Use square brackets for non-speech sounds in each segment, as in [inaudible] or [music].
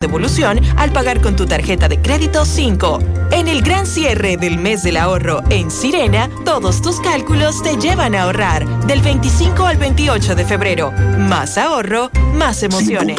devolución al pagar con tu tarjeta de crédito 5. En el gran cierre del mes del ahorro en Sirena, todos tus cálculos te llevan a ahorrar del 25 al 28 de febrero. Más ahorro, más emociones.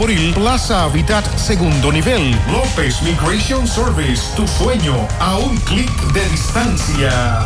Tambo Plaza Habitat segundo nivel. López Migration Service, tu sueño a un clic de distancia.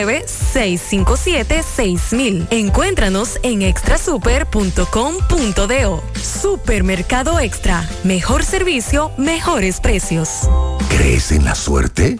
657-6000. Encuéntranos en extrasuper.com.do. Supermercado Extra. Mejor servicio, mejores precios. ¿Crees en la suerte?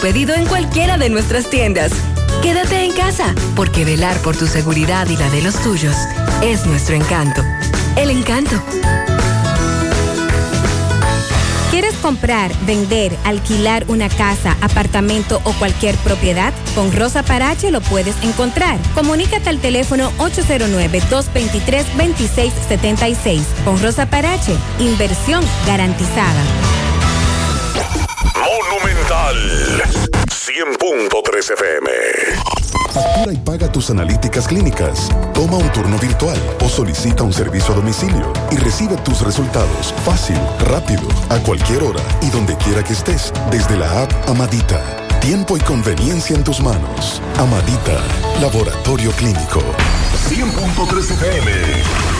pedido en cualquiera de nuestras tiendas. Quédate en casa, porque velar por tu seguridad y la de los tuyos es nuestro encanto. El encanto. ¿Quieres comprar, vender, alquilar una casa, apartamento o cualquier propiedad? Con Rosa Parache lo puedes encontrar. Comunícate al teléfono 809-223-2676. Con Rosa Parache, inversión garantizada. Monumental 100.3 FM. Factura y paga tus analíticas clínicas. Toma un turno virtual o solicita un servicio a domicilio y recibe tus resultados fácil, rápido, a cualquier hora y donde quiera que estés, desde la app Amadita. Tiempo y conveniencia en tus manos. Amadita, Laboratorio Clínico. 100.3 FM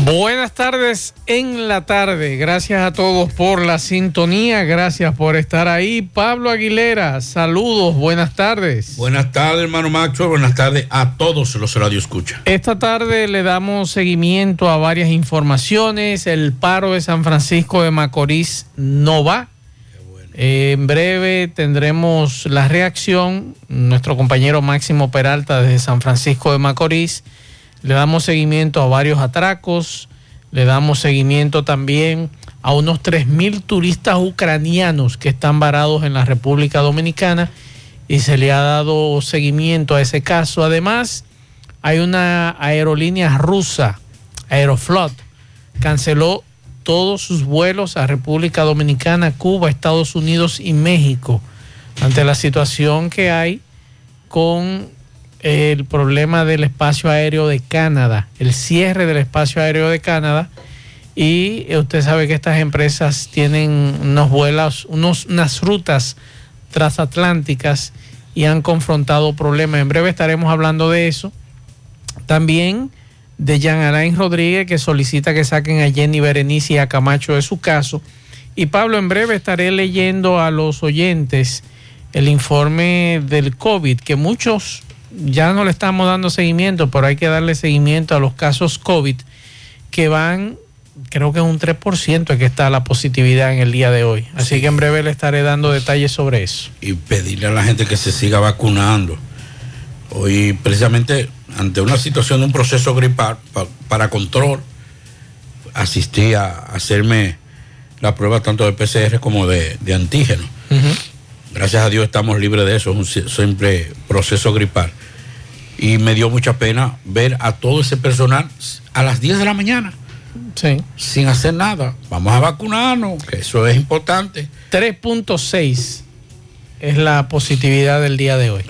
Buenas tardes en la tarde. Gracias a todos por la sintonía. Gracias por estar ahí. Pablo Aguilera, saludos. Buenas tardes. Buenas tardes, hermano Macho. Buenas tardes a todos los Radio Escucha. Esta tarde le damos seguimiento a varias informaciones. El paro de San Francisco de Macorís no va. en breve tendremos la reacción. Nuestro compañero Máximo Peralta desde San Francisco de Macorís le damos seguimiento a varios atracos, le damos seguimiento también a unos 3.000 turistas ucranianos que están varados en la República Dominicana y se le ha dado seguimiento a ese caso. Además, hay una aerolínea rusa, Aeroflot, canceló todos sus vuelos a República Dominicana, Cuba, Estados Unidos y México ante la situación que hay con el problema del espacio aéreo de Canadá, el cierre del espacio aéreo de Canadá. Y usted sabe que estas empresas tienen unos vuelos, unos, unas rutas transatlánticas y han confrontado problemas. En breve estaremos hablando de eso. También de Jean Alain Rodríguez que solicita que saquen a Jenny Berenice y a Camacho de su caso. Y Pablo, en breve estaré leyendo a los oyentes el informe del COVID, que muchos ya no le estamos dando seguimiento, pero hay que darle seguimiento a los casos COVID que van, creo que es un 3% que está la positividad en el día de hoy. Así que en breve le estaré dando detalles sobre eso. Y pedirle a la gente que se siga vacunando. Hoy precisamente ante una situación de un proceso gripal para control, asistí a hacerme la prueba tanto de PCR como de, antígeno. Gracias a Dios estamos libres de eso, es un simple proceso gripal. Y me dio mucha pena ver a todo ese personal a las 10 de la mañana. Sin hacer nada. Vamos a vacunarnos, que eso es importante. 3.6 es la positividad del día de hoy.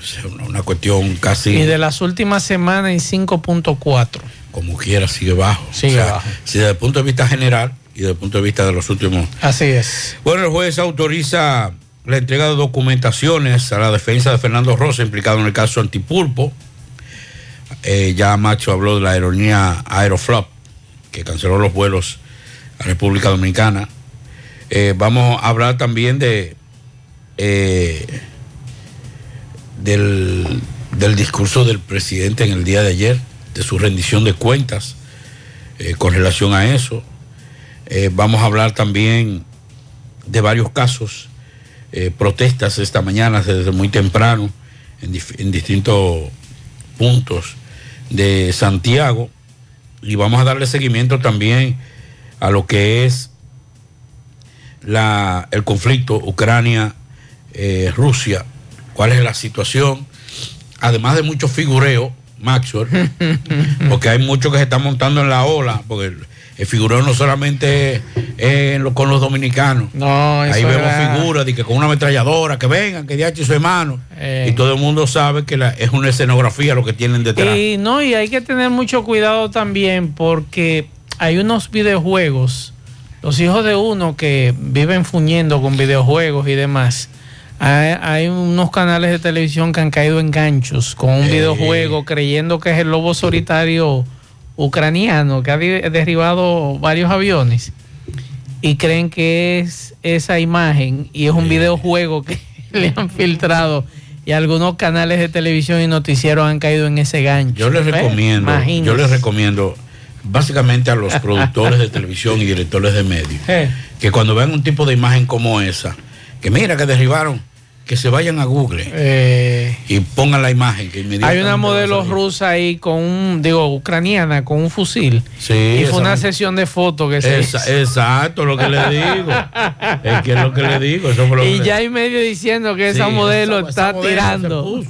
una, cuestión casi. Y de las últimas semanas en 5.4. Como quiera, sigue bajo. Sigue bajo. Si desde el punto de vista general y desde el punto de vista de los últimos. Así es. Bueno, el juez autoriza la entrega de documentaciones a la defensa de Fernando Rosa, implicado en el caso Antipulpo. Eh, ya Macho habló de la aerolínea Aeroflop, que canceló los vuelos a República Dominicana. Eh, vamos a hablar también de eh, del, discurso del presidente en el día de ayer, de su rendición de cuentas con relación a eso. Vamos a hablar también de varios casos, protestas esta mañana desde muy temprano en, en distintos puntos de Santiago. Y vamos a darle seguimiento también a lo que es la, el conflicto Ucrania eh, Rusia, cuál es la situación, además de mucho figureo, Maxwell, [laughs] porque hay muchos que se están montando en la ola, porque el figureo no solamente es con los dominicanos. No, Ahí vemos figuras de que con una ametralladora, que vengan, que diache su hermano. Eh. Y todo el mundo sabe que es una escenografía lo que tienen detrás. Y no, y hay que tener mucho cuidado también porque hay unos videojuegos, los hijos de uno que viven fuñendo con videojuegos y demás hay, unos canales de televisión que han caído en ganchos con un videojuego creyendo que es el lobo solitario ucraniano que ha derribado varios aviones y creen que es esa imagen y es un videojuego que [laughs] le han filtrado y algunos canales de televisión y noticieros han caído en ese gancho. Yo les recomiendo, yo les recomiendo básicamente a los [laughs] productores de televisión y directores de medios que cuando vean un tipo de imagen como esa, que mira que derribaron que se vayan a Google eh, y pongan la imagen. Que hay una modelo rusa ahí con un, digo, ucraniana con un fusil. Sí, y fue una sesión de fotos que se Exacto, lo que le digo. [laughs] es que es lo que le digo. y ya hay medio diciendo que esa modelo está tirando.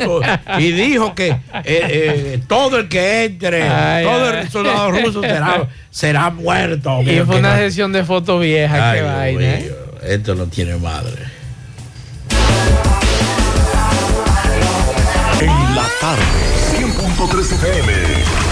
y dijo que eh, eh, todo el que entre, todo el soldado ruso será, muerto. Y fue una sesión de fotos vieja. Qué vaina. Esto no tiene madre. En la tarde, 100.3 FM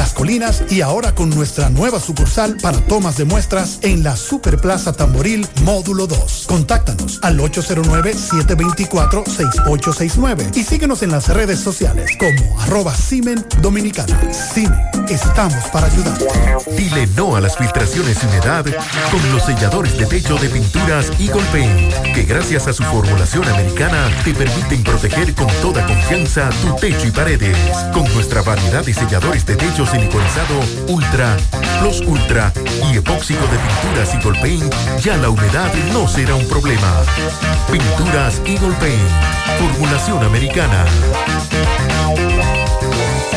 Las Colinas y ahora con nuestra nueva sucursal para tomas de muestras en la Superplaza Tamboril Módulo 2. Contáctanos al 809-724-6869 y síguenos en las redes sociales como arroba Simen Dominicana. Simen, estamos para ayudar. Dile no a las filtraciones y humedad con los selladores de techo de pinturas Eagle Paint, que gracias a su formulación americana te permiten proteger con toda confianza tu techo y paredes. Con nuestra variedad de selladores de techo siliconizado Ultra, Plus Ultra y epóxico de pinturas Eagle Paint, ya la humedad no será un problema. Pinturas Eagle Paint, formulación americana.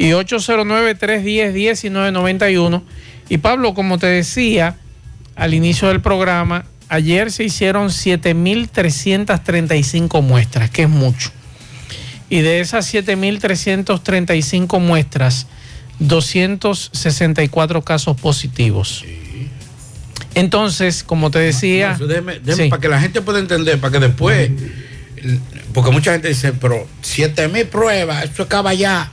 y 809-310-1991. Y Pablo, como te decía al inicio del programa, ayer se hicieron 7.335 muestras, que es mucho. Y de esas 7.335 muestras, 264 casos positivos. Entonces, como te decía... Para que la gente pueda entender, para que después... Porque mucha gente dice, pero 7 mil pruebas, eso acaba ya.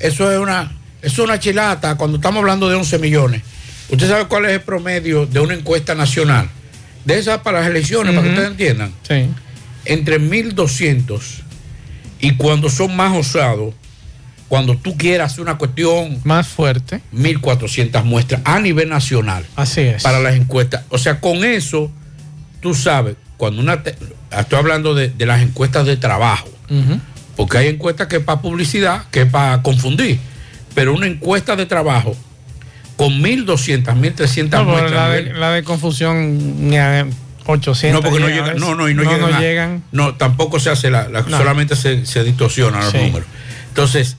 Eso es una, es una chilata cuando estamos hablando de 11 millones. ¿Usted sabe cuál es el promedio de una encuesta nacional? De esas para las elecciones, para que ustedes entiendan. Sí. Entre 1.200 y cuando son más osados, cuando tú quieras hacer una cuestión más fuerte, 1.400 muestras a nivel nacional. Así es. Para las encuestas. O sea, con eso, tú sabes, cuando una... estoy hablando de, de, las encuestas de trabajo, porque hay encuestas que es para publicidad, que es para confundir, pero una encuesta de trabajo con 1.200, 1.300 no, muestras. La de, la de confusión... 800 no, porque no llegan. No, no, y no, no, llegan, no a, llegan. No, tampoco se hace la. la solamente se, se distorsionan los números. Entonces,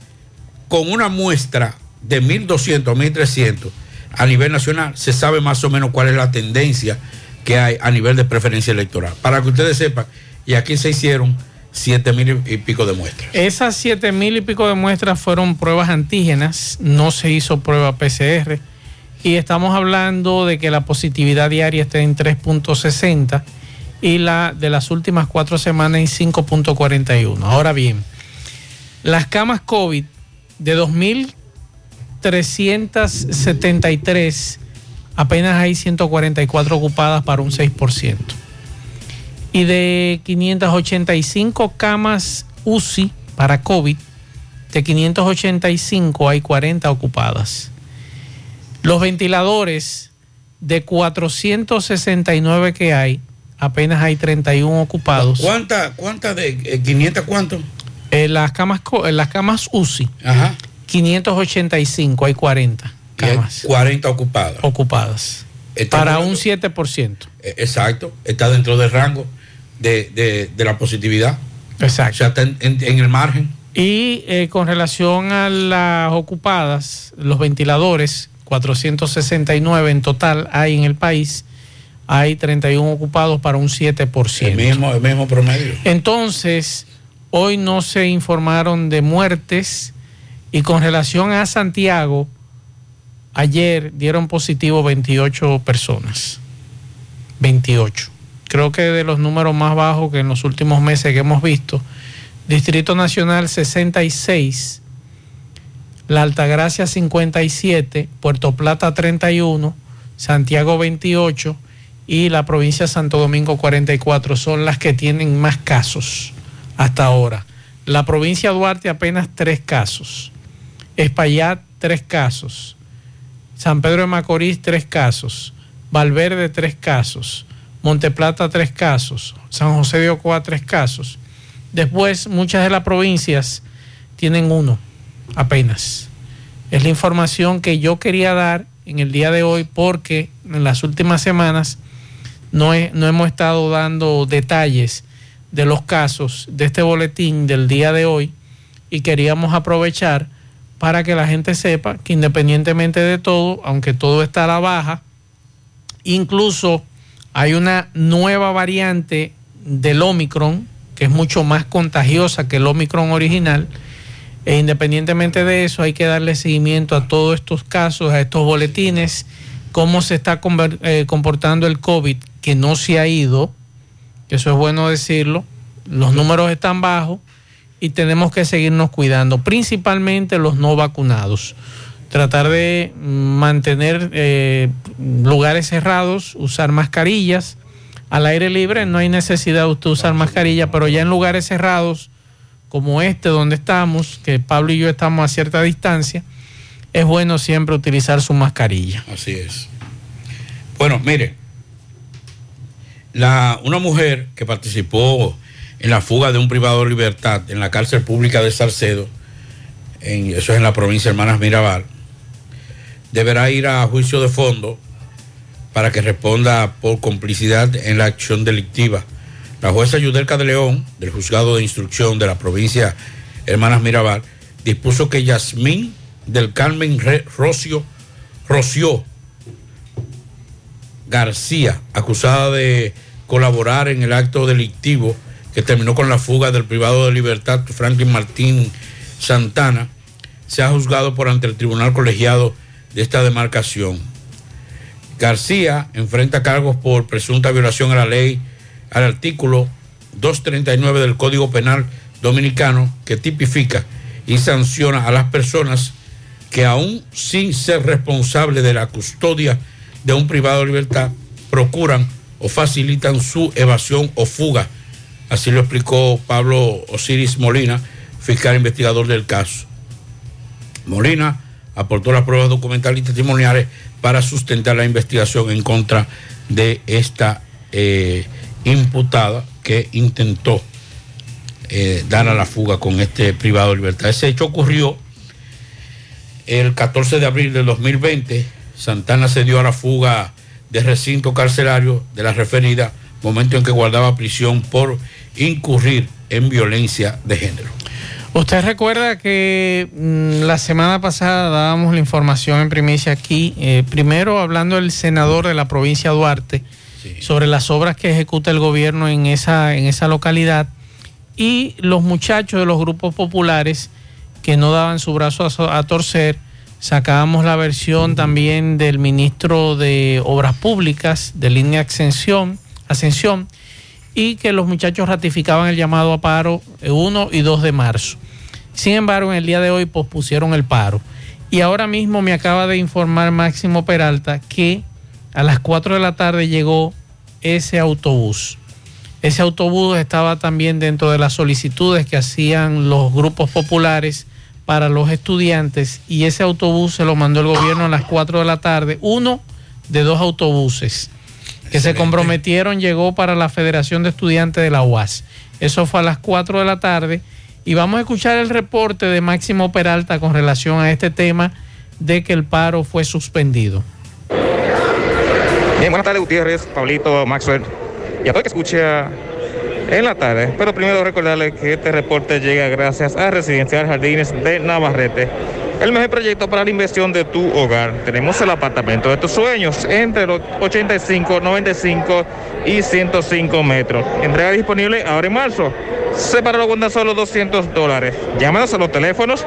con una muestra de 1.200 a 1.300 a nivel nacional, se sabe más o menos cuál es la tendencia que hay a nivel de preferencia electoral. Para que ustedes sepan, y aquí se hicieron 7 mil y pico de muestras. Esas 7 mil y pico de muestras fueron pruebas antígenas, no se hizo prueba PCR y estamos hablando de que la positividad diaria está en 3.60 y la de las últimas cuatro semanas en 5.41. Ahora bien, las camas COVID de 2.373 apenas hay 144 ocupadas para un 6%. Y de 585 camas UCI para COVID, de 585 hay 40 ocupadas. Los ventiladores de 469 que hay, apenas hay 31 ocupados. ¿Cuántas cuánta de 500 cuánto? En las camas en las camas UCI. Ajá. 585, hay 40 camas. 40 ocupadas. Ocupadas. para un 7%. E, exacto, está dentro del rango de, la positividad. Exacto. O sea, está en, el margen. Y eh, con relación a las ocupadas, los ventiladores, 469 en total hay en el país, hay 31 ocupados para un 7%. El mismo, el mismo promedio. Entonces, hoy no se informaron de muertes y con relación a Santiago, ayer dieron positivo 28 personas. 28. Creo que de los números más bajos que en los últimos meses que hemos visto. Distrito Nacional 66, La Altagracia 57, Puerto Plata 31, Santiago 28 y la provincia de Santo Domingo 44 son las que tienen más casos hasta ahora. La provincia de Duarte apenas tres casos. Espaillat, tres casos. San Pedro de Macorís, tres casos. Valverde, tres casos. Monteplata, tres casos. San José de Ocoa, tres casos. Después, muchas de las provincias tienen uno, apenas. Es la información que yo quería dar en el día de hoy porque en las últimas semanas no, no hemos estado dando detalles de los casos de este boletín del día de hoy y queríamos aprovechar para que la gente sepa que independientemente de todo, aunque todo está a la baja, incluso hay una nueva variante del Omicron que es mucho más contagiosa que el Omicron original. E independientemente de eso, hay que darle seguimiento a todos estos casos, a estos boletines, cómo se está eh, comportando el COVID, que no se ha ido, eso es bueno decirlo, los números están bajos y tenemos que seguirnos cuidando, principalmente los no vacunados. Tratar de mantener eh, lugares cerrados, usar mascarillas. Al aire libre no hay necesidad de usted usar mascarilla, pero ya en lugares cerrados como este donde estamos, que Pablo y yo estamos a cierta distancia, es bueno siempre utilizar su mascarilla. Así es. Bueno, mire, una mujer que participó en la fuga de un privado de libertad en la cárcel pública de Salcedo, en, eso es en la provincia de Hermanas Mirabal, deberá ir a juicio de fondo para que responda por complicidad en la acción delictiva. La jueza Yudelca de León, del juzgado de instrucción de la provincia Hermanas Mirabal, dispuso que Yasmín del Carmen Rocio, Rocio García, acusada de colaborar en el acto delictivo, que terminó con la fuga del privado de libertad Franklin Martín Santana, se ha juzgado por ante el tribunal colegiado de esta demarcación. García enfrenta cargos por presunta violación a la ley, al artículo 239 del Código Penal Dominicano, que tipifica y sanciona a las personas que aún sin ser responsables de la custodia de un privado de libertad, procuran o facilitan su evasión o fuga Así lo explicó Pablo Osiris Molina, fiscal investigador del caso. Molina aportó las pruebas documentales y testimoniales para sustentar la investigación en contra de esta eh, imputada que intentó eh, dar a la fuga con este privado de libertad. Ese hecho ocurrió el 14 de abril del 2020. Santana se dio a la fuga de recinto carcelario de la referida, momento en que guardaba prisión por incurrir en violencia de género. Usted recuerda que mm, la semana pasada dábamos la información en primicia aquí, eh, primero hablando del senador de la provincia de Duarte sobre las obras que ejecuta el gobierno en esa, en esa localidad y los muchachos de los grupos populares que no daban su brazo a, a torcer. Sacábamos la versión también del ministro de Obras Públicas de línea Ascensión, Ascensión y que los muchachos ratificaban el llamado a paro 1 y 2 de marzo. Sin embargo, en el día de hoy pospusieron el paro. Y ahora mismo me acaba de informar Máximo Peralta que a las 4 de la tarde llegó ese autobús. Ese autobús estaba también dentro de las solicitudes que hacían los grupos populares para los estudiantes y ese autobús se lo mandó el gobierno a las 4 de la tarde. Uno de dos autobuses que se comprometieron llegó para la Federación de Estudiantes de la UAS. Eso fue a las 4 de la tarde y vamos a escuchar el reporte de Máximo Peralta con relación a este tema de que el paro fue suspendido. Bien, buenas tardes Gutiérrez, Pablito, Maxwell y a todo el que escucha en la tarde. Pero primero recordarle que este reporte llega gracias a Residencial Jardines de Navarrete el mejor proyecto para la inversión de tu hogar. Tenemos el apartamento de tus sueños entre los 85, 95 y 105 metros. Entrega disponible ahora en marzo. Separa cuenta solo 200 dólares. Llámanos a los teléfonos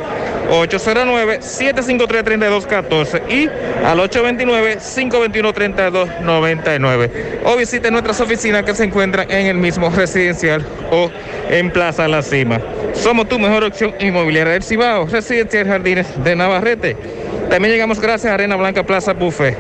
809-753-3214 y al 829-521-3299. O visite nuestras oficinas que se encuentran en el mismo residencial o en Plaza La Cima. Somos tu mejor opción inmobiliaria del Cibao, Residencial Jardines de Navarrete. También llegamos gracias a Arena Blanca Plaza Buffet.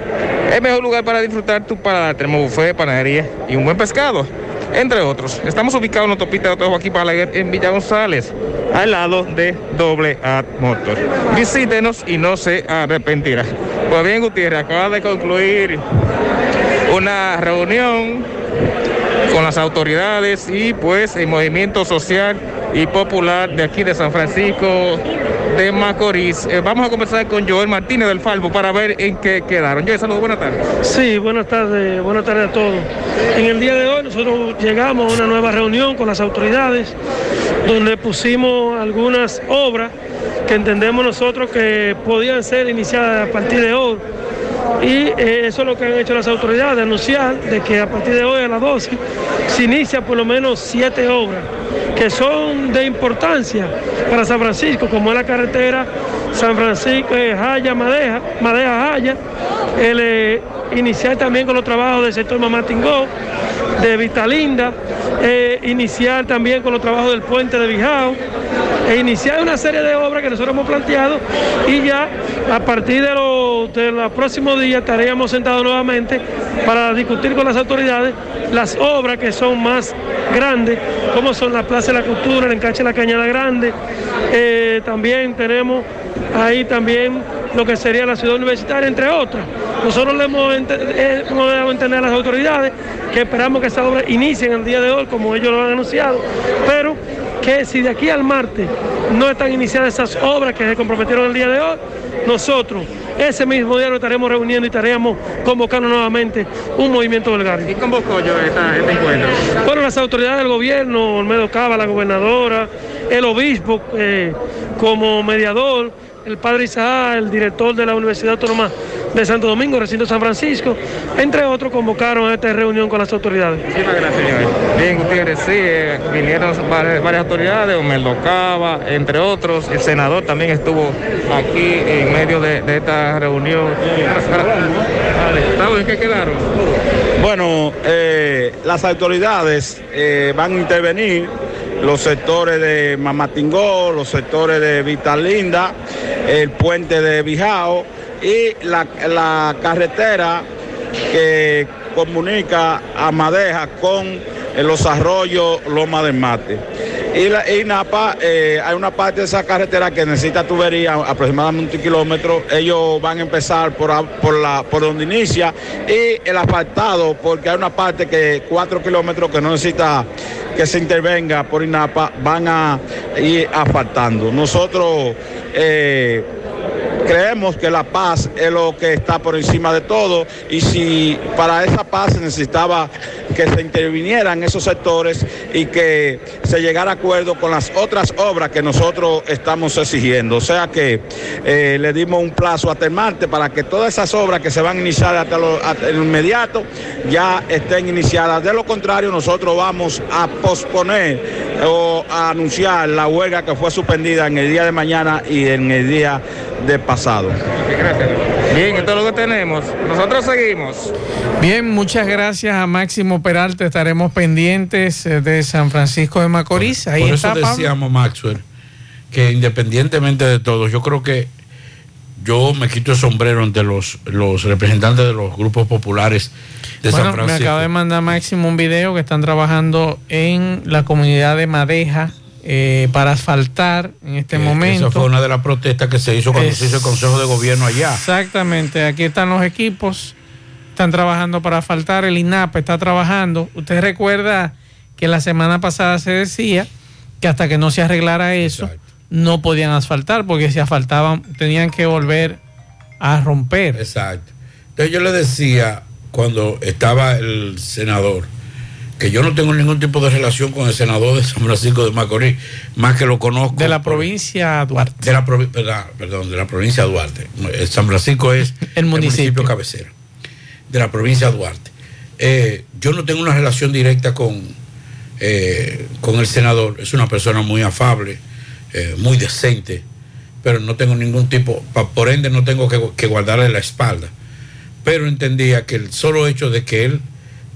El mejor lugar para disfrutar tu paladar. Tenemos buffet, panadería y un buen pescado, entre otros. Estamos ubicados en la autopista de aquí Balaguer en Villa González, al lado de Doble A Motor. Visítenos y no se arrepentirá. Pues bien, Gutiérrez, acaba de concluir una reunión con las autoridades y pues el movimiento social y popular de aquí de San Francisco de Macorís. Eh, vamos a comenzar con Joel Martínez del Falvo para ver en qué quedaron. Joel, saludos, buenas tardes. Sí, buenas tardes, buenas tardes a todos. En el día de hoy nosotros llegamos a una nueva reunión con las autoridades donde pusimos algunas obras que entendemos nosotros que podían ser iniciadas a partir de hoy y eh, eso es lo que han hecho las autoridades, anunciar de que a partir de hoy a las 12 se inicia por lo menos siete obras que son de importancia para San Francisco, como es la carretera San Francisco, eh, Jaya, Madeja, Madeja, Jaya, el, eh, iniciar también con los trabajos del sector Mamatingó, de Vitalinda, eh, iniciar también con los trabajos del puente de Bijao, e iniciar una serie de obras que nosotros hemos planteado y ya a partir de, los de los próximos días estaríamos sentados nuevamente para discutir con las autoridades las obras que son más grandes, como son la Plaza de la Cultura, el encache de la Cañada Grande, eh, también tenemos ahí también lo que sería la ciudad universitaria, entre otras. Nosotros le hemos, eh, hemos dado a entender a las autoridades que esperamos que esa obra inicie en el día de hoy, como ellos lo han anunciado, pero que si de aquí al martes no están iniciadas esas obras que se comprometieron el día de hoy, nosotros ese mismo día nos estaremos reuniendo y estaremos convocando nuevamente un movimiento belgario. ¿Y convocó yo esta, este encuentro? Bueno, las autoridades del gobierno, Olmedo Cava, la gobernadora, el obispo eh, como mediador, el padre Isaac, el director de la Universidad Autónoma de Santo Domingo, recinto San Francisco, entre otros, convocaron a esta reunión con las autoridades. Muchísimas gracias, señor. Bien, Gutiérrez, sí, eh, vinieron varias, varias autoridades, Omeldo Cava, entre otros, el senador también estuvo aquí en medio de, de esta reunión. ¿En qué quedaron? Bueno, eh, las autoridades eh, van a intervenir los sectores de Mamatingó, los sectores de Vitalinda, el puente de Bijao y la, la carretera que comunica a Madeja con los arroyos Loma del Mate. Y, la, y Napa, eh, hay una parte de esa carretera que necesita tubería, aproximadamente un kilómetro. Ellos van a empezar por, por, la, por donde inicia y el asfaltado, porque hay una parte que cuatro kilómetros que no necesita que se intervenga por INAPA, van a ir asfaltando. Nosotros eh, creemos que la paz es lo que está por encima de todo y si para esa paz se necesitaba que se intervinieran esos sectores y que se llegara a acuerdo con las otras obras que nosotros estamos exigiendo. O sea que eh, le dimos un plazo hasta el martes para que todas esas obras que se van a iniciar hasta, lo, inmediato ya estén iniciadas. De lo contrario, nosotros vamos a posponer o a anunciar la huelga que fue suspendida en el día de mañana y en el día de pasado. Bien, esto es lo que tenemos. Nosotros seguimos. Bien, muchas gracias a Máximo Peralta. Estaremos pendientes eh, de San Francisco de Macorís. Ahí Por está, eso decíamos, Maxwell, que independientemente de todo, yo creo que yo me quito el sombrero ante los, los representantes de los grupos populares de Bueno, San me Francisco. acaba de mandar Máximo un video que están trabajando en la comunidad de Madeja eh, para asfaltar en este momento. Esa fue una de las protestas que se hizo cuando Es- se hizo el Consejo de Gobierno allá. Exactamente, aquí están los equipos, están trabajando para asfaltar, el INAP está trabajando. Usted recuerda que la semana pasada se decía que hasta que no se arreglara eso, no podían asfaltar, porque si asfaltaban tenían que volver a romper. Exacto. Entonces yo le decía cuando estaba el senador que yo no tengo ningún tipo de relación con el senador de San Francisco de Macorís, más que lo conozco. De la provincia Duarte. De la provi- perdón, de la provincia Duarte. El San Francisco es [laughs] El municipio. cabecera de la provincia Duarte. Eh, yo no tengo una relación directa con, eh, con el senador. Es una persona muy afable, eh, muy decente, pero no tengo ningún tipo, por ende no tengo que, que guardarle la espalda. Pero entendía que el solo hecho de que él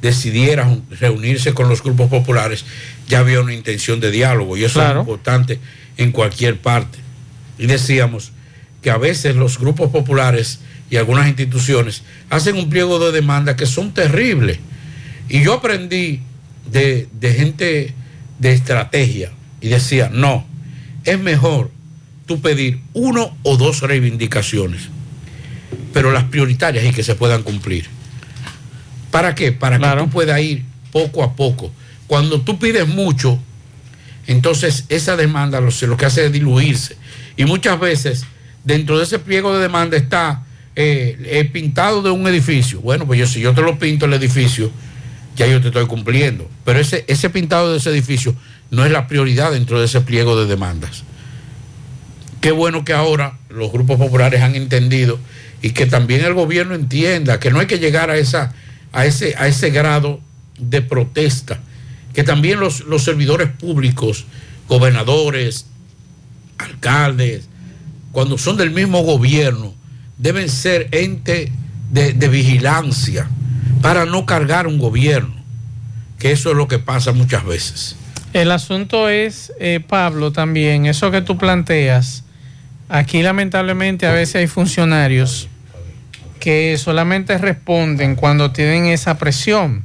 decidiera reunirse con los grupos populares ya había una intención de diálogo y eso Claro. es importante en cualquier parte. Y decíamos que a veces los grupos populares y algunas instituciones hacen un pliego de demanda que son terribles. Y yo aprendí de, de gente de estrategia y decía, no, es mejor tú pedir uno o dos reivindicaciones, pero las prioritarias y que se puedan cumplir. ¿Para qué? Para que tú puedas ir poco a poco. Cuando tú pides mucho, entonces esa demanda lo, lo que hace es diluirse. Y muchas veces dentro de ese pliego de demanda está eh, el pintado de un edificio. Bueno, pues yo si yo te lo pinto el edificio, ya yo te estoy cumpliendo. Pero ese, ese pintado de ese edificio no es la prioridad dentro de ese pliego de demandas. Qué bueno que ahora los grupos populares han entendido y que también el gobierno entienda que no hay que llegar a, esa, a, ese, a ese grado de protesta, que también los, los servidores públicos, gobernadores, alcaldes, cuando son del mismo gobierno, deben ser ente de, vigilancia para no cargar un gobierno, que eso es lo que pasa muchas veces. El asunto es, eh, Pablo, también, eso que tú planteas, aquí lamentablemente a veces hay funcionarios que solamente responden cuando tienen esa presión.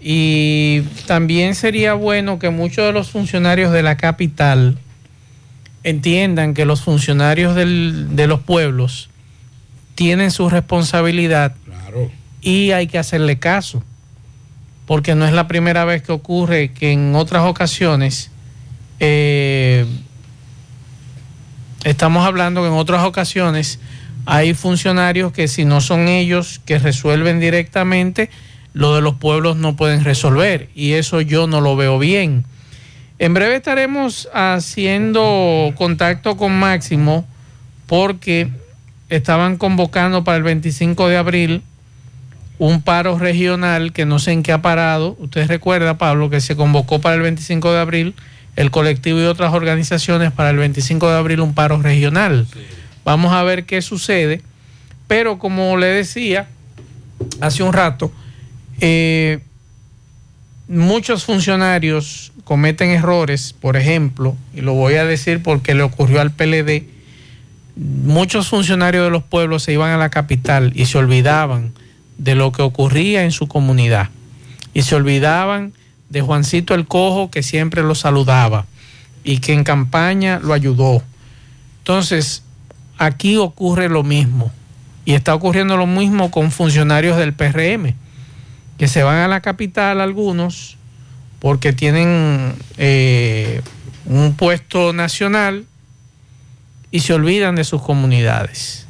Y también sería bueno que muchos de los funcionarios de la capital entiendan que los funcionarios del- de los pueblos tienen su responsabilidad y hay que hacerle caso porque no es la primera vez que ocurre que en otras ocasiones eh, estamos hablando que en otras ocasiones hay funcionarios que si no son ellos que resuelven directamente, lo de los pueblos no pueden resolver y eso yo no lo veo bien. En breve estaremos haciendo contacto con Máximo porque estaban convocando para el 25 de abril un paro regional que no sé en qué ha parado. Usted recuerda, Pablo, que se convocó para el 25 de abril el colectivo y otras organizaciones para el 25 de abril un paro regional. Vamos a ver qué sucede. Pero como le decía hace un rato, eh, muchos funcionarios cometen errores, por ejemplo, y lo voy a decir porque le ocurrió al PLD, muchos funcionarios de los pueblos se iban a la capital y se olvidaban de lo que ocurría en su comunidad. Y se olvidaban de Juancito el Cojo, que siempre lo saludaba y que en campaña lo ayudó. Entonces, aquí ocurre lo mismo. Y está ocurriendo lo mismo con funcionarios del PRM, que se van a la capital algunos porque tienen eh, un puesto nacional y se olvidan de sus comunidades.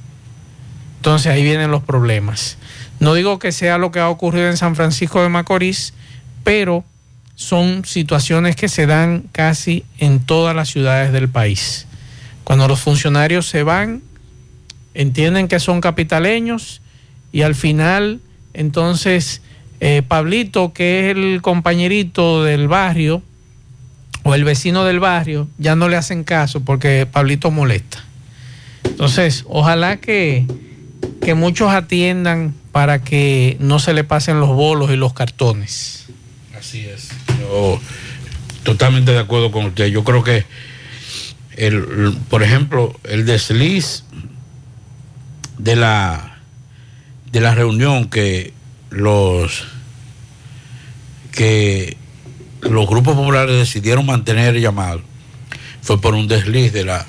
Entonces ahí vienen los problemas. No digo que sea lo que ha ocurrido en San Francisco de Macorís, pero son situaciones que se dan casi en todas las ciudades del país. Cuando los funcionarios se van, entienden que son capitaleños y al final, entonces, eh, Pablito, que es el compañerito del barrio o el vecino del barrio, ya no le hacen caso porque Pablito molesta. Entonces, ojalá que, que muchos atiendan para que no se le pasen los bolos y los cartones. Así es. Yo totalmente de acuerdo con usted. Yo creo que, el, por ejemplo, el desliz de la, de la reunión que los que los grupos populares decidieron mantener llamado fue por un desliz de la,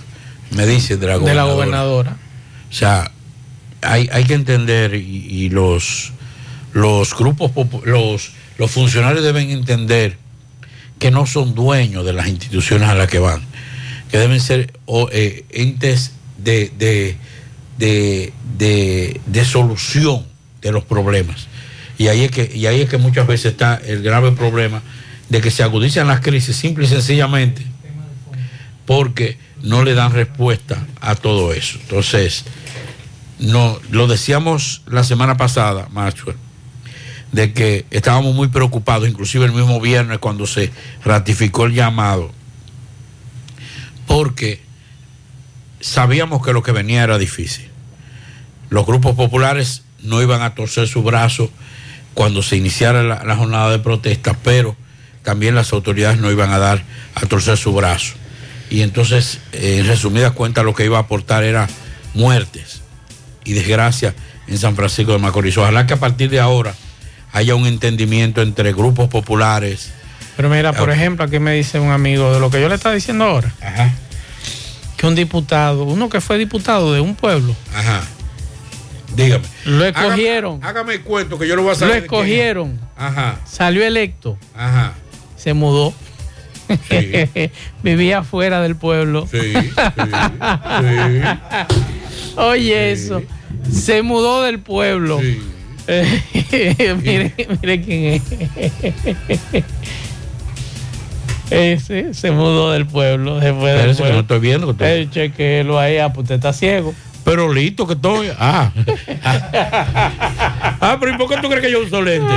me dice, de la De la gobernadora. gobernadora. O sea, hay, hay que entender y, y los, los grupos, los, los funcionarios deben entender que no son dueños de las instituciones a las que van, que deben ser eh, entes de, de, de, de- de solución de los problemas. Y ahí, es que, y ahí es que muchas veces está el grave problema de que se agudizan las crisis simple y sencillamente porque no le dan respuesta a todo eso. Entonces, no, lo decíamos la semana pasada, Maxwell, de que estábamos muy preocupados, inclusive el mismo viernes cuando se ratificó el llamado, porque sabíamos que lo que venía era difícil. Los grupos populares no iban a torcer su brazo cuando se iniciara la, la jornada de protesta, pero también las autoridades no iban a dar a torcer su brazo. Y entonces, eh, en resumidas cuentas, lo que iba a aportar era muertes y desgracia en San Francisco de Macorís. Ojalá que a partir de ahora haya un entendimiento entre grupos populares. Pero mira, por ejemplo, aquí me dice un amigo de lo que yo le estaba diciendo ahora. Que un diputado, uno que fue diputado de un pueblo, Ajá. Dígame. lo escogieron. Hágame, hágame el cuento que yo lo voy a Lo saber. es. escogieron. Ajá. Salió electo. Ajá. Se mudó. [laughs] Vivía fuera del pueblo. Sí, Oye, eso. Se mudó del pueblo. [laughs] mire, mire quién es. Ese se mudó del pueblo. Fue del Espérese que pueblo. no estoy viendo que estoy- Eh, chequéelo ahí, ah, pues usted está ciego. Pero listo que estoy. Ah. [laughs] ah, pero ¿y por qué tú crees que yo uso lente?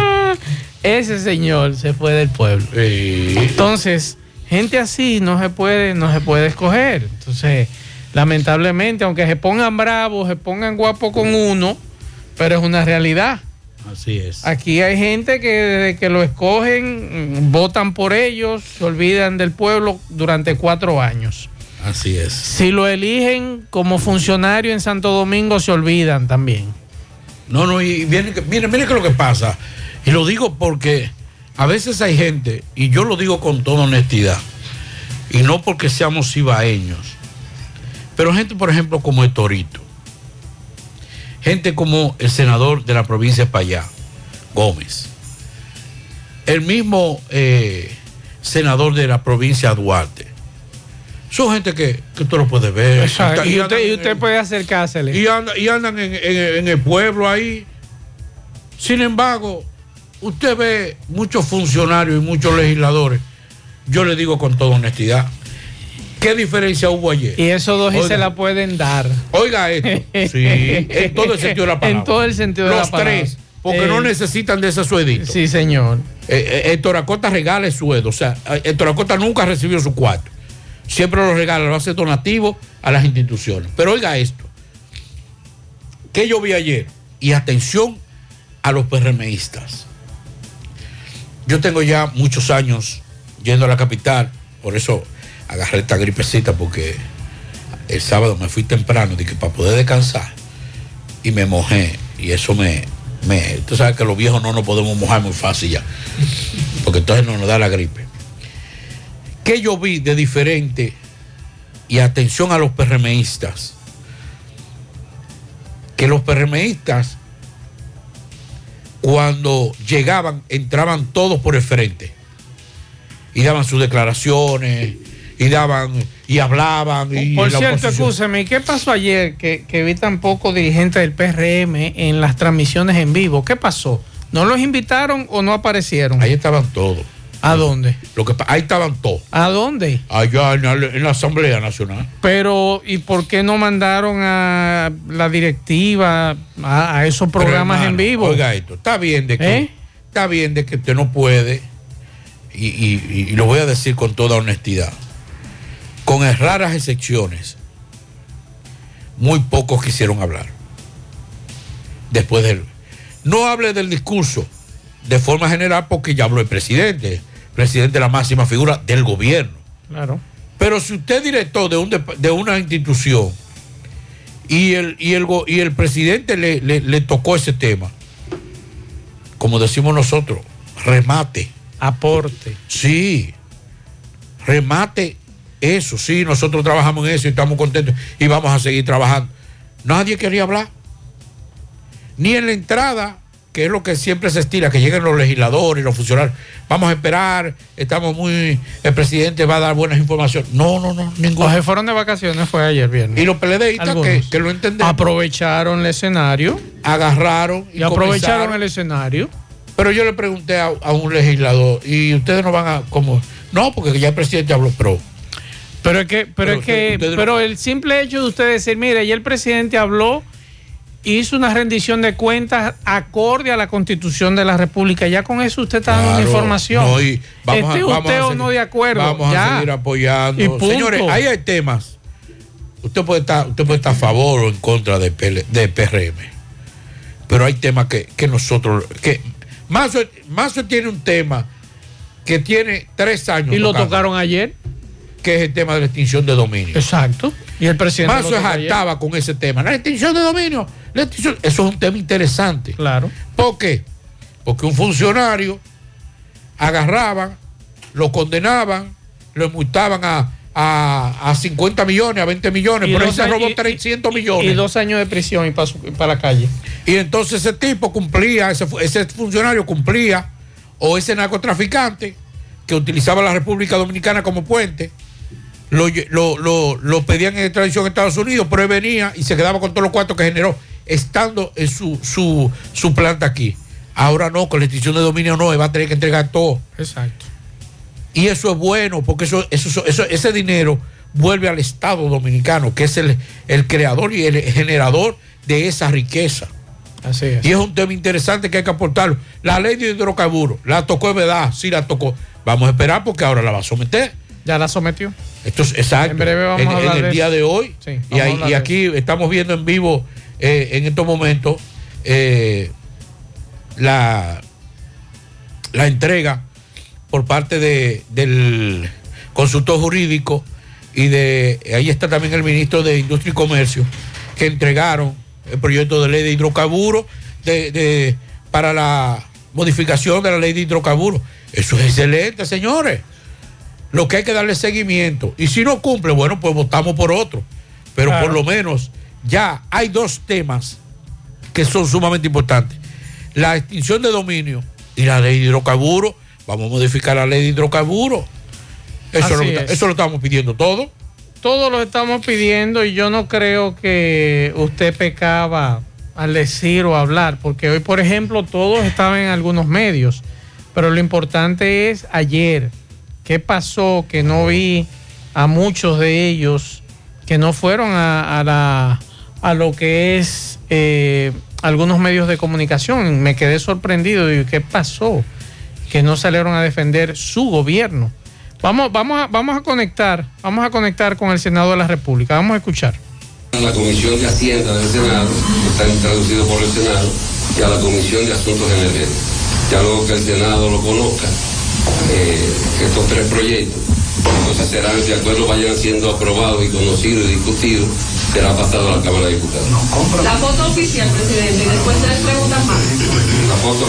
Ese señor se fue del pueblo. Entonces, gente así no se puede, no se puede escoger. Entonces, lamentablemente, aunque se pongan bravos, se pongan guapos con uno, pero es una realidad. Así es. Aquí hay gente que desde que lo escogen, mm, votan por ellos, se olvidan del pueblo durante cuatro años. Así es. Si lo eligen como funcionario en Santo Domingo, se olvidan también. No, no, y viene, mire, mire que lo que pasa. Y lo digo porque a veces hay gente, y yo lo digo con toda honestidad, y no porque seamos cibaeños, pero gente, por ejemplo, como el Torito, gente como el senador de la provincia de Payá, Gómez, el mismo eh, senador de la provincia de Duarte. Son gente que, que tú lo puedes ver. Exacto. Y usted, y en usted el- puede acercársele. y, anda- y andan en, en- en el pueblo ahí. Sin embargo, usted ve muchos funcionarios y muchos legisladores. Yo le digo con toda honestidad, ¿qué diferencia hubo ayer? Y esos dos Oiga. se la pueden dar. Oiga esto. [laughs] Sí, en todo el sentido de la palabra. En todo el sentido de Los la palabra. tres, porque Eh, no necesitan de ese suedito. Sí, señor. Eh, eh, Héctor Acosta regala el sueldo. O sea, eh, Héctor Acosta nunca ha recibido su cuarto. Siempre lo regala, lo hace donativo a las instituciones. Pero oiga esto. ¿Qué yo vi ayer? Y atención a los PRMistas. Yo tengo ya muchos años yendo a la capital, por eso agarré esta gripecita, porque el sábado me fui temprano, dije, para poder descansar, y me mojé, y eso me, me... Tú sabes que los viejos no nos podemos mojar muy fácil ya, porque entonces no nos da la gripe. ¿Qué yo vi de diferente? Y atención a los PRMistas. Que los PRMistas, cuando llegaban, entraban todos por el frente. Y daban sus declaraciones, y daban y hablaban. Y Por cierto, escúcheme, ¿qué pasó ayer que, que vi tan pocos dirigentes del PRM en las transmisiones en vivo? ¿Qué pasó? ¿No los invitaron o no aparecieron? Ahí estaban todos. ¿A dónde? Lo que, ahí estaban todos. ¿A dónde? Allá en la, en la Asamblea Nacional. Pero, ¿y por qué no mandaron a la directiva a, a esos programas en vivo? Oiga esto, está bien de que ¿Eh? está bien de que usted no puede, y, y- y lo voy a decir con toda honestidad, con raras excepciones, muy pocos quisieron hablar. Después del. No hable del discurso de forma general porque ya habló el presidente, presidente es la máxima figura del gobierno. Claro. Pero si usted es director de, un de una institución y el, y el, y el presidente le, le- le tocó ese tema, como decimos nosotros, remate. Aporte. Sí, remate eso. Sí, nosotros trabajamos en eso y estamos contentos y vamos a seguir trabajando. Nadie quería hablar. Ni en la entrada, que es lo que siempre se estira, que lleguen los legisladores, los funcionarios. Vamos a esperar, estamos muy. El presidente va a dar buenas informaciones. No, no, no, ninguno. Los fueron de vacaciones fue ayer viernes. Y los PLDistas que, que lo entendemos. Aprovecharon el escenario. Agarraron Y, aprovecharon comenzaron. el escenario. Pero yo le pregunté a, a un legislador, y ustedes no van a. como No, porque ya el presidente habló, pero. Pero es que, pero, Pero es que, usted- pero el simple hecho de usted decir, mire, ya el presidente habló, hizo una rendición de cuentas acorde a la constitución de la República. Ya con eso usted está dando información. no, y vamos a- Esté vamos usted a o no de acuerdo. Vamos ya. a seguir apoyando. Señores, ahí hay temas. Usted puede estar, usted puede estar a favor o en contra de, PL de PRM. Pero hay temas que, que nosotros. que Mazo, Mazo tiene un tema que tiene tres años. Y lo tocaron ayer. Que es el tema de la extinción de dominio. Exacto. Y el presidente. Ayer. hartaba con ese tema. La extinción de dominio. la extinción- eso es un tema interesante. Claro. ¿Por qué? Porque un funcionario agarraban, lo condenaban, lo multaban a, a, a 50 millones, a 20 millones, pero él se robó y- 300 millones. Y dos años de prisión y para, para la calle. Y entonces ese tipo cumplía, ese, ese funcionario cumplía, o ese narcotraficante que utilizaba la República Dominicana como puente, lo, lo- lo pedían en extradición a Estados Unidos, pero él venía y se quedaba con todos los cuartos que generó, estando en su, su, su planta aquí. Ahora no, con la extinción de dominio no, él va a tener que entregar todo. Exacto. Y eso es bueno, porque eso, eso, eso- ese dinero vuelve al Estado dominicano, que es el, el creador y el generador de esa riqueza. Así es. Y es un tema interesante que hay que aportarlo. La ley de hidrocarburos, la tocó, es verdad, sí la tocó. Vamos a esperar porque ahora la va a someter. Ya la sometió. Esto es exacto. En breve vamos en, a en hablar el de día eso. de hoy. Sí, y, ahí- y aquí estamos viendo en vivo eh, en estos momentos eh, la, la entrega por parte de, del consultor jurídico y de ahí está también el ministro de Industria y Comercio que entregaron el proyecto de ley de hidrocarburos de, de- para la modificación de la ley de hidrocarburos. Eso es excelente, señores. Lo que hay que darle seguimiento. Y si no cumple, bueno, pues votamos por otro. Pero Claro. por lo menos ya hay dos temas que son sumamente importantes. La extinción de dominio y la ley de hidrocarburos. Vamos a modificar la ley de hidrocarburos. Eso, lo, es. eso lo estamos pidiendo todo. Todos lo estamos pidiendo y yo no creo que usted pecaba al decir o hablar, porque hoy, por ejemplo, todos estaban en algunos medios, pero lo importante es ayer, ¿qué pasó? Que no vi a muchos de ellos que no fueron a, a la, a lo que es eh, algunos medios de comunicación. Me quedé sorprendido y ¿qué pasó? Que no salieron a defender su gobierno. Vamos, vamos, a, vamos a conectar, vamos a conectar con el Senado de la República. Vamos a escuchar. la Comisión de Hacienda del Senado, que está traducido por el Senado, y a la Comisión de Asuntos Energéticos. Ya luego que el Senado lo conozca, eh, estos tres proyectos, entonces serán, si acuerdo vayan siendo aprobados y conocidos y discutidos, será pasado a la Cámara de Diputados. La foto oficial, presidente, y después tres preguntas más. La foto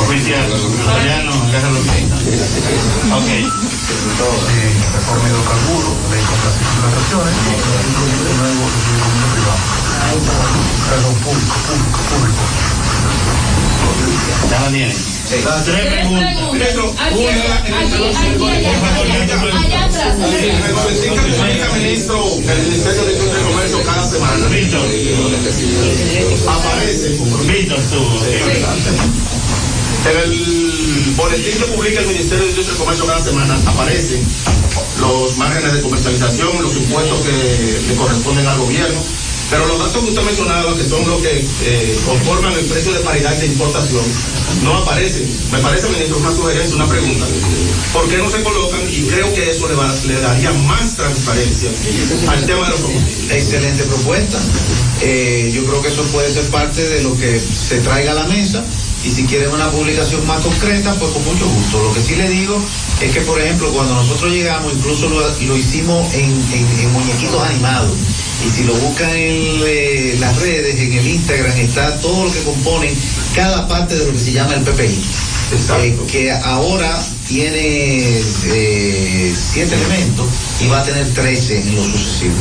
Oficial. Ya no, Ok. reforma hidrocarburos, ley contra las explotaciones y el nuevo privado. Perdón, público, público, público. Ya la tienen. Tres preguntas. Ministro, ministro del Ministerio de Industria y Comercio cada semana. Aparece. En el boletín que publica el Ministerio de Industria y Comercio cada semana aparecen los márgenes de comercialización, los impuestos que le corresponden al gobierno. Pero los datos que usted mencionaba, que son los que eh, conforman el precio de paridad de importación, no aparecen. Me parece, ministro, una sugerencia, una pregunta. ¿Por qué no se colocan? Y creo que eso le, va- le daría más transparencia al tema de los combustibles. Excelente propuesta. Eh, yo creo que eso puede ser parte de lo que se traiga a la mesa. Y si quieren una publicación más concreta, pues con mucho gusto. Lo que sí le digo es que, por ejemplo, cuando nosotros llegamos, incluso lo, lo hicimos en, muñequitos animados. Y si lo buscan en eh, las redes, en el Instagram, está todo lo que componen cada parte de lo que se llama el PPI. Eh, que ahora tiene eh, siete elementos y va a tener 13 en lo sucesivo.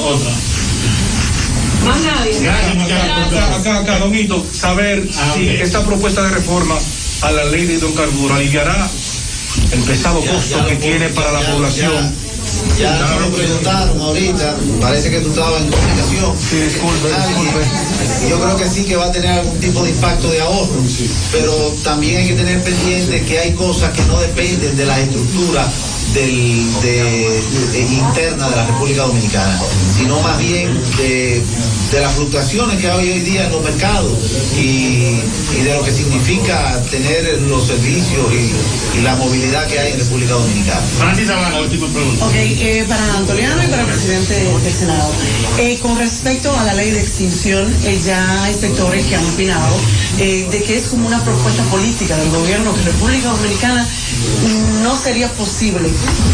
Otra. Más nadie. Acá, acá, acá, don Hito, saber si esta propuesta de reforma a la ley de hidrocarburos aliviará el pesado costo que tiene para la población. Ya me lo preguntaron ahorita, parece que tú estabas en comunicación. Sí, disculpe, disculpe. Yo creo que sí que va a tener algún tipo de impacto de ahorro, pero también hay que tener pendiente que hay cosas que no dependen de la estructura del, de, de- interna de la República Dominicana, sino más bien de, de las fluctuaciones que hay hoy día en los mercados y, y de lo que significa tener los servicios y, y la movilidad que hay en República Dominicana. Francis Sabana, última pregunta. Ok, eh, para Antoliano y para el presidente del Senado. Eh, con respecto a la ley de extinción, eh, ya hay sectores que han opinado eh, de que es como una propuesta política del gobierno que República Dominicana mm, no sería posible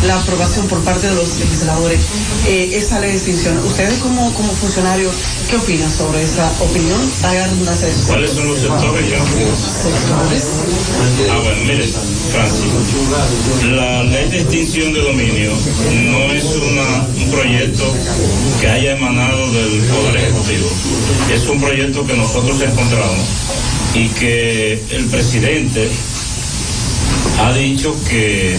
la aprobación por parte de los legisladores eh, esa ley de extinción. Ustedes como, como funcionarios, ¿qué opinan sobre esa opinión? Hagan una ¿Cuáles son los sectores ya? Sectores. Ah, bueno, mire, Francis, la ley de extinción de dominio no es una- un proyecto que haya emanado del Poder Ejecutivo. Es un proyecto que nosotros encontramos y que el presidente ha dicho que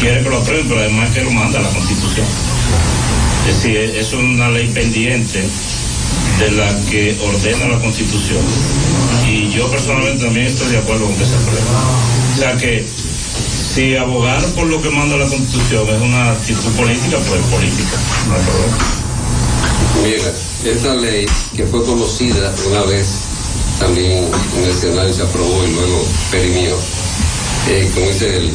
quiere que lo aprueben, pero además que lo manda la Constitución. Es decir, es una ley pendiente de la que ordena la Constitución. Y yo personalmente también estoy de acuerdo con que se apruebe. O sea que si abogar por lo que manda la Constitución es una actitud política, pues política. No hay problema. Mira, esta ley que fue conocida una vez también en el Senado se aprobó y luego perimió, eh, como dice el,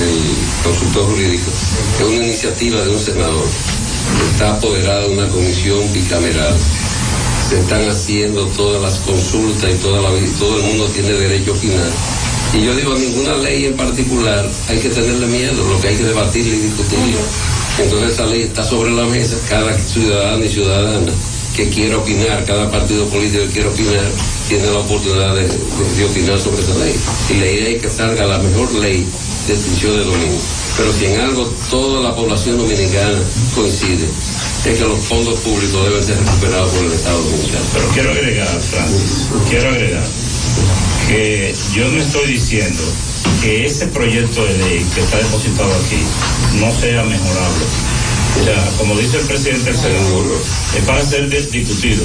el consultor jurídico, es una iniciativa de un senador. Está apoderada de una comisión bicameral. Se están haciendo todas las consultas y toda la, todo el mundo tiene derecho a opinar. Y yo digo, a ninguna ley en particular hay que tenerle miedo, lo que hay que debatirla y discutirla. Entonces esa ley está sobre la mesa, cada ciudadano y ciudadana que quiera opinar, cada partido político que quiera opinar, tiene la oportunidad de, de- de opinar sobre esa ley. Y la idea es que salga la mejor ley de extinción de dominio. Pero si en algo toda la población dominicana coincide, es que los fondos públicos deben ser recuperados por el Estado dominicano. Pero quiero agregar, Francis, quiero agregar que yo no estoy diciendo que ese proyecto de ley que está depositado aquí no sea mejorable. O sea, como dice el presidente del Senado, es para ser discutido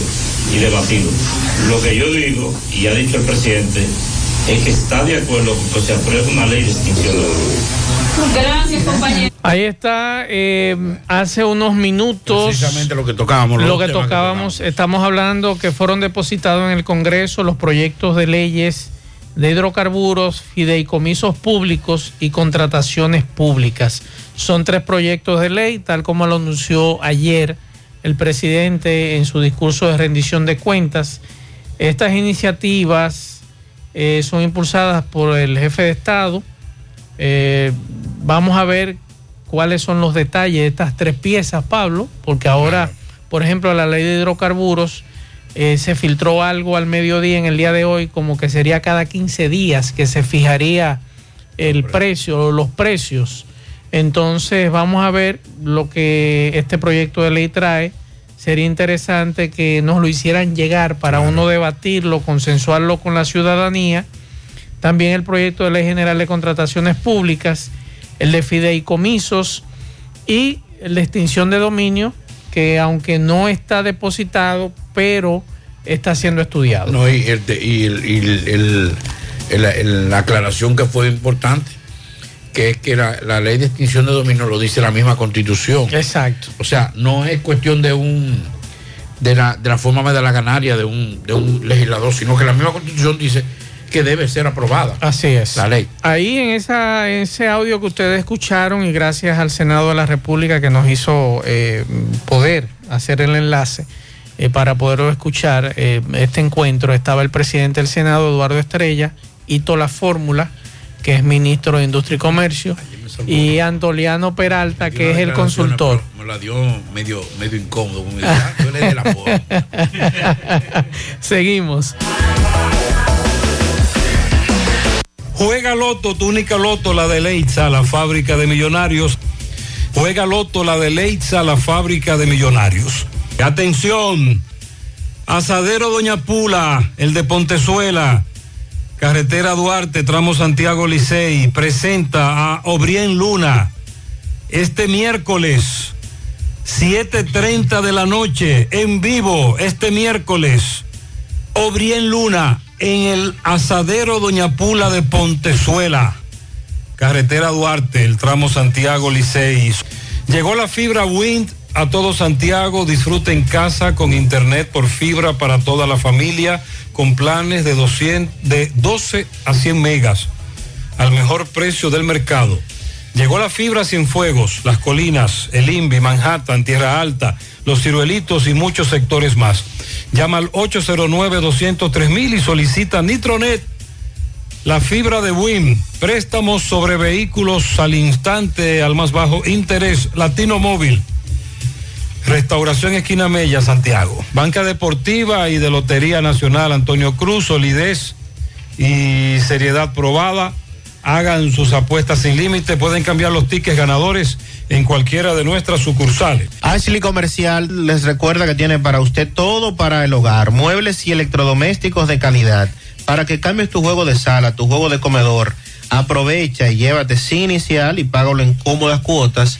y debatido. Lo que yo digo, y ha dicho el presidente, es que está de acuerdo con que se apruebe una ley de extinción de dominio. Gracias, compañero. Ahí está, eh, hace unos minutos. Precisamente lo que tocábamos. Lo que tocábamos, estamos hablando que fueron depositados en el Congreso los proyectos de leyes de hidrocarburos, fideicomisos públicos y contrataciones públicas. Son tres proyectos de ley, tal como lo anunció ayer el presidente en su discurso de rendición de cuentas. Estas iniciativas eh, son impulsadas por el jefe de Estado. Eh, vamos a ver cuáles son los detalles de estas tres piezas, Pablo, porque ahora, por ejemplo, la ley de hidrocarburos eh, se filtró algo al mediodía en el día de hoy, como que sería cada 15 días que se fijaría el precio, los precios. Entonces, vamos a ver lo que este proyecto de ley trae. Sería interesante que nos lo hicieran llegar para uno debatirlo, consensuarlo con la ciudadanía. También el proyecto de ley general de contrataciones públicas, el de fideicomisos y de extinción de dominio, que aunque no está depositado, pero está siendo estudiado. No, y, el, y el- y el- la aclaración que fue importante, que es que la, la ley de extinción de dominio lo dice la misma constitución. Exacto. O sea, no es cuestión de un de la, de la forma de la ganaria de un, de un legislador, sino que la misma constitución dice que debe ser aprobada. Así es. La ley. Ahí en esa, ese audio que ustedes escucharon y gracias al Senado de la República que nos hizo eh, poder hacer el enlace eh, para poderlo escuchar, eh, este encuentro estaba el presidente del Senado, Eduardo Estrella, Hito La Fórmula, que es ministro de Industria y Comercio, y Antoliano Peralta, que es el consultor. Me la dio medio, medio incómodo. "Ah, la forma". [laughs] Seguimos. Juega Loto, tu única Loto, la de Leitza, la fábrica de millonarios. Juega Loto, la de Leitza, la fábrica de millonarios. Atención, Asadero Doña Pula, el de Pontezuela, carretera Duarte, tramo Santiago Licey, presenta a Obrien Luna este miércoles, 7.30 de la noche, en vivo, este miércoles. Obrien Luna en el asadero Doña Pula de Pontezuela, carretera Duarte, el tramo Santiago Licey. Llegó la fibra Wind a todo Santiago, disfruta en casa con internet por fibra para toda la familia, con planes de, 200, de 12 a 100 megas, al mejor precio del mercado. Llegó la fibra Cienfuegos, Las Colinas, El Invi, Manhattan, Tierra Alta, Los Ciruelitos y muchos sectores más. Llama al 809-203 y solicita Nitronet, la fibra de WIM, préstamos sobre vehículos al instante, al más bajo interés, Latino Móvil. Restauración Esquina Mella, Santiago. Banca Deportiva y de Lotería Nacional Antonio Cruz, solidez y seriedad probada. Hagan sus apuestas sin límite. Pueden cambiar los tickets ganadores en cualquiera de nuestras sucursales. Ashley Comercial les recuerda que tiene para usted todo para el hogar, muebles y electrodomésticos de calidad. Para que cambies tu juego de sala, tu juego de comedor, aprovecha y llévate sin inicial y págalo en cómodas cuotas.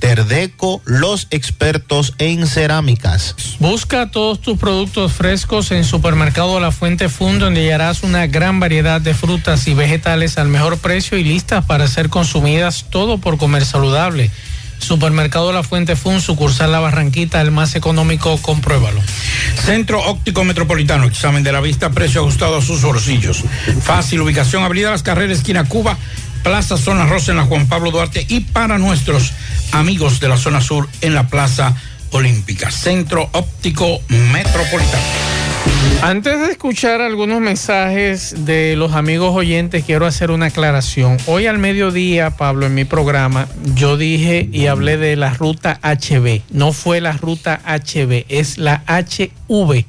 Terdeco, los expertos en cerámicas. Busca todos tus productos frescos en Supermercado La Fuente Fun, donde hallarás una gran variedad de frutas y vegetales al mejor precio y listas para ser consumidas, todo por comer saludable. Supermercado La Fuente Fun, sucursal La Barranquita, el más económico, compruébalo. Centro Óptico Metropolitano, examen de la vista, precio ajustado a sus bolsillos. Fácil ubicación, Avenida Las Carreras, esquina Cuba, Plaza Zona Rosa en la Juan Pablo Duarte y para nuestros amigos de la zona sur en la Plaza Olímpica. Centro Óptico Metropolitano. Antes de escuchar algunos mensajes de los amigos oyentes, quiero hacer una aclaración. Hoy al mediodía, Pablo, en mi programa, yo dije y hablé de la ruta HB. No fue la ruta HB, es la HV,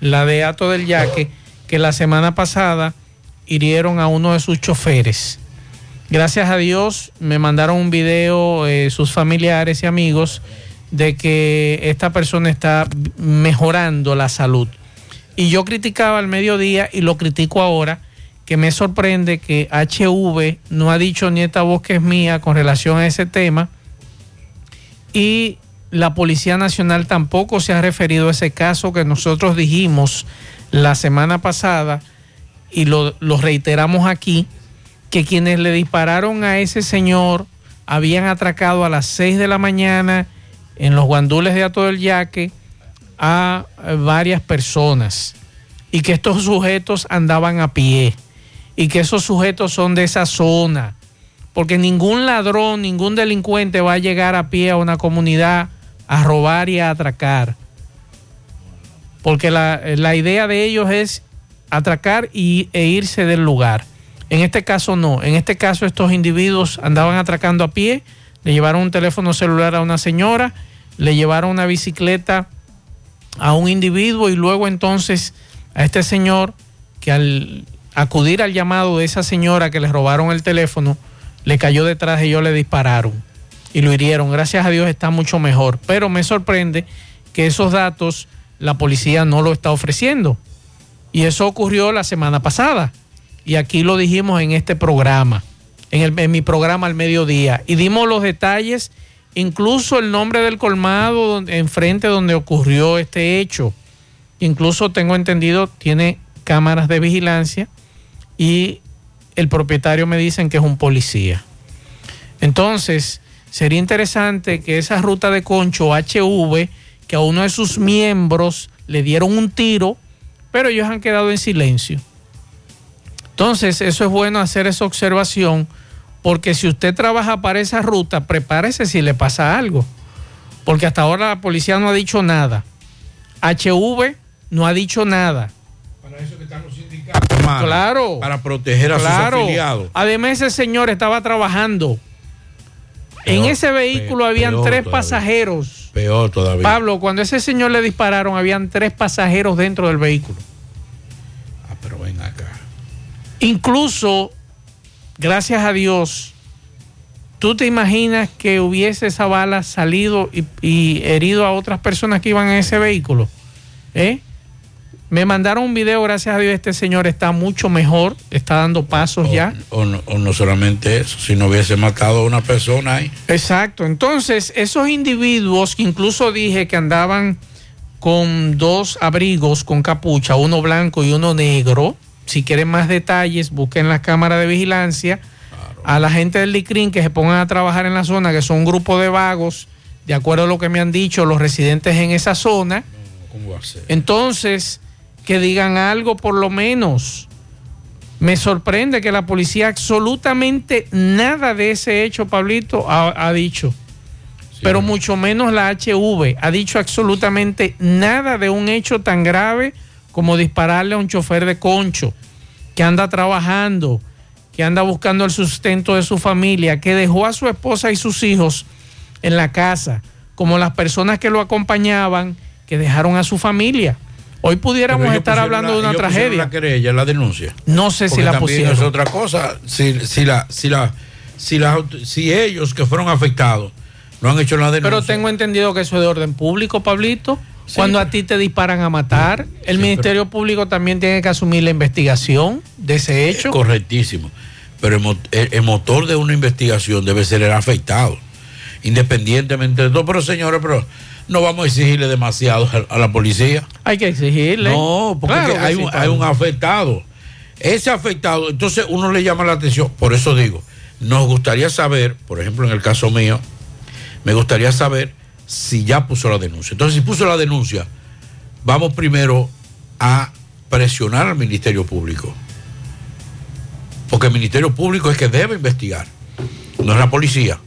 la de Ato del Yaque, que la semana pasada hirieron a uno de sus choferes. Gracias a Dios me mandaron un video eh, sus familiares y amigos de que esta persona está mejorando la salud. Y yo criticaba al mediodía y lo critico ahora, que me sorprende que HV no ha dicho ni esta voz que es mía con relación a ese tema. Y la Policía Nacional tampoco se ha referido a ese caso que nosotros dijimos la semana pasada y lo, lo reiteramos aquí, que quienes le dispararon a ese señor habían atracado a las 6 de la mañana en los guandules de Ato del Yaque a eh, varias personas y que estos sujetos andaban a pie y que esos sujetos son de esa zona, porque ningún ladrón, ningún delincuente va a llegar a pie a una comunidad a robar y a atracar, porque la, la idea de ellos es atracar y, e irse del lugar. En este caso no, en este caso estos individuos andaban atracando a pie, le llevaron un teléfono celular a una señora, le llevaron una bicicleta a un individuo y luego entonces a este señor que al acudir al llamado de esa señora que le robaron el teléfono, le cayó detrás y ellos le dispararon y lo hirieron. Gracias a Dios está mucho mejor, pero me sorprende que esos datos la policía no lo está ofreciendo. Y eso ocurrió la semana pasada. Y aquí lo dijimos en este programa, en, mi programa al mediodía. Y dimos los detalles, incluso el nombre del colmado enfrente donde ocurrió este hecho. Incluso tengo entendido, tiene cámaras de vigilancia y el propietario me dicen que es un policía. Entonces, sería interesante que esa ruta de concho HV, que a uno de sus miembros le dieron un tiro, pero ellos han quedado en silencio. Entonces, eso es bueno hacer esa observación, porque si usted trabaja para esa ruta, prepárese si le pasa algo. Porque hasta ahora la policía no ha dicho nada. HV no ha dicho nada. Hermano, Claro. Para proteger a Claro. sus afiliados. Además, ese señor estaba trabajando. en ese vehículo habían peor tres todavía. pasajeros. Peor todavía. Pablo, cuando ese señor le dispararon, habían tres pasajeros dentro del vehículo. Incluso, gracias a Dios, ¿tú te imaginas que hubiese esa bala salido y, y herido a otras personas que iban en ese vehículo? ¿Eh? Me mandaron un video, gracias a Dios, este señor está mucho mejor, está dando pasos ya. O no, o no solamente eso, si no hubiese matado a una persona ahí. Exacto. Entonces, esos individuos que incluso dije que andaban con dos abrigos con capucha, uno blanco y uno negro. Si quieren más detalles, busquen la cámara de vigilancia. A la gente del LICRIN que se pongan a trabajar en la zona, que son un grupo de vagos, de acuerdo a lo que me han dicho los residentes en esa zona. ¿Cómo va a ser? Entonces, que digan algo por lo menos. Me sorprende que la policía absolutamente nada de ese hecho, Pablito, ha, ha dicho. Pero mucho menos la HV ha dicho absolutamente nada de un hecho tan grave como dispararle a un chofer de concho que anda trabajando, que anda buscando el sustento de su familia, que dejó a su esposa y sus hijos en la casa, como las personas que lo acompañaban, que dejaron a su familia. Hoy pudiéramos estar hablando la- de una tragedia. La querella, la denuncia. No sé si la pusieron. Es otra cosa. Si, si, la, si, la, si, la si ellos que fueron afectados no han hecho la denuncia. Pero tengo entendido que eso es de orden público, Pablito. Cuando a ti te disparan a matar, el Ministerio Público también tiene que asumir la investigación de ese hecho. Correctísimo. Pero el, mo- el- el motor de una investigación debe ser el afectado, independientemente de todo. Pero señores, pero no vamos a exigirle demasiado a, a la policía. Hay que exigirle. No, porque Claro sí, un, hay un afectado. Ese afectado, entonces uno le llama la atención. Por eso digo, nos gustaría saber, por ejemplo, en el caso mío, me gustaría saber si ya puso la denuncia. Entonces, si puso la denuncia, vamos primero a presionar al Ministerio Público. Porque el Ministerio Público es que debe investigar, no es la policía.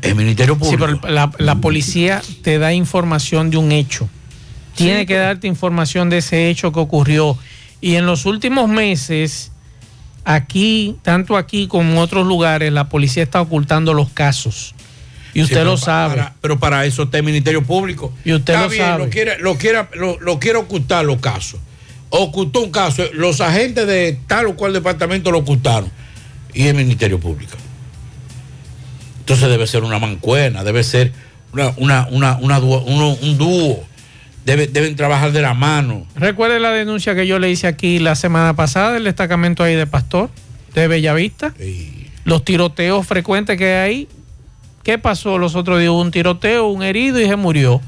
El Ministerio Sí, Público. pero la, la policía te da información de un hecho. Tiene que darte información de ese hecho que ocurrió. Y en los últimos meses, aquí, tanto aquí como en otros lugares, la policía está ocultando los casos. Y usted Sí, lo sabe. para- pero para eso está el Ministerio Público. Y usted Está lo bien, sabe. Lo quiere, lo, quiere, lo, lo quiere ocultar los casos. Ocultó un caso. Los agentes de tal o cual departamento lo ocultaron. Y el Ministerio Público. Entonces debe ser una mancuena, debe ser una, una, una, una dúo- uno- un dúo. Debe- deben trabajar de la mano. Recuerde la denuncia que yo le hice aquí la semana pasada del destacamento ahí de Pastor, de Bellavista. Los tiroteos frecuentes que hay ahí. ¿Qué pasó los otros días? Hubo un tiroteo, un herido y se murió.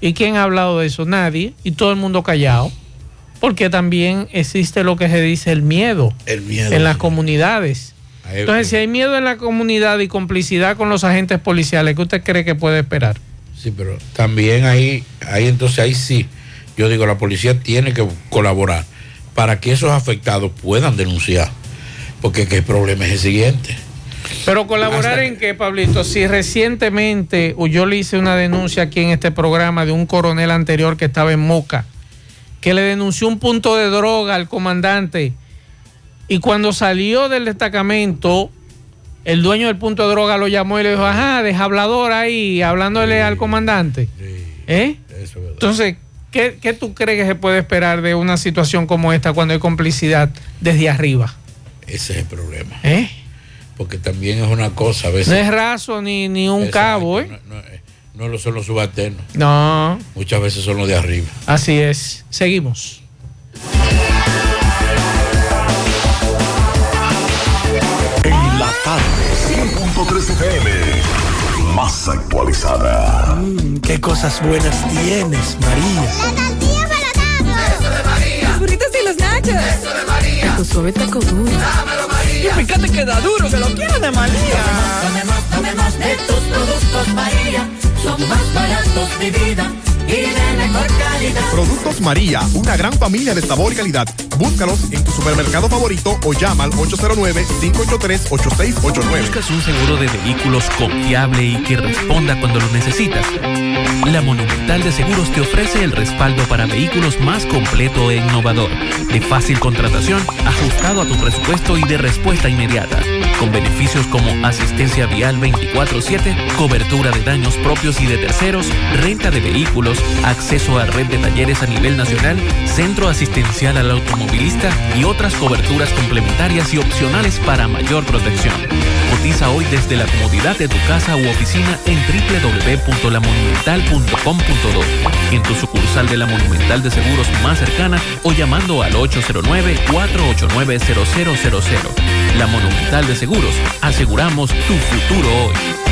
¿Y quién ha hablado de eso? Nadie. Y todo el mundo callado. porque también existe lo que se dice el miedo, El miedo. en las comunidades. Entonces, si hay miedo en la comunidad y complicidad con los agentes policiales, ¿qué usted cree que puede esperar? Sí, pero también ahí, ahí entonces ahí sí, yo digo, la policía tiene que colaborar para que esos afectados puedan denunciar, porque que el problema es el siguiente. Pero colaborar Hasta en qué, Pablito, si recientemente yo le hice una denuncia aquí en este programa de un coronel anterior que estaba en Moca, que le denunció un punto de droga al comandante y cuando salió del destacamento, el dueño del punto de droga lo llamó y le dijo, ajá, deja hablador ahí, hablándole al comandante. ¿Eh? Entonces, ¿qué, ¿qué tú crees que se puede esperar de una situación como esta cuando hay complicidad desde arriba? Ese es el problema. ¿Eh? Porque también es una cosa, a veces. No es raso ni, ni un Exacto, cabo, ¿eh? No, no, eh, no lo son los subalternos, No, muchas veces son los de arriba. así es. Seguimos. En la tarde, 100.3 FM. Más actualizada. qué cosas buenas tienes, María. Eso de María. Los burritos y los nachos. Eso de María. Tu suave taco duro. María. Y fíjate que da duro, que lo quiero de María. Dame más, dame más de tus productos, María. Son más baratos de vida Productos María, una gran familia de sabor y calidad. Búscalos en tu supermercado favorito o llama al 809-583-8689. ¿Buscas un seguro de vehículos confiable y que responda cuando lo necesitas? La Monumental de Seguros te ofrece el respaldo para vehículos más completo e innovador, de fácil contratación, ajustado a tu presupuesto y de respuesta inmediata, con beneficios como asistencia vial 24/7, cobertura de daños propios y de terceros, renta de vehículos, acceso a red de talleres a nivel nacional, centro asistencial al automovilista y otras coberturas complementarias y opcionales para mayor protección. Cotiza hoy desde la comodidad de tu casa u oficina en www.lamonumental.com.do, en tu sucursal de la Monumental de Seguros más cercana o llamando al 809-489-0000. La Monumental de Seguros, aseguramos tu futuro hoy.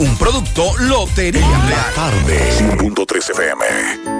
Un producto Lotería Real. Tarde, 100.3 FM.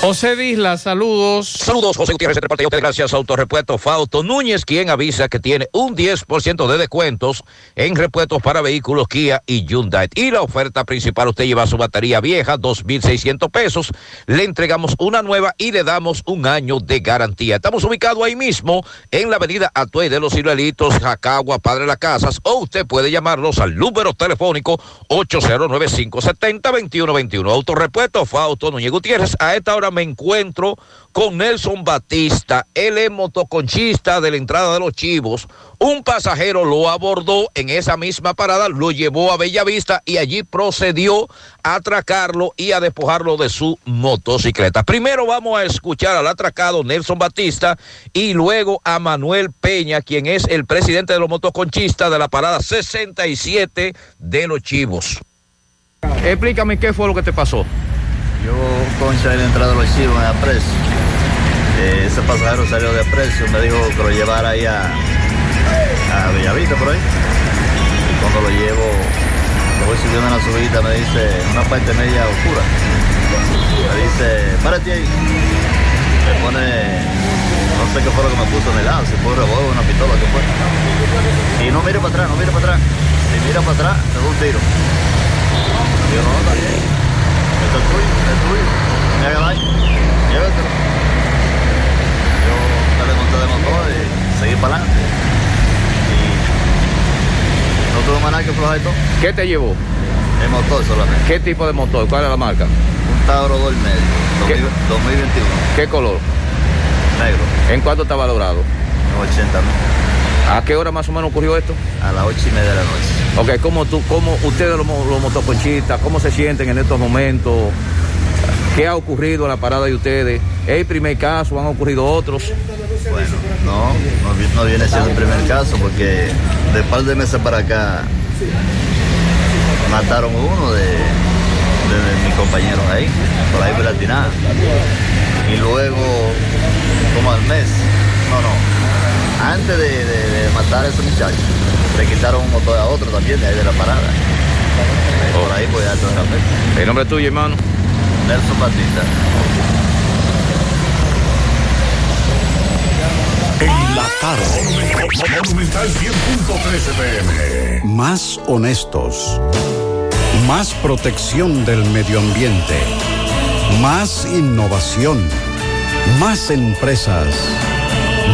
José Disla, saludos. Saludos, José Gutiérrez, de parte de gracias Autorepuesto Fausto Núñez, quien avisa que tiene un 10% de descuentos en repuestos para vehículos Kia y Hyundai. Y la oferta principal, usted lleva su batería vieja, 2.600 pesos, le entregamos una nueva y le damos un año de garantía. Estamos ubicados ahí mismo en la avenida Atuey de los Ciruelitos, Jacagua, Padre Las Casas, o usted puede llamarnos al número telefónico 809-570-2121. Autorepuesto Fausto Núñez Gutiérrez, a esta hora me encuentro con Nelson Batista, él es motoconchista de la entrada de los Chivos. Un pasajero lo abordó en esa misma parada, lo llevó a Bellavista y allí procedió a atracarlo y a despojarlo de su motocicleta. Primero vamos a escuchar al atracado Nelson Batista y luego a Manuel Peña, quien es el presidente de los motoconchistas de la parada 67 de los Chivos. Explícame qué fue lo que te pasó. Yo concha en la entrada de los chivos en Aprecio. Eh, ese pasajero salió de Aprecio, me dijo que lo llevara ahí a, a por ahí. Y cuando lo llevo, le voy subiendo una subida, me dice, una parte media oscura. Me dice, párate ahí. Me pone, no sé qué fue lo que me puso en el lado, si fue un revólver, una pistola, qué fue. Y no mire para atrás, no mire para atrás. Si mira para atrás, te da un tiro. Yo, no, está. Esto es tuyo, es tuyo. Daño. Llévatelo. Yo me le monté de motor y seguí para adelante. Y no tuve más nada que flojar y todo. ¿Qué te llevó? El motor solamente. ¿Qué tipo de motor? ¿Cuál es la marca? Un Tauro 2 medio, 2021. ¿Qué color? Negro. ¿En cuánto está valorado? 80 mil. ¿A qué hora más o menos ocurrió esto? A las 8 y media de la noche. Ok, ¿cómo, tú, cómo ustedes los, los motoconchistas, cómo se sienten en estos momentos? ¿Qué ha ocurrido en la parada de ustedes? ¿Es el primer caso? ¿Han ocurrido otros? Bueno, no, no, vi- no viene siendo el primer caso porque de par de meses para acá mataron uno de, de, de mis compañeros ahí, por ahí por la tirada. Y luego, como al mes, no, no, antes de, de- de matar a ese muchacho, le quitaron un motor a otro también de ahí de la parada. Por ahí pues ya todo ¿El nombre tuyo, hermano? Nelson Batista. En la tarde. Monumental 100.13 pm. Más honestos. Más protección del medio ambiente. Más innovación. Más empresas.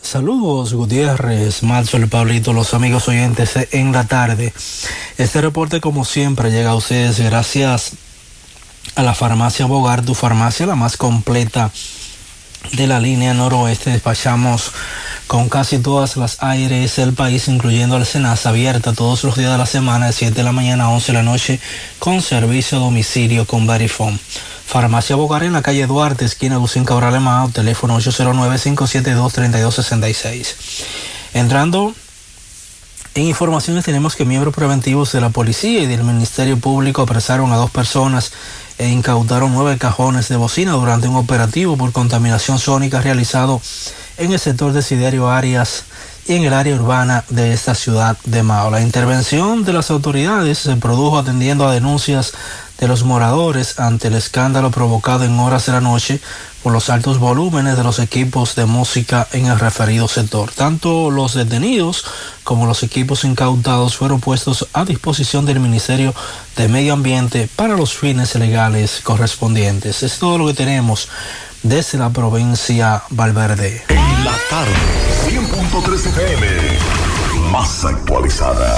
Saludos Gutiérrez, Marcel, Pablito, los amigos oyentes en la tarde. Este reporte como siempre llega a ustedes gracias a la farmacia Bogar, tu farmacia la más completa de la línea noroeste. Despachamos con casi todas las aires del país, incluyendo el Senasa, abierta todos los días de la semana de 7 de la mañana a 11 de la noche con servicio a domicilio con Verifone. Farmacia Bogar en la calle Duarte, esquina Lucín Cabral Mao, teléfono 809-572-3266. Entrando en informaciones tenemos que miembros preventivos de la policía y del Ministerio Público apresaron a dos personas e incautaron nueve cajones de bocina durante un operativo por contaminación sónica realizado en el sector de Siderio Arias y en el área urbana de esta ciudad de Mao. La intervención de las autoridades se produjo atendiendo a denuncias de los moradores ante el escándalo provocado en horas de la noche por los altos volúmenes de los equipos de música en el referido sector. Tanto los detenidos como los equipos incautados fueron puestos a disposición del Ministerio de Medio Ambiente para los fines legales correspondientes. Es todo lo que tenemos desde la provincia Valverde. En la tarde. 100.13 pm. Más actualizada.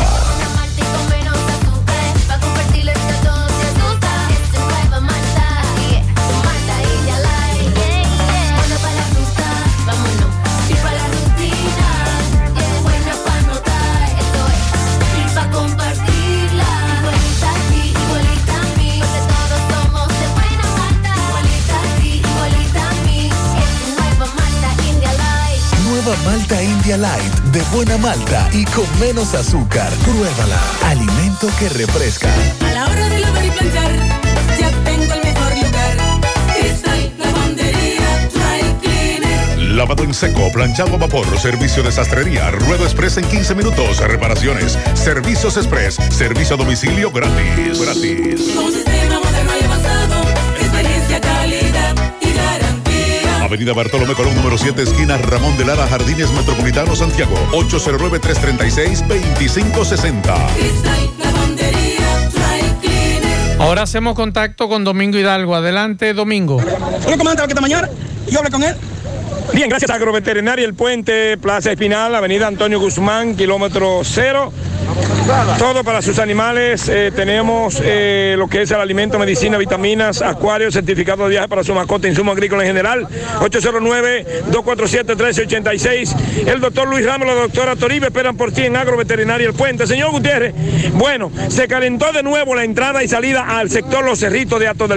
India Light de buena malta y con menos azúcar. Pruébala. Alimento que refresca. A la hora de lavar y planchar, ya tengo el mejor lugar. Cristal, lavandería, dry cleaner. Lavado en seco, planchado a vapor, servicio de sastrería, ruedo express en 15 minutos, reparaciones, servicios express, servicio a domicilio gratis. Gratis. Avenida Bartolomé Colón, número 7, esquina Ramón de Lara, Jardines Metropolitano, Santiago. 809-336-2560. Cristal, lavandería, dry cleaner. Ahora hacemos contacto con Domingo Hidalgo. Adelante, Domingo. Hola, comandante, esta mañana. Yo hablé con él. Bien, gracias a Agroveterinaria El Puente, Plaza Espinal, Avenida Antonio Guzmán, kilómetro cero. Todo para sus animales. eh, tenemos eh, lo que es el alimento, medicina, vitaminas, acuario, certificado de viaje para su mascota, insumo agrícola en general. 809-247-1386. El doctor Luis Ramos, la doctora Toribe esperan por ti en Agroveterinaria El Puente. Señor Gutiérrez, bueno, se calentó de nuevo la entrada y salida al sector Los Cerritos de Ato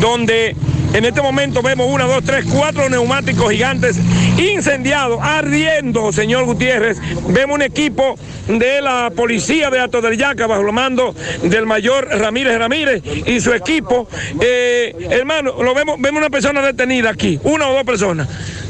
donde en este momento vemos una, dos, tres, cuatro neumáticos gigantes incendiados, ardiendo, señor Gutiérrez. Vemos un equipo de la policía de Ato del Yaca bajo el mando del mayor Ramírez Ramírez y su equipo. Eh, hermano, lo vemos, vemos una persona detenida aquí, una o dos personas.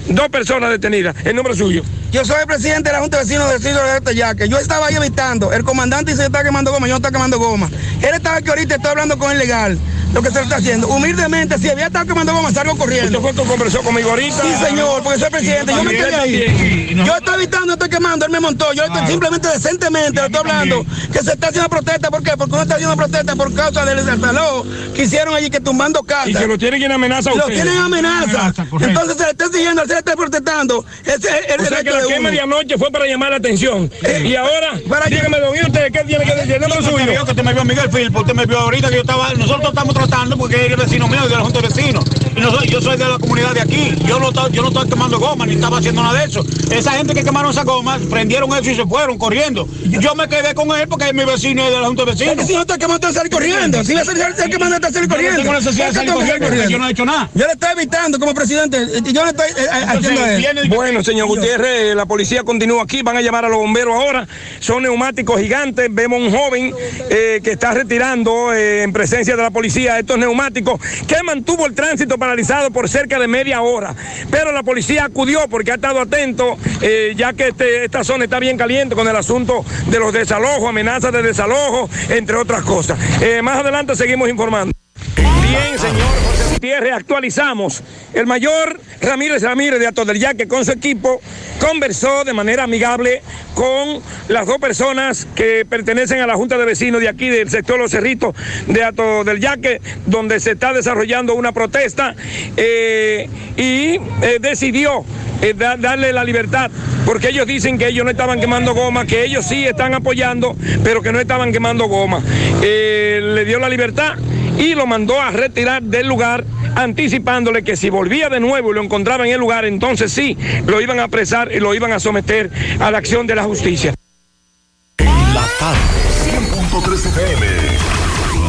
Dos personas detenidas. El nombre suyo. Yo soy el presidente de la Junta de Vecinos del Distrito de Yaque. Yo estaba ahí evitando. El comandante se está quemando goma, yo no está quemando goma. Él estaba aquí ahorita, estoy hablando con él legal. Lo que se le está haciendo. Humildemente, si había estado quemando goma, salgo corriendo. ¿Usted fue que conversó conmigo ahorita? Sí, señor, porque soy presidente. Yo me quedé ahí. Yo estoy evitando, no estoy quemando, él me montó. Yo estoy simplemente decentemente le estoy hablando que se está haciendo protesta. ¿Por qué? Porque uno está haciendo protesta por causa del desalojo que hicieron allí, que tumbando casas. Y que lo tienen en amenaza a Lo usted. tienen en amenaza. Entonces se le está exigiendo, se le está protestando. Ese es el O sea que la de quema de anoche fue para llamar la atención. y ahora, para dígame, don, ¿y usted qué tiene que decir? Usted me suyo. vio que usted me vio Miguel Filpo, usted me vio ahorita que yo estaba, nosotros estamos porque es vecino mío de la Junta de Vecinos. Y nosotros- yo soy de la comunidad de aquí. Yo no, yo no estaba quemando goma ni estaba haciendo nada de eso. Esa gente que quemaron esa goma, prendieron eso y se fueron corriendo. Yo me quedé con él porque es mi vecino y es de la Junta de Vecinos. Si no está quemando, está salir corriendo. Si va a salir el que manda, está salir Yo no corriendo. tengo necesidad de Es que salir corriendo, porque yo no he hecho nada. Yo le estoy evitando como presidente. Yo le estoy eh, eh, haciendo. Bueno, señor Gutiérrez, la policía continúa aquí, van a llamar a los bomberos ahora. Son neumáticos gigantes. Vemos un joven eh, que está retirando eh, en presencia de la policía estos neumáticos que mantuvo el tránsito paralizado por cerca de media hora. Pero la policía acudió porque ha estado atento, eh, ya que este- esta zona está bien caliente con el asunto de los desalojos, amenazas de desalojo, entre otras cosas. Eh, más adelante seguimos informando. Bien, señor José Actualizamos. El mayor Ramírez Ramírez de Ato del Yaque con su equipo conversó de manera amigable con las dos personas que pertenecen a la Junta de Vecinos de aquí del sector Los Cerritos de Ato del Yaque, donde se está desarrollando una protesta eh, y eh, decidió eh, da- darle la libertad, porque ellos dicen que ellos no estaban quemando goma, que ellos sí están apoyando, pero que no estaban quemando goma. Le dio la libertad y lo mandó a retirar del lugar, anticipándole que si volvía de nuevo y lo encontraba en el lugar, entonces sí, lo iban a apresar y lo iban a someter a la acción de la justicia. La tarde, 100.3 FM.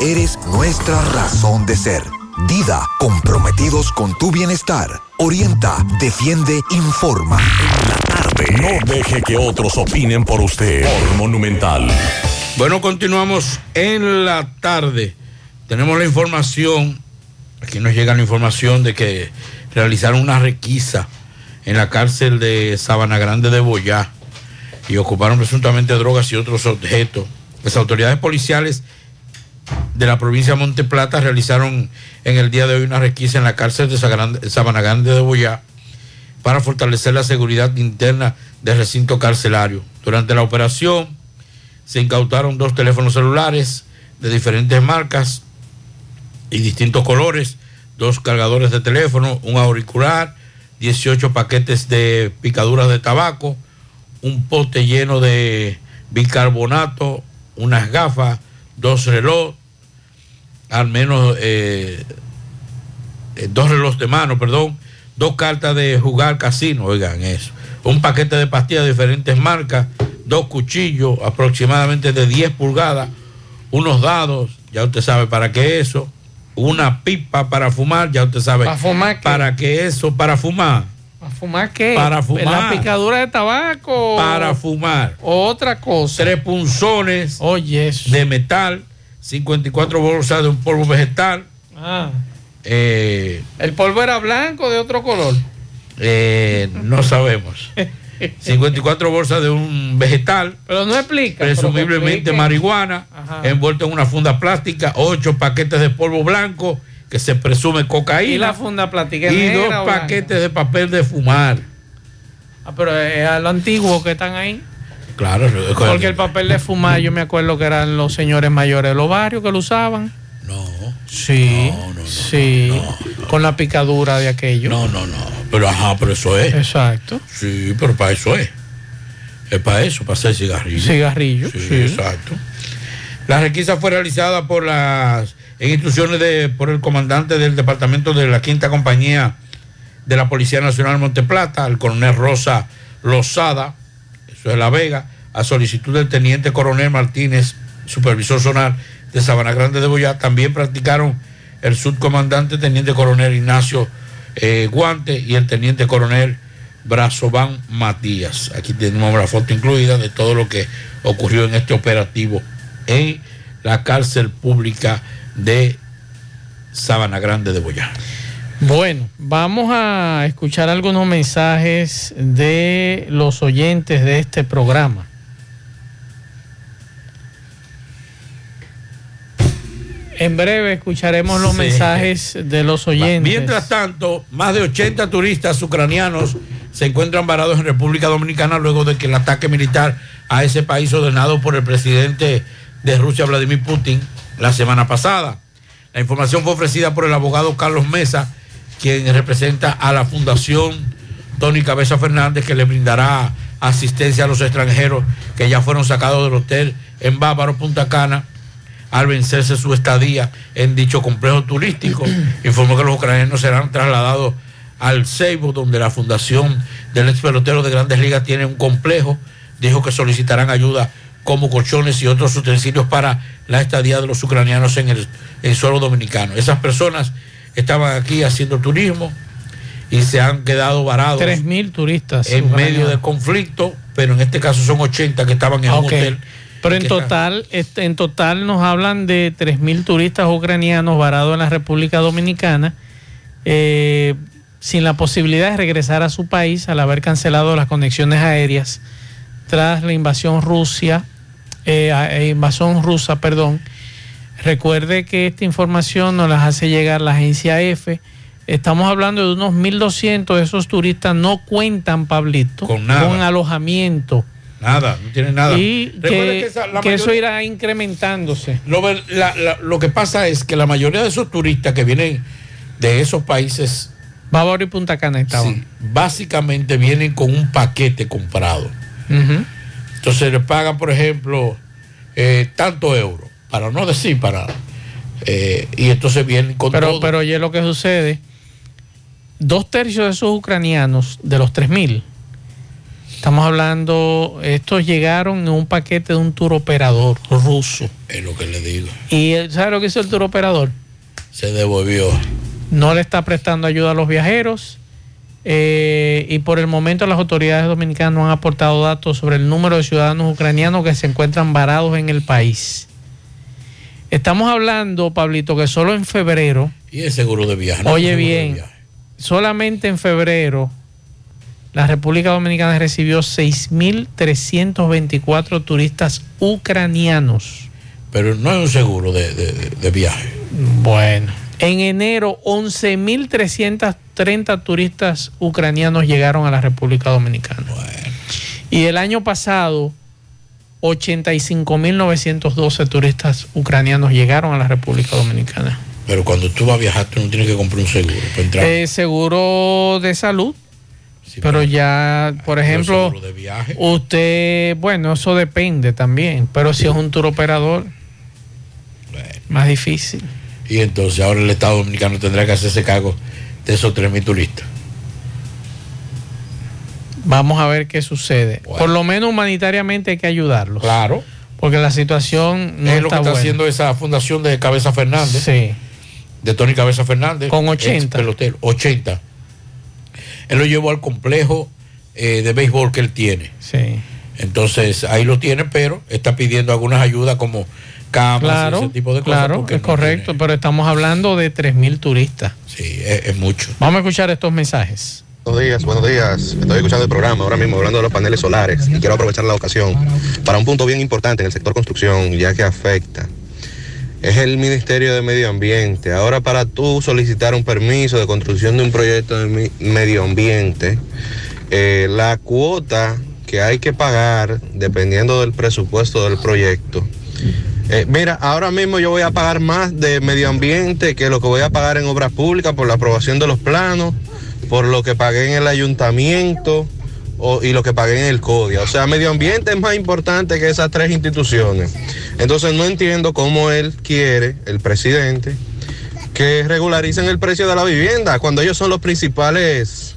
eres nuestra razón de ser. Dida, comprometidos con tu bienestar. Orienta, defiende, informa. No deje que otros opinen por usted. Monumental. Bueno, continuamos en la tarde. Tenemos la información, aquí nos llega la información de que realizaron una requisa en la cárcel de Sabana Grande de Boyá y ocuparon presuntamente drogas y otros objetos. Las autoridades policiales de la provincia de Monte Plata realizaron en el día de hoy una requisa en la cárcel de Sabana Grande de Boyá para fortalecer la seguridad interna del recinto carcelario. Durante la operación se incautaron dos teléfonos celulares de diferentes marcas y distintos colores, dos cargadores de teléfono, un auricular, 18 paquetes de picaduras de tabaco, un pote lleno de bicarbonato, unas gafas, dos relojes, al menos eh, eh, dos relojes de mano, perdón, dos cartas de jugar casino, oigan eso, un paquete de pastillas de diferentes marcas, dos cuchillos aproximadamente de 10 pulgadas, unos dados, ya usted sabe para qué eso, una pipa para fumar, ya usted sabe ¿Para fumar qué? para qué eso, para fumar, ¿Para fumar qué? Para fumar. ¿La picadura de tabaco? para fumar. Otra cosa. Tres punzones Oye, de metal, 54 bolsas de un polvo vegetal. Ah. eh, ¿El polvo era blanco o de otro color? eh, no sabemos. [laughs] 54 bolsas de un vegetal. Pero no explica. Presumiblemente marihuana, Ajá. envuelto en una funda plástica, ocho paquetes de polvo blanco, que se presume cocaína. Y la funda y dos paquetes de papel de fumar. Ah, pero es a lo antiguo que están ahí. Claro, Porque el papel de fumar, yo me acuerdo que eran los señores mayores de los barrios que lo usaban. No. Sí. sí. Con la picadura de aquello. No, no, no. Pero ajá, pero eso es. Exacto. Sí, pero para eso es. Es para eso, para hacer cigarrillos. Cigarrillos, Sí, sí. exacto. La requisa fue realizada por las en instrucciones de por el comandante del departamento de la quinta compañía de la Policía Nacional Monteplata, el coronel Rosa Lozada, eso es La Vega, a solicitud del teniente coronel Martínez, supervisor zonal de Sabana Grande de Boyá, también practicaron el subcomandante teniente coronel Ignacio eh, Guante y el teniente coronel Brazovan Matías. Aquí tenemos la foto incluida de todo lo que ocurrió en este operativo en la cárcel pública de Sabana Grande de Boyá. Bueno, vamos a escuchar algunos mensajes de los oyentes de este programa. En breve escucharemos los Sí. mensajes de los oyentes. Mientras tanto, más de 80 turistas ucranianos se encuentran varados en República Dominicana luego de que el ataque militar a ese país ordenado por el presidente de Rusia, Vladimir Putin, la semana pasada. La información fue ofrecida por el abogado Carlos Mesa, quien representa a la Fundación Tony Cabeza Fernández, que le brindará asistencia a los extranjeros que ya fueron sacados del hotel en Bávaro, Punta Cana, al vencerse su estadía en dicho complejo turístico. [clears throat] Informó que los ucranianos serán trasladados al Seibo, donde la fundación del ex pelotero de Grandes Ligas tiene un complejo. Dijo que solicitarán ayuda como colchones y otros utensilios para la estadía de los ucranianos en el en suelo dominicano. Esas personas estaban aquí haciendo turismo y se han quedado varados 3.000 turistas. en ucranianos. medio del conflicto, pero en este caso son 80 que estaban en Ah, un hotel. Pero en total, este, en total nos hablan de 3.000 turistas ucranianos varados en la República Dominicana, eh, sin la posibilidad de regresar a su país al haber cancelado las conexiones aéreas tras la invasión Rusia, eh, invasión rusa, perdón. Recuerde que esta información nos las hace llegar la agencia F. Estamos hablando de unos 1.200 de esos turistas no cuentan, Pablito, Con nada. con alojamiento. Nada, no tiene nada. Y Recuerde que, esa- eso irá incrementándose. Lo, ver- la- la- lo que pasa es que la mayoría de esos turistas que vienen de esos países Bávaro y Punta Cana estaban. sí, básicamente vienen con un paquete comprado. Entonces le pagan, por ejemplo, eh, tanto euros, para no decir para... eh, y entonces vienen con Pero, todo. pero oye lo que sucede. Dos tercios de esos ucranianos, de los 3.000, estamos hablando, estos llegaron en un paquete de un tour operador ruso. Es lo que le digo. ¿Y sabe lo que hizo el tour operador? Se devolvió. no le está prestando ayuda a los viajeros eh, y por el momento las autoridades dominicanas no han aportado datos sobre el número de ciudadanos ucranianos que se encuentran varados en el país. Estamos hablando, Pablito, que solo en febrero, Y el seguro de viaje. ¿no? oye bien, viaje. solamente en febrero la República Dominicana recibió 6.324 turistas ucranianos. Pero no es un seguro de- de viaje. Bueno. En enero, 11.330 turistas ucranianos llegaron a la República Dominicana. Y el año pasado, 85.912 turistas ucranianos llegaron a la República Dominicana. Pero cuando tú vas a viajar, tú no tienes que comprar un seguro para entrar. Eh, seguro de salud. pero ya, por ejemplo, de viaje. usted, bueno, eso depende también. Pero si es un tour operador, más difícil. Y entonces ahora el Estado Dominicano tendrá que hacerse cargo de esos 3.000 turistas. Vamos a ver qué sucede. Por lo menos humanitariamente hay que ayudarlos. Claro. Porque la situación no es lo que está está buena. haciendo esa fundación de Cabeza Fernández. Sí. De Tony Cabeza Fernández. Con ex 80. pelotero, 80. Él lo llevó al complejo eh, de béisbol que él tiene. Sí. Entonces ahí lo tiene, pero está pidiendo algunas ayudas como camas y Claro, ese tipo de cosas. claro, es no correcto, pero estamos hablando de 3.000 turistas. sí, es, es mucho. Vamos a escuchar estos mensajes. Buenos días, buenos días. Estoy escuchando el programa ahora mismo hablando de los paneles solares y quiero aprovechar la ocasión para un punto bien importante en el sector construcción, ya que afecta. Es el Ministerio de Medio Ambiente. Ahora para tú solicitar un permiso de construcción de un proyecto de medio ambiente, eh, la cuota que hay que pagar dependiendo del presupuesto del proyecto. Eh, mira, ahora mismo yo voy a pagar más de medio ambiente que lo que voy a pagar en obras públicas por la aprobación de los planos, por lo que pagué en el ayuntamiento y lo que pagué en el CODIA. O sea, medio ambiente es más importante que esas tres instituciones. Entonces no entiendo cómo él quiere, el presidente, que regularicen el precio de la vivienda cuando ellos son los principales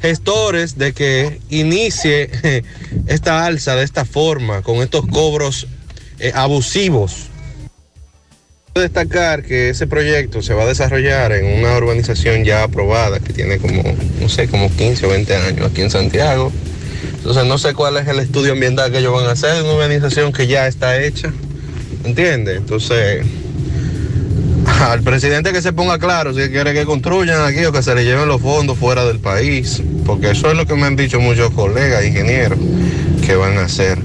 gestores de que inicie [laughs] esta alza de esta forma, con estos cobros eh, abusivos. Destacar que ese proyecto se va a desarrollar en una urbanización ya aprobada que tiene como, no sé, como 15 o 20 años aquí en Santiago. Entonces no sé cuál es el estudio ambiental que ellos van a hacer en una urbanización que ya está hecha. ¿Entiendes? Entonces, [laughs] al presidente que se ponga claro si quiere que construyan aquí o que se le lleven los fondos fuera del país. Porque eso es lo que me han dicho muchos colegas, ingenieros, que van a hacer.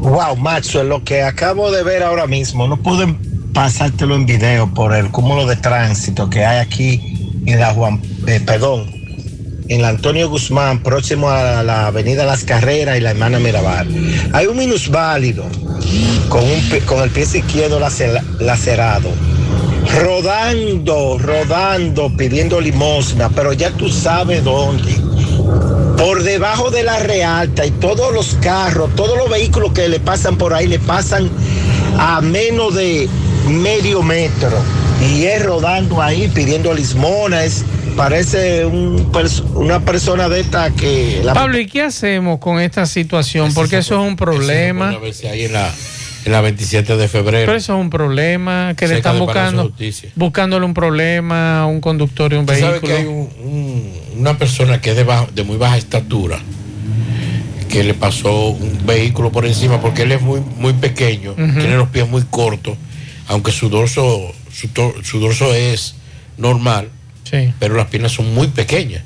Wow, Maxwell, lo que acabo de ver ahora mismo, no pude pasártelo en video por el cúmulo de tránsito que hay aquí en la Juan, eh, perdón, en la Antonio Guzmán, próximo a la avenida Las Carreras y la hermana Mirabal. Hay un minusválido con, con el pie izquierdo lacer- lacerado, rodando, rodando, pidiendo limosna, pero ya tú sabes dónde por debajo de la realta y todos los carros, todos los vehículos que le pasan por ahí le pasan a menos de medio metro y es rodando ahí pidiendo lismona, es parece un pers- una persona de esta que la Pablo, ¿y qué hacemos con esta situación? Porque eso es un problema. A ver si hay en la, en la 27 de febrero. Pero eso es un problema que le están buscando, buscándole un problema a un conductor de un vehículo. que hay un- un- una persona que es de, bajo- de muy baja estatura que le pasó un vehículo por encima porque él es muy muy pequeño, tiene los pies muy cortos, aunque su dorso su, su dorso es normal, Sí. pero las piernas son muy pequeñas.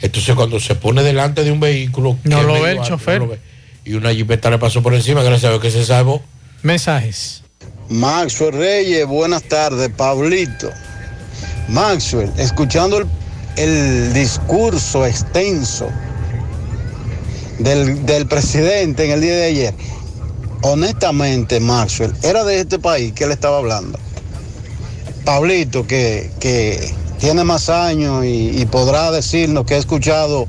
Entonces cuando se pone delante de un vehículo No lo ve el alto, chofer. no lo ve, y una jipeta le pasó por encima, gracias a Dios que se salvó. Mensajes. Maxwell Reyes, buenas tardes, Pablito. Maxwell, escuchando el, el discurso extenso del, del presidente en el día de ayer, honestamente, Maxwell, era de este país que él estaba hablando. Pablito, que, que tiene más años y, podrá decirnos que ha escuchado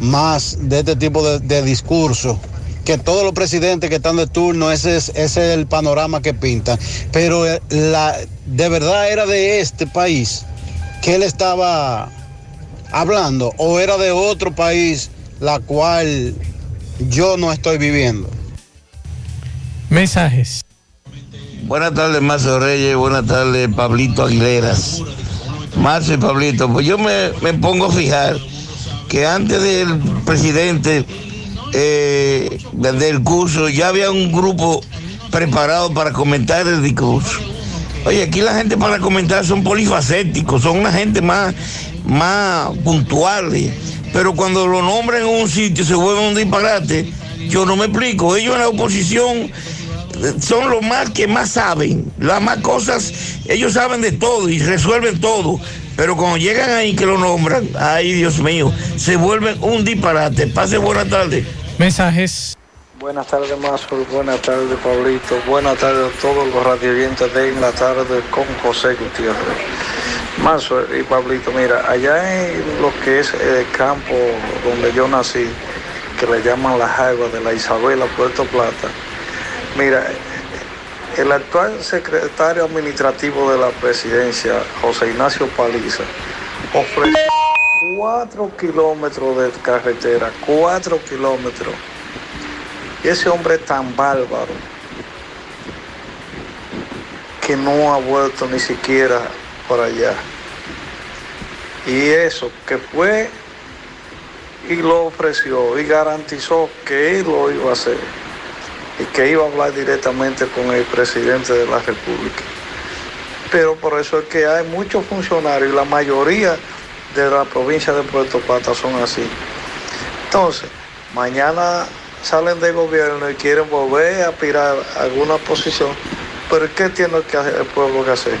más de este tipo de, de discurso que todos los presidentes que están de turno, ese es, ese es el panorama que pintan. Pero eh, la, de verdad era de este país que él estaba hablando o era de otro país la cual yo no estoy viviendo. Mensajes. Buenas tardes, Marcio Reyes. Buenas tardes, Pablito Aguileras. Marcio y Pablito, pues yo me, me pongo a fijar que antes del presidente eh, del curso ya había un grupo preparado para comentar el discurso. Oye, aquí la gente para comentar son polifacéticos, son una gente más, más. Pero cuando lo nombran en un sitio se vuelve un disparate. Yo no me explico. Ellos en la oposición eh, son los más que más saben. Las más cosas, ellos saben de todo y resuelven todo. Pero cuando llegan ahí que lo nombran, ay Dios mío, se vuelven un disparate. Pase buena tarde. Mensajes. Buenas tardes, Mazur. Buenas tardes, Pablito. Buenas tardes a todos los radioyentes de la tarde con José Gutiérrez. Mazur y Pablito, mira, allá en lo que es el campo donde yo nací, que le llaman la aguas de la Isabela, Puerto Plata, mira, el actual secretario administrativo de la presidencia, José Ignacio Paliza, ofreció Cuatro kilómetros de carretera, cuatro kilómetros. Y ese hombre es tan bárbaro que no ha vuelto ni siquiera por allá. Y eso, que fue y lo ofreció y garantizó que él lo iba a hacer y que iba a hablar directamente con el presidente de la República. Pero por eso es que hay muchos funcionarios, y la mayoría de la provincia de Puerto Plata son así. Entonces, mañana salen del gobierno y quieren volver a aspirar alguna posición, pero ¿qué tiene que hacer el pueblo que hacer?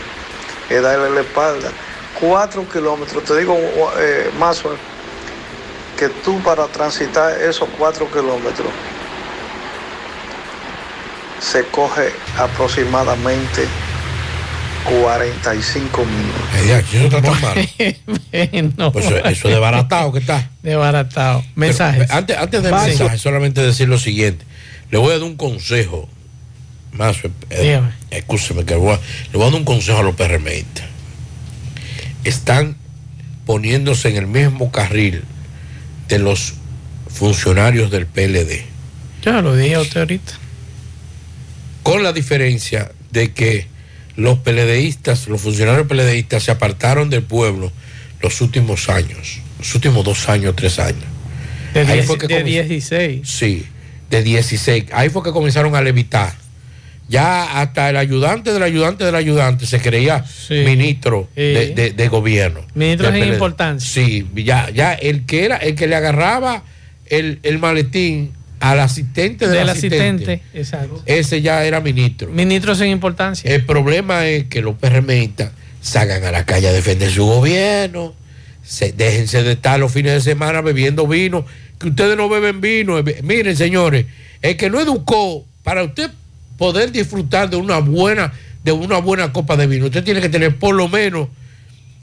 Es darle la espalda. Cuatro kilómetros, te digo eh, más que tú para transitar esos cuatro kilómetros se coge aproximadamente 45 minutos. Eh, aquí eso está tan malo. no. Pues eso, eso es desbaratado que está. Desbaratado. Mensajes. Pero, antes, antes del Vaso. mensaje, solamente decir lo siguiente. Le voy a dar un consejo. Más, eh, Dígame. escúcheme que le voy, a, le voy a dar un consejo a los PRMistas. Están poniéndose en el mismo carril de los funcionarios del PLD. Ya lo dije a usted ahorita. Con la diferencia de que los PLDistas, los funcionarios PLDistas se apartaron del pueblo los últimos años, los últimos dos años, tres años. De, Ahí diez- fue que de comenzó- 16. Sí, de 16. Ahí fue que comenzaron a levitar. Ya hasta el ayudante del ayudante del ayudante se creía ministro de, de- de gobierno. Ministro PLD. importancia. Sí, ya, ya el que era, el que le agarraba el, el maletín al asistente del, Del asistente, asistente. Exacto. ese ya era ministro. Ministro sin importancia. El problema es que los PRMistas salgan a la calle a defender su gobierno. Se, déjense de estar los fines de semana bebiendo vino. Que ustedes no beben vino. Eh, Miren, señores, el que no educó, para usted poder disfrutar de una buena, de una buena copa de vino, usted tiene que tener por lo menos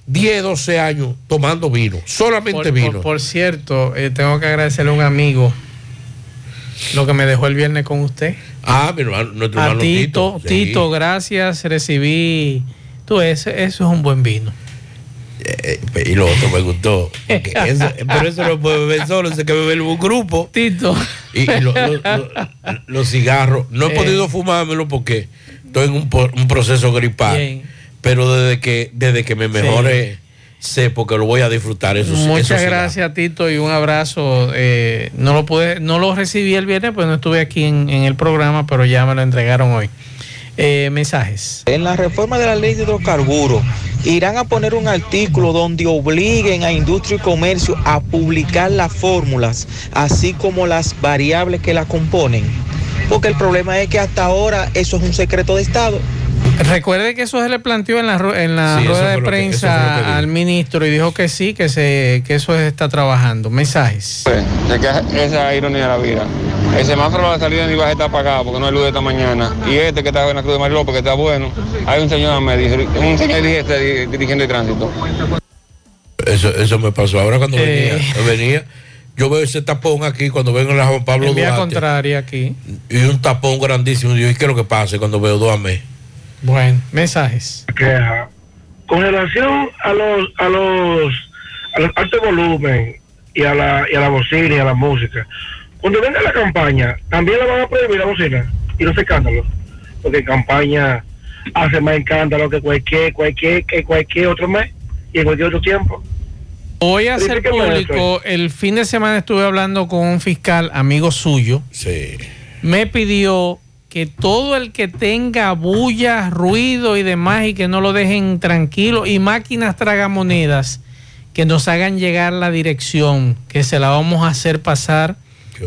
10, 12 años tomando vino. Solamente Por, vino. por- por cierto, eh, tengo que agradecerle a un amigo lo que me dejó el viernes con usted. ah, mi hermano, nuestro A hermano Tito, Tito. Tito, sí. gracias. Recibí. Tú, ese, eso es un buen vino. Eh, y lo otro me gustó. [laughs] eso- pero eso no puede beber solo, hay que beber un grupo. Tito. Y, y lo- lo- lo- los cigarros, no he Eh. podido fumármelo porque estoy en un, proceso gripal. Bien. Pero desde que, desde que me mejore, sé porque lo voy a disfrutar. Muchas gracias, Tito, y un abrazo. Eh, no lo pude, no lo recibí el viernes, pues no estuve aquí en, en el programa, pero ya me lo entregaron hoy. Eh, mensajes. En la reforma de la ley de hidrocarburos, irán a poner un artículo donde obliguen a industria y comercio a publicar las fórmulas, así como las variables que la componen. Porque el problema es que hasta ahora eso es un secreto de Estado. Recuerde que eso se le planteó en la, en la Sí, rueda de que- prensa dijo. al ministro y dijo que sí, que se que eso se está trabajando. Mensajes. De que esa es ironía de la vida. El semáforo de la salida de Ibaje está apagado porque no hay luz esta mañana. Y este que está en la Cruz de Mariló porque está bueno. Hay un señor, me dice, un señor dijiste, di- dirigiendo el tránsito. Eso, eso me pasó ahora cuando Eh. venía, venía. Yo veo ese tapón aquí cuando vengo en la Juan Pablo En vía Duarte. contraria aquí. Y un tapón grandísimo. Y yo, ¿y qué es lo que pasa cuando veo dos a mí? Bueno, mensajes. queja. Con relación a los a los a los alto volumen y a la y a la bocina y a la música, cuando venga la campaña, también la van a prohibir la bocina y los escándalos, porque en campaña hace más escándalo que cualquier cualquier que cualquier otro mes y en cualquier otro tiempo. Voy a hacer público, el fin de semana estuve hablando con un fiscal amigo suyo. Sí. Me pidió que todo el que tenga bulla, ruido y demás y que no lo dejen tranquilo y máquinas tragamonedas que nos hagan llegar la dirección que se la vamos a hacer pasar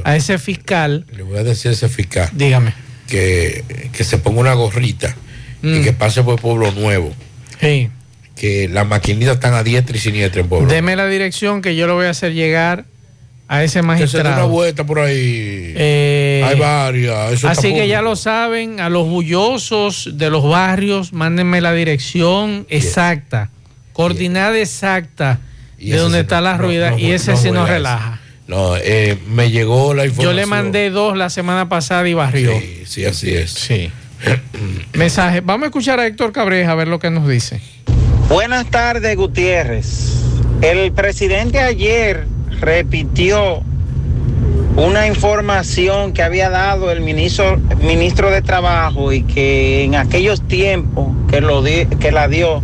a ese fiscal. Le voy a decir a ese fiscal. Dígame. Que, que se ponga una gorrita y Mm. que pase por Pueblo Nuevo. Sí. Que las maquinitas están a diestra y siniestra en Pueblo Deme la dirección que yo lo voy a hacer llegar a ese Que se dé una magistrado. vuelta por ahí. Eh, Hay varias. eso Así que ya lo saben, a los bullosos de los barrios, mándenme la dirección exacta, coordinada exacta Y de donde está no- la no- rueda no- y ese no sí nos relaja. No, eh, me llegó la Yo información. le mandé dos la semana pasada y barrió. Sí, sí, así es. Sí. [clears throat] Mensaje. Vamos a escuchar a Héctor Cabreja a ver lo que nos dice. Buenas tardes, Gutiérrez. El presidente ayer repitió una información que había dado el ministro, ministro de Trabajo y que en aquellos tiempos que, lo que la dio,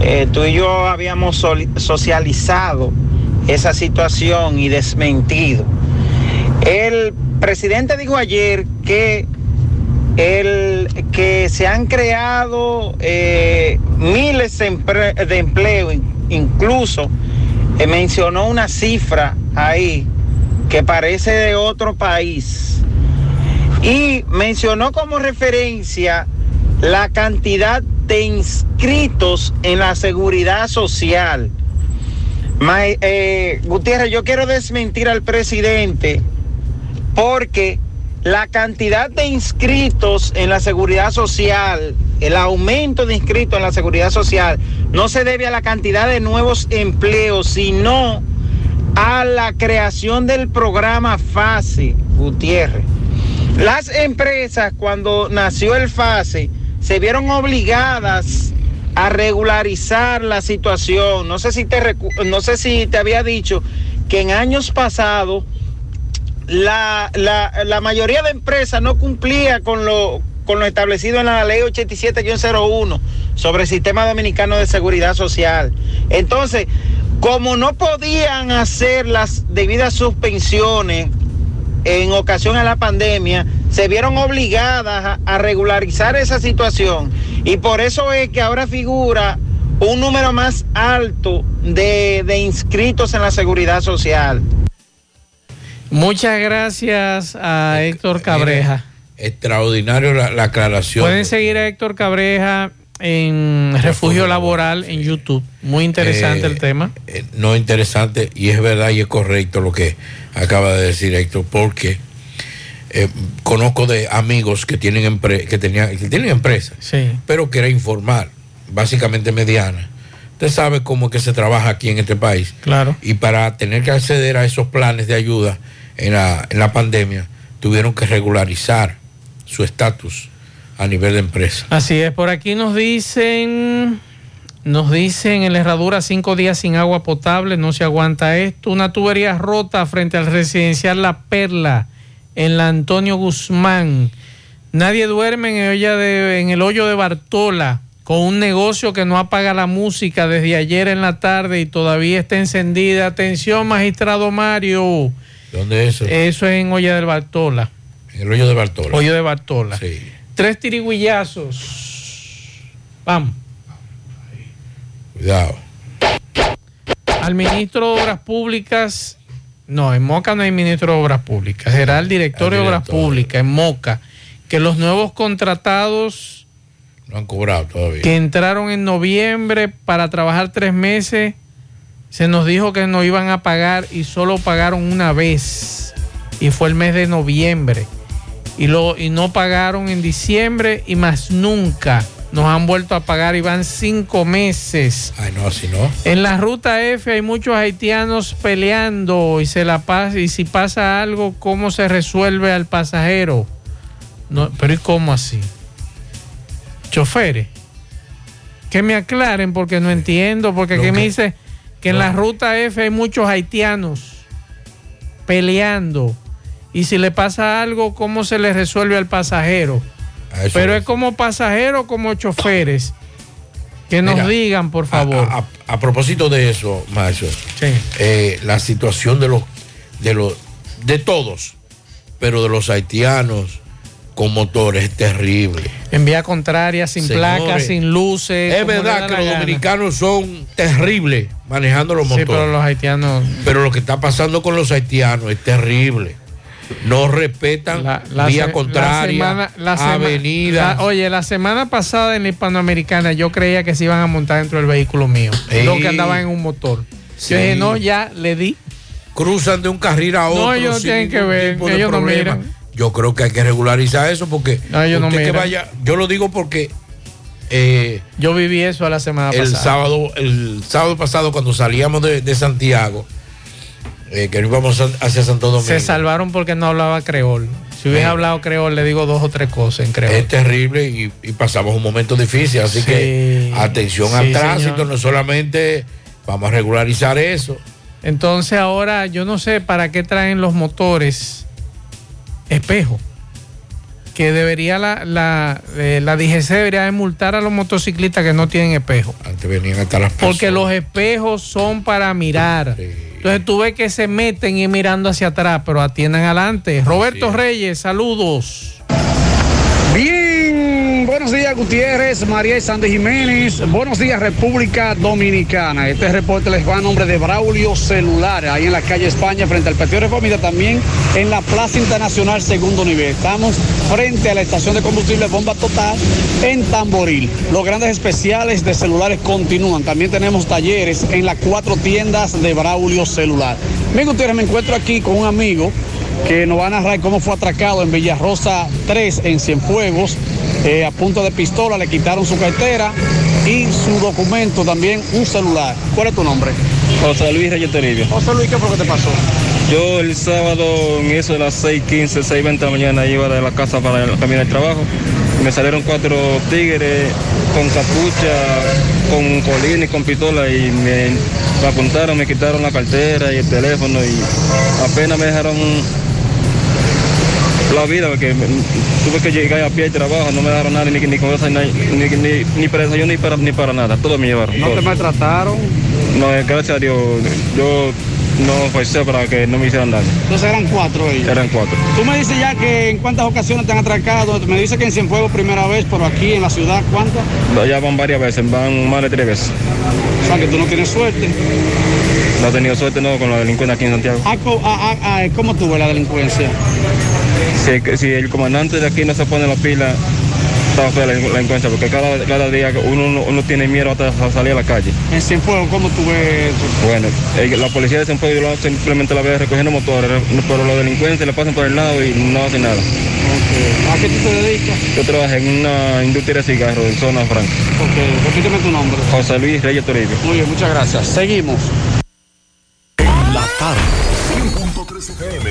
eh, tú y yo habíamos socializado esa situación y desmentido. El presidente dijo ayer que el que se han creado eh, miles de, empleo, in- incluso eh, mencionó una cifra ahí que parece de otro país y mencionó como referencia la cantidad de inscritos en la seguridad social. Ma- eh, Gutiérrez, yo quiero desmentir al presidente porque la cantidad de inscritos en la seguridad social, el aumento de inscritos en la seguridad social, no se debe a la cantidad de nuevos empleos, sino a la creación del programa FASE, Gutiérrez. Las empresas, cuando nació el FASE, se vieron obligadas a regularizar la situación. No sé si te, no sé si te había dicho que en años pasados la, la, la mayoría de empresas no cumplía con lo, con lo establecido en la ley 87-01 sobre el sistema dominicano de seguridad social. Entonces, como no podían hacer las debidas suspensiones en ocasión a la pandemia, se vieron obligadas a, a regularizar esa situación. Y por eso es que ahora figura un número más alto de, de inscritos en la seguridad social. Muchas gracias a Héctor Cabreja. Extraordinario la, la aclaración. Pueden seguir a Héctor Cabreja en Refugio Laboral en YouTube. Muy interesante Eh, el tema. eh, no interesante y es verdad y es correcto lo que acaba de decir Héctor, porque eh, conozco de amigos que tienen empre- que tenían que tienen empresas, Sí. pero que era informal, básicamente mediana. Usted sabe cómo es que se trabaja aquí en este país. Claro. Y para tener que acceder a esos planes de ayuda en la, en la pandemia, tuvieron que regularizar su estatus a nivel de empresa. Así es, por aquí nos dicen, nos dicen en la herradura cinco días sin agua potable, no se aguanta esto. Una tubería rota frente al residencial La Perla, en la Antonio Guzmán. Nadie duerme en el, de- en el hoyo de Bartola, con un negocio que no apaga la música desde ayer en la tarde y todavía está encendida. Atención, magistrado Mario. ¿Dónde es eso? Eso es en olla del Bartola. El hoyo de Bartola. Hoyo de Bartola. Sí. Tres tirigüillazos. Vamos. Cuidado. Al ministro de Obras Públicas. No, en Moca no hay ministro de Obras Públicas. Será el director de Obras Públicas en Moca. Que los nuevos contratados No han cobrado todavía. que entraron en noviembre para trabajar tres meses, se nos dijo que no iban a pagar y solo pagaron una vez. Y fue el mes de noviembre. Y, lo, y no pagaron en diciembre y más nunca. Nos han vuelto a pagar y van cinco meses. Ay, no, así no. En la ruta F hay muchos haitianos peleando y se la pasa y si pasa algo, ¿cómo se resuelve al pasajero? No, pero ¿y cómo así? Choferes. Que me aclaren porque no entiendo, porque aquí me dice que en la ruta F hay muchos haitianos peleando y si le pasa algo, ¿cómo se le resuelve al pasajero? Pero es como pasajero, como choferes. Que nos Mira, digan, por favor. A, a- a propósito de eso, Macho, eh, la situación de los, de los, de todos, pero de los haitianos con motores es terrible. En vía contraria, sin Señores, placas, sin luces. Es verdad da que los gana. dominicanos son terribles manejando los Sí, motores. pero los haitianos. Pero lo que está pasando con los haitianos es terrible. No respetan La vía se- contraria, la semana- la la- oye, la semana pasada en la hispanoamericana yo creía que se iban a montar dentro del vehículo mío. Sí. Los que andaban en un motor. Sí. Yo dije, no, ya le di. cruzan de un carril a otro. No, ellos tienen que ver, ellos no miran. Yo creo que hay que regularizar eso porque No, ellos no que vaya, yo lo digo porque eh, Yo viví eso la semana el pasada. sábado, el sábado pasado cuando salíamos de, de Santiago, eh, que íbamos hacia Santo Domingo, Se salvaron porque no hablaba creol. Si hubiese Sí. hablado creol, le digo dos o tres cosas en creol. es terrible y, y pasamos un momento difícil, así Sí. que atención Sí, al tránsito, señor. no solamente vamos a regularizar eso. Entonces ahora yo no sé para qué traen los motores espejo. Que debería la, la, eh, la DGC debería de multar a los motociclistas que no tienen espejo. Antes venían hasta las Porque los espejos son para mirar. Entonces tú ves que se meten y mirando hacia atrás, pero atiendan adelante. Roberto Reyes, saludos. Buenos días, Gutiérrez, María y Sandy Jiménez. Buenos días, República Dominicana. Este reporte les va a nombre de Braulio Celular, ahí en la calle España, frente al Petio Reformida, también en la Plaza Internacional Segundo Nivel. Estamos frente a la estación de combustible Bomba Total en Tamboril. Los grandes especiales de celulares continúan. También tenemos talleres en las cuatro tiendas de Braulio Celular. Bien, Gutiérrez, me encuentro aquí con un amigo que nos va a narrar cómo fue atracado en Villarrosa 3 en Cienfuegos. Eh, a punto de pistola, le quitaron su cartera y su documento también, un celular. ¿Cuál es tu nombre? José Luis Reyes Toribio. José Luis, ¿qué fue lo que te pasó? Yo el sábado en eso de las 6.15, 6.20 de la mañana iba de la casa para el camino al trabajo. Me salieron cuatro tigres con capucha, con colina y con pistola y me, me apuntaron, me quitaron la cartera y el teléfono y apenas me dejaron la vida porque tuve que llegar a pie al trabajo, no me dejaron nada, ni, ni comida, ni, ni, ni, ni para desayuno, ni para, ni para nada, todo me llevaron. ¿No todo. te maltrataron? No, eh, gracias a Dios, yo no forcé para que no me hicieran daño. Entonces eran cuatro ellos. Eran cuatro. Tú me dices ya que en cuántas ocasiones te han atracado. Me dices que en Cienfuegos primera vez, pero aquí en la ciudad, ¿cuántas? Ya van varias veces, van más de tres veces. O sea que tú no tienes suerte. No he tenido suerte no con la delincuencia aquí en Santiago. Co- ah, ah, ah, ¿Cómo tú ves la delincuencia? Si, si el comandante de aquí no se pone la pila, está fea la, la delincuencia, porque cada, cada día uno, uno, uno tiene miedo hasta a salir a la calle. En Cienfuegos, ¿cómo tú ves eso? Bueno, eh, la policía de Cienfuegos yo lo- simplemente la ve recogiendo motores, pero los delincuentes le pasan por el lado y no hacen nada. ¿A qué tú te dedicas? Yo trabajo en una industria de cigarros en zona franca. Ok, repíteme tu nombre. José Luis Reyes Toribio. Muy bien, muchas gracias. Seguimos. La tarde. 100.3 FM.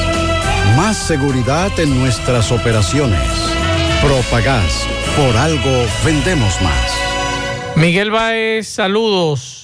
Más seguridad en nuestras operaciones. Propagás. Por algo vendemos más. Miguel Baez, saludos.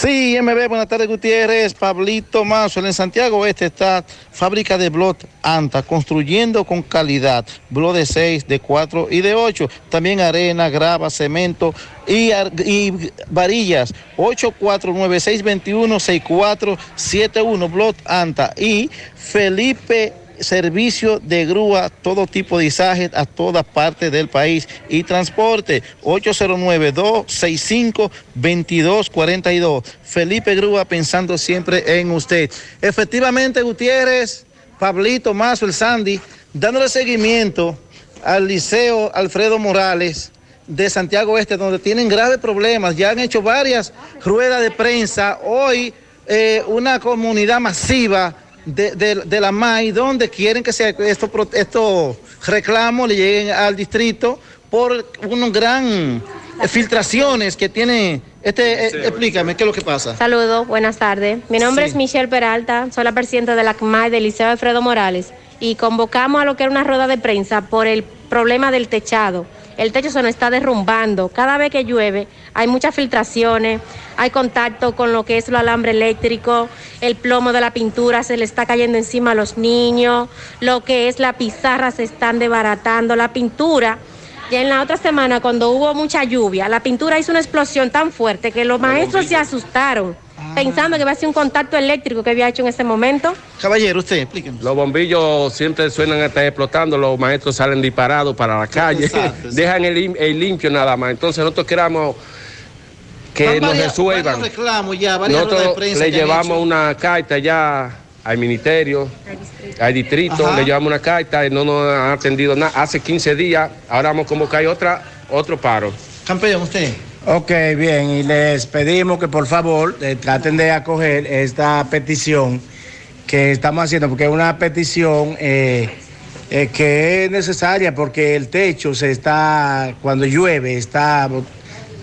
Sí, MB, buenas tardes Gutiérrez, Pablito Mazo, en Santiago Oeste está fábrica de Blot Anta, construyendo con calidad, Blot de 6, de 4 y de 8, también arena, grava, cemento y, y varillas, 849-621-6471, Blot Anta. Y Felipe servicio de grúa, todo tipo de izajes a todas partes del país y transporte 809-265-2242. Felipe Grúa pensando siempre en usted. Efectivamente, Gutiérrez, Pablito Mazo, el Sandy, dándole seguimiento al Liceo Alfredo Morales de Santiago Este, donde tienen graves problemas. Ya han hecho varias ruedas de prensa. Hoy eh, una comunidad masiva de, de- de la MAI, donde quieren que sea estos pro- estos reclamos le lleguen al distrito por unas gran filtraciones que tiene. Este, eh, explícame, ¿qué es lo que pasa? Saludos, buenas tardes. Mi nombre Sí. es Michelle Peralta, soy la presidenta de la CMAI del Liceo Alfredo Morales. y convocamos a lo que era una rueda de prensa por el problema del techado. El techo se nos está derrumbando. Cada vez que llueve hay muchas filtraciones, hay contacto con lo que es el alambre eléctrico, el plomo de la pintura se le está cayendo encima a los niños, lo que es la pizarra se están desbaratando, la pintura. Ya en la otra semana, cuando hubo mucha lluvia, la pintura hizo una explosión tan fuerte que los maestros se asustaron, pensando que iba a ser un contacto eléctrico que había hecho en ese momento. Caballero, usted, explíquenos. Los bombillos siempre suenan hasta explotando, los maestros salen disparados para la calle, Exacto, [laughs] dejan el, lim- el limpio nada más. Entonces nosotros queramos que Van nos varias- resuelvan. varios reclamos ya, Nosotros le llevamos hecho. una carta ya al ministerio, al distrito, Ajá. le llevamos una carta y no nos han atendido nada. Hace 15 días, ahora vamos a convocar otra, otro paro. Campeón, usted. Ok, bien, y les pedimos que por favor eh, traten de acoger esta petición que estamos haciendo, porque es una petición eh, eh, que es necesaria porque el techo se está, cuando llueve, está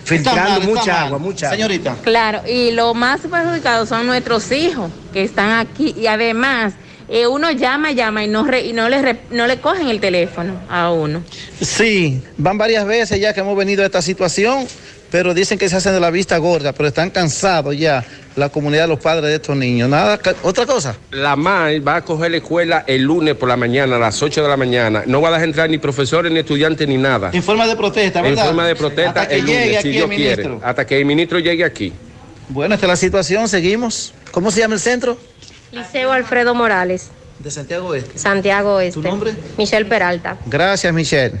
filtrando mal, mucha agua, mucha agua. Señorita. Claro, y los más perjudicados son nuestros hijos que están aquí y además eh, uno llama, llama y no, re- y no, le, re- no le cogen el teléfono a uno. Sí, van varias veces ya que hemos venido a esta situación, pero dicen que se hacen de la vista gorda, pero están cansados ya la comunidad de los padres de estos niños. Nada, otra cosa. La MAI va a coger la escuela el lunes por la mañana, a las 8 de la mañana. No va a dejar entrar ni profesores, ni estudiantes, ni nada. En forma de protesta, En ¿verdad? forma de protesta Hasta que el lunes, llegue si aquí Dios el quiere. ministro. Hasta que el ministro llegue aquí. Bueno, esta es la situación, seguimos. ¿Cómo se llama el centro? Liceo Alfredo Morales, De Santiago Oeste. Santiago Este. ¿Tu nombre? Michelle Peralta. Gracias, Michelle.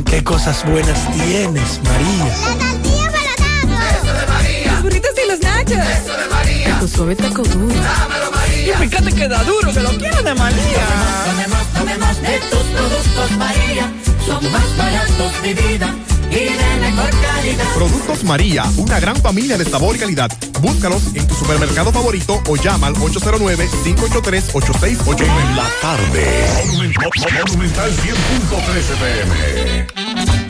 Mmm, qué cosas buenas tienes, María. La tortilla para Eso de María. Los burritos y los nachos. Eso de María. Tu suave taco duro. Dámelo, María. Y fíjate que da duro, que lo quiero de María. Tomemos, tomemos de tus productos, María. Son más baratos de vida y de mejor calidad. Productos María, una gran familia de sabor y calidad. Búscalos en tu supermercado favorito o llama al 809-583-8689. En la tarde. Monumental 100.13 PM.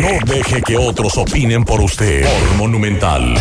No deje que otros opinen por usted. Por Monumental.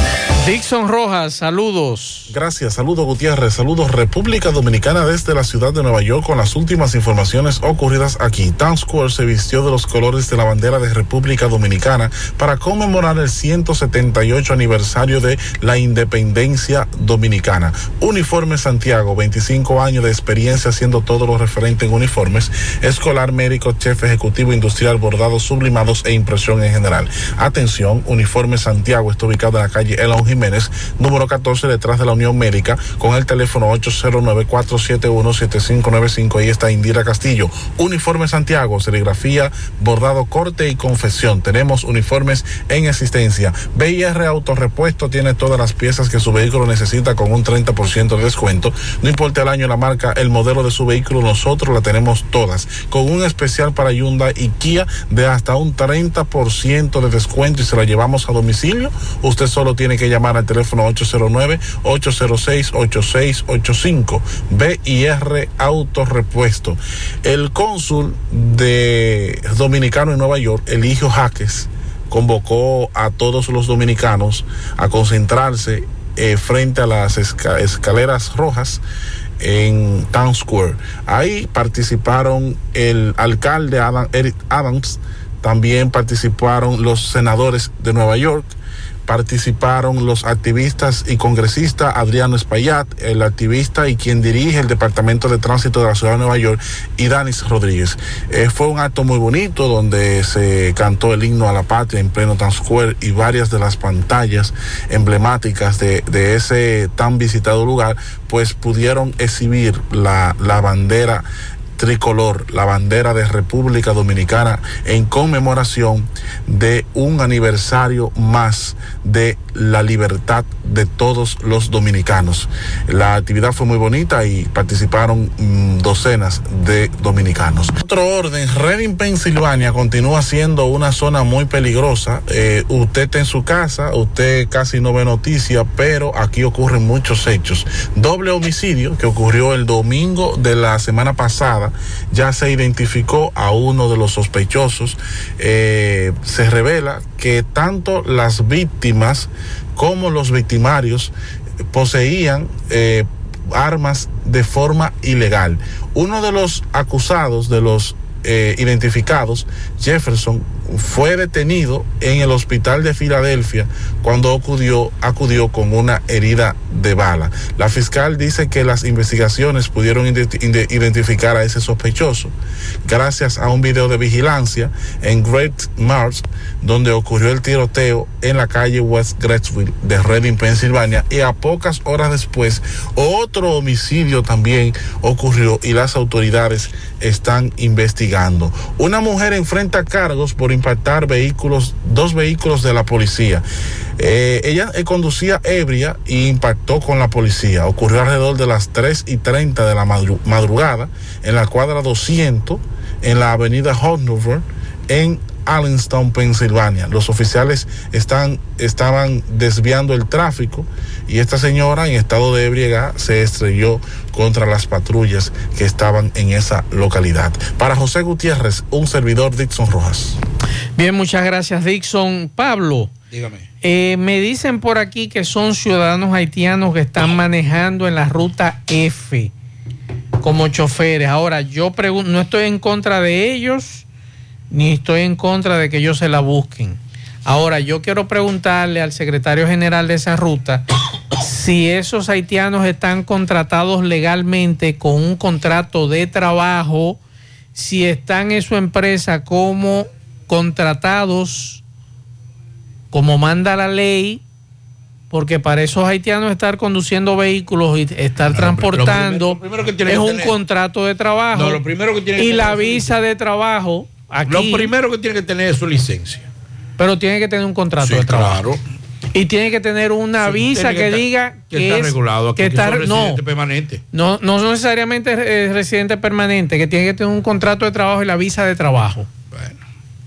Dixon Rojas, saludos. Gracias, saludos Gutiérrez, saludos República Dominicana desde la ciudad de Nueva York con las últimas informaciones ocurridas aquí. Times Square se vistió de los colores de la bandera de República Dominicana para conmemorar el 178 aniversario de la independencia dominicana. Uniforme Santiago, 25 años de experiencia haciendo todo lo referente en uniformes, escolar, médico, chef ejecutivo industrial, bordados, sublimados e impresos presión en general. Atención, Uniforme Santiago está ubicado en la calle Elon Jiménez, número 14, detrás de la Unión Médica, con el teléfono 809-471-7595. Ahí está Indira Castillo. Uniforme Santiago, serigrafía, bordado, corte y confesión. Tenemos uniformes en existencia. BIR Autorepuesto tiene todas las piezas que su vehículo necesita con un 30% de descuento. No importa el año, la marca, el modelo de su vehículo, nosotros la tenemos todas. Con un especial para Hyundai y Kia de hasta un 30% de descuento y se la llevamos a domicilio. Usted solo tiene que llamar al teléfono 809-806-8685. BIR Autorepuesto. El cónsul de Dominicano en Nueva York, Eligio Jaques, convocó a todos los dominicanos a concentrarse eh, frente a las esca escaleras rojas en Town Square. Ahí participaron el alcalde Adam, Eric Adams, también participaron los senadores de Nueva York, participaron los activistas y congresistas Adriano Espaillat, el activista y quien dirige el Departamento de Tránsito de la Ciudad de Nueva York, y Danis Rodríguez. Eh, fue un acto muy bonito donde se cantó el himno a la patria en pleno Times Square y varias de las pantallas emblemáticas de, de ese tan visitado lugar, pues pudieron exhibir la, la bandera tricolor, la bandera de República Dominicana en conmemoración de un aniversario más de la libertad de todos los dominicanos. La actividad fue muy bonita y participaron mmm, docenas de dominicanos. Otro orden, Reading, Pensilvania continúa siendo una zona muy peligrosa. Eh, usted está en su casa, usted casi no ve noticias, pero aquí ocurren muchos hechos. Doble homicidio que ocurrió el domingo de la semana pasada ya se identificó a uno de los sospechosos. Eh, se revela que tanto las víctimas como los victimarios poseían eh, armas de forma ilegal. Uno de los acusados, de los eh, identificados, Jefferson, fue detenido en el hospital de Filadelfia cuando acudió, acudió con una herida de bala. La fiscal dice que las investigaciones pudieron identificar a ese sospechoso gracias a un video de vigilancia en Great Mars donde ocurrió el tiroteo en la calle West Gretzville de Reading, Pensilvania y a pocas horas después otro homicidio también ocurrió y las autoridades están investigando. Una mujer enfrenta cargos por impactar vehículos, dos vehículos de la policía. Eh, ella eh, conducía ebria y impactó con la policía. Ocurrió alrededor de las 3 y 30 de la madru madrugada en la cuadra 200 en la avenida Hanover en Allenstown, Pensilvania. Los oficiales están, estaban desviando el tráfico y esta señora en estado de ebriedad se estrelló contra las patrullas que estaban en esa localidad. Para José Gutiérrez, un servidor Dixon Rojas. Bien, muchas gracias Dixon. Pablo. Dígame. Eh, me dicen por aquí que son ciudadanos haitianos que están manejando en la ruta F como choferes. Ahora, yo pregunto, no estoy en contra de ellos ni estoy en contra de que ellos se la busquen. Ahora, yo quiero preguntarle al secretario general de esa ruta si esos haitianos están contratados legalmente con un contrato de trabajo, si están en su empresa como contratados, como manda la ley, porque para esos haitianos estar conduciendo vehículos y estar transportando lo primero, lo primero que es un contrato de trabajo no, lo primero que tiene que y la visa de trabajo. Aquí, lo primero que tiene que tener es su licencia. Pero tiene que tener un contrato sí, de trabajo. Claro. Y tiene que tener una sí, visa que, que diga que, que está es, regulado, aquí, que está no, no, permanente. no, no necesariamente es residente permanente, que tiene que tener un contrato de trabajo y la visa de trabajo. Bueno.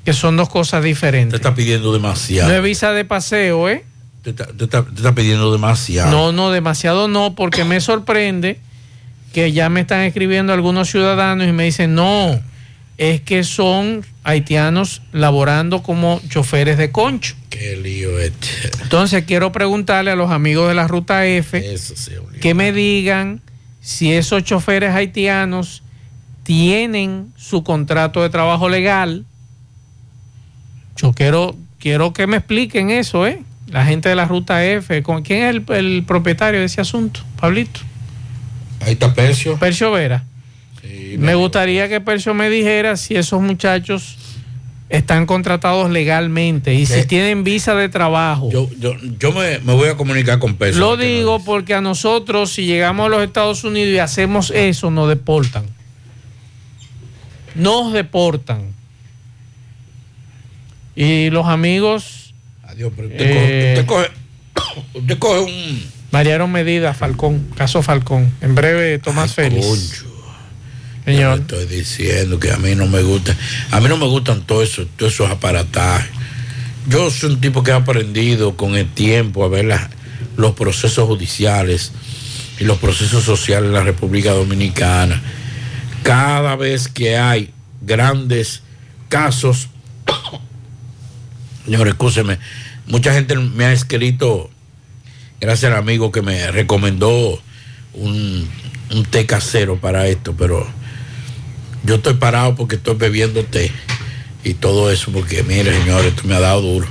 Que son dos cosas diferentes. Te está pidiendo demasiado. No es visa de paseo, ¿eh? Te está, te está, te está pidiendo demasiado. No, no, demasiado no, porque me sorprende que ya me están escribiendo algunos ciudadanos y me dicen, no, es que son haitianos laborando como choferes de concho. Qué lío este. Entonces quiero preguntarle a los amigos de la ruta F Eso sí, que me digan si esos choferes haitianos tienen su contrato de trabajo legal. Yo quiero, quiero que me expliquen eso, ¿eh? La gente de la ruta F. ¿Con quién es el, el propietario de ese asunto, Pablito? Ahí está Percio. Percio Vera. Sí, me gustaría que Percio me dijera si esos muchachos están contratados legalmente y si tienen visa de trabajo. Yo, yo, yo me, me voy a comunicar con Peso. Lo digo porque a nosotros, si llegamos a los Estados Unidos y hacemos eso, nos deportan. Nos deportan. Y los amigos. Adiós, pero usted, Eh, coge, usted, coge, [coughs] usted coge un. Variaron medidas, Falcón, caso Falcón. En breve, Tomás Félix. Estoy diciendo que a mí no me gusta. A mí no me gustan todos esos, todos esos aparatajes. Yo soy un tipo que ha aprendido con el tiempo a ver los procesos judiciales y los procesos sociales en la República Dominicana. Cada vez que hay grandes casos, señor, escúcheme, mucha gente me ha escrito, gracias al amigo que me recomendó un, un té casero para esto, pero yo estoy parado porque estoy bebiendo té y todo eso, porque mire, señor, esto me ha dado duro.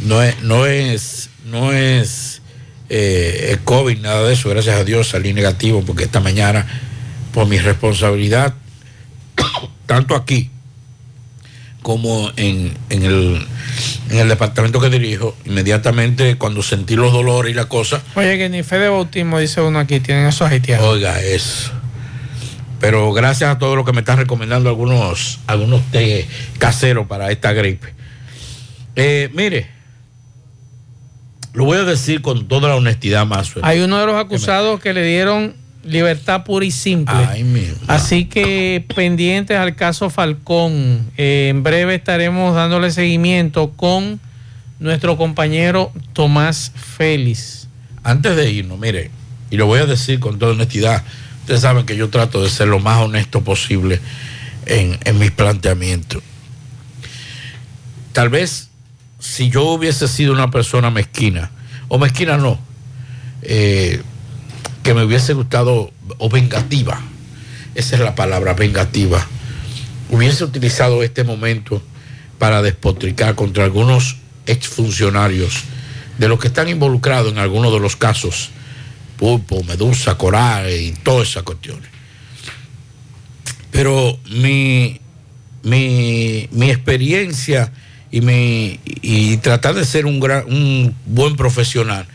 No es, no es, no es eh, el COVID, nada de eso, gracias a Dios salí negativo, porque esta mañana, por mi responsabilidad, [coughs] tanto aquí como en, en el, en el departamento que dirijo, inmediatamente cuando sentí los dolores y la cosa, Oye, que ni fe de bautismo, dice uno aquí, tienen esos haitianos. Oiga, eso. Pero gracias a todo lo que me están recomendando algunos, algunos té caseros para esta gripe. Eh, mire, lo voy a decir con toda la honestidad más. Hay uno de los acusados que le dieron libertad pura y simple. Ay, Así que pendientes al caso Falcón. Eh, en breve estaremos dándole seguimiento con nuestro compañero Tomás Félix. Antes de irnos, mire, y lo voy a decir con toda honestidad, ustedes saben que yo trato de ser lo más honesto posible en, mis planteamientos. Tal vez si yo hubiese sido una persona mezquina, o mezquina no, eh, que me hubiese gustado, o vengativa, esa es la palabra, vengativa, hubiese utilizado este momento para despotricar contra algunos exfuncionarios de los que están involucrados en algunos de los casos, Pulpo, Medusa, Coral y todas esas cuestiones. Pero mi, mi, mi experiencia y, mi, y tratar de ser un, gran, un buen profesional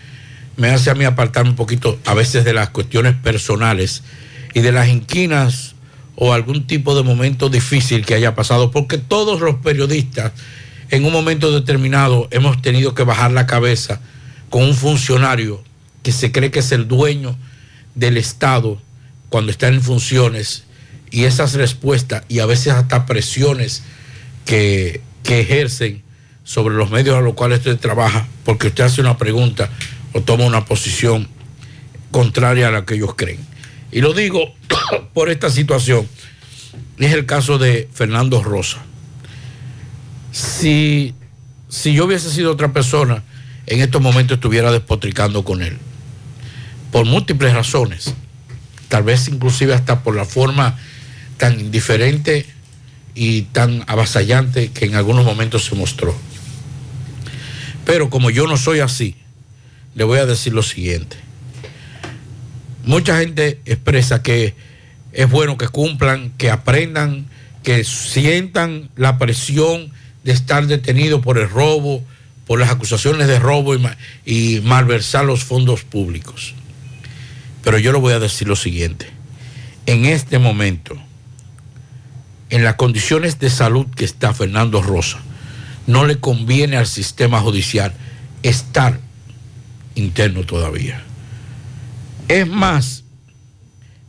me hace a mí apartarme un poquito a veces de las cuestiones personales y de las inquinas o algún tipo de momento difícil que haya pasado, porque todos los periodistas en un momento determinado hemos tenido que bajar la cabeza con un funcionario que se cree que es el dueño del Estado cuando está en funciones y esas respuestas y a veces hasta presiones que, que ejercen sobre los medios a los cuales usted trabaja, porque usted hace una pregunta o toma una posición contraria a la que ellos creen. Y lo digo [coughs] por esta situación. Es el caso de Fernando Rosa. Si, si yo hubiese sido otra persona, en estos momentos estuviera despotricando con él. Por múltiples razones. Tal vez inclusive hasta por la forma tan indiferente y tan avasallante que en algunos momentos se mostró. Pero como yo no soy así, le voy a decir lo siguiente. Mucha gente expresa que es bueno que cumplan, que aprendan, que sientan la presión de estar detenido por el robo, por las acusaciones de robo y, ma- y malversar los fondos públicos. Pero yo le voy a decir lo siguiente. En este momento, en las condiciones de salud que está Fernando Rosa, no le conviene al sistema judicial estar interno todavía. Es más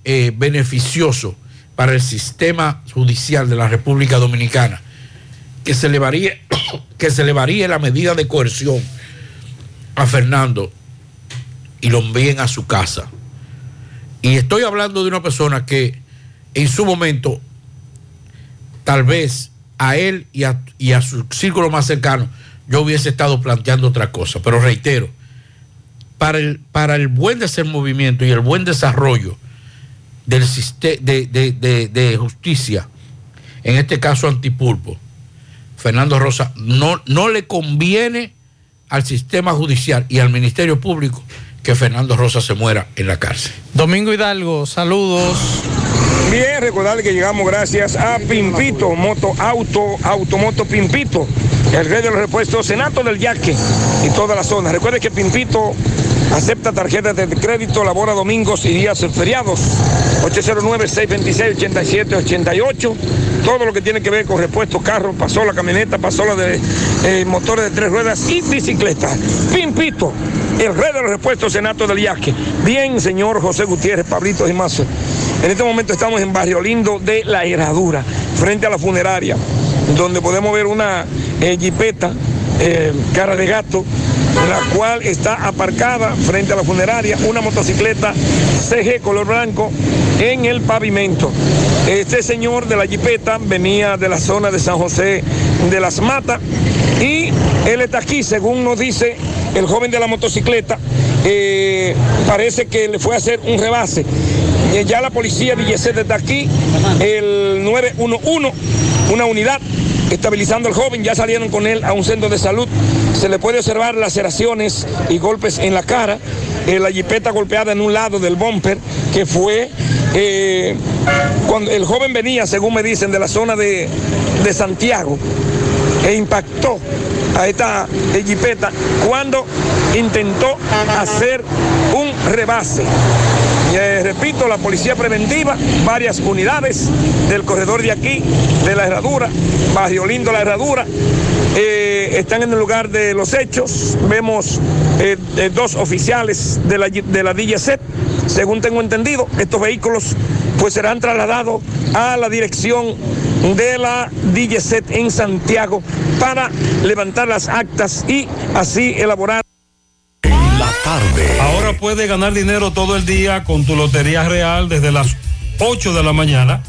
eh, beneficioso para el sistema judicial de la República Dominicana que se elevaría, [coughs] que se elevaría la medida de coerción a Fernando y lo envíen a su casa. Y estoy hablando de una persona que en su momento, tal vez a él y a, su círculo más cercano, yo hubiese estado planteando otra cosa. Pero reitero, para el, para el buen desenvolvimiento y el buen desarrollo del sistema de, de- de- de justicia, en este caso antipulpo, Fernando Rosa, no, no le conviene al sistema judicial y al Ministerio Público que Fernando Rosa se muera en la cárcel. Domingo Hidalgo, saludos. Bien, recordarle que llegamos gracias a Pimpito, Moto Auto, Automoto Pimpito, el rey de los repuestos, Senato del Yaque y toda la zona. Recuerde que Pimpito acepta tarjetas de crédito, labora domingos y días feriados. 809-626-8788. Todo lo que tiene que ver con repuestos, carros, pasó la camioneta, pasó la de eh, motores de tres ruedas y bicicletas. Pimpito, el rey de los repuestos, Senato del Yaque. Bien, señor José Gutiérrez, Pablito y Mazo. En este momento estamos en Barrio Lindo de La Herradura, frente a la funeraria, donde podemos ver una eh, jipeta, eh, cara de gato, la cual está aparcada frente a la funeraria, una motocicleta CG color blanco en el pavimento. Este señor de la jipeta venía de la zona de San José de las Matas y él está aquí, según nos dice el joven de la motocicleta, eh, parece que le fue a hacer un rebase. Eh, ya la policía Yeset está aquí, el 911, una unidad estabilizando al joven, ya salieron con él a un centro de salud. Se le puede observar laceraciones y golpes en la cara, eh, la jipeta golpeada en un lado del bumper, que fue eh, cuando el joven venía, según me dicen, de la zona de, de Santiago e impactó a esta jipeta cuando intentó hacer un rebase. Eh, repito, la policía preventiva, varias unidades del corredor de aquí, de la herradura, Barrio Lindo, la herradura, eh, están en el lugar de los hechos. Vemos eh, eh, dos oficiales de la, de la DGC. Según tengo entendido, estos vehículos pues serán trasladados a la dirección de la DGC en Santiago para levantar las actas y así elaborar. La tarde. Ahora puedes ganar dinero todo el día con tu Lotería Real desde las 8 de la mañana.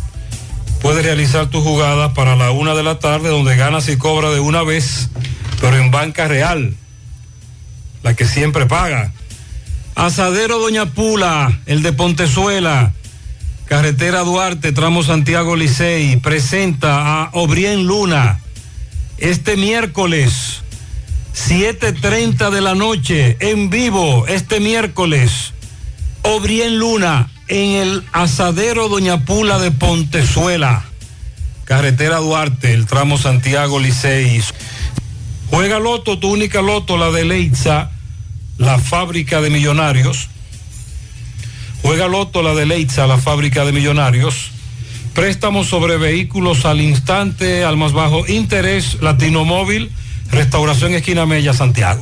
Puedes realizar tus jugadas para la 1 de la tarde donde ganas y cobras de una vez, pero en banca real, la que siempre paga. Asadero Doña Pula, el de Pontezuela, carretera Duarte, tramo Santiago Licey, presenta a Obrien Luna este miércoles 7.30 de la noche, en vivo, este miércoles. Obrien Luna, en el asadero Doña Pula de Pontezuela. Carretera Duarte, el tramo Santiago Licey. Juega Loto, tu única Loto, la de Leitza, la fábrica de millonarios. Juega Loto, la de Leitza, la fábrica de millonarios. Préstamos sobre vehículos al instante, al más bajo interés, Latino Móvil, Restauración Esquina Mella, Santiago.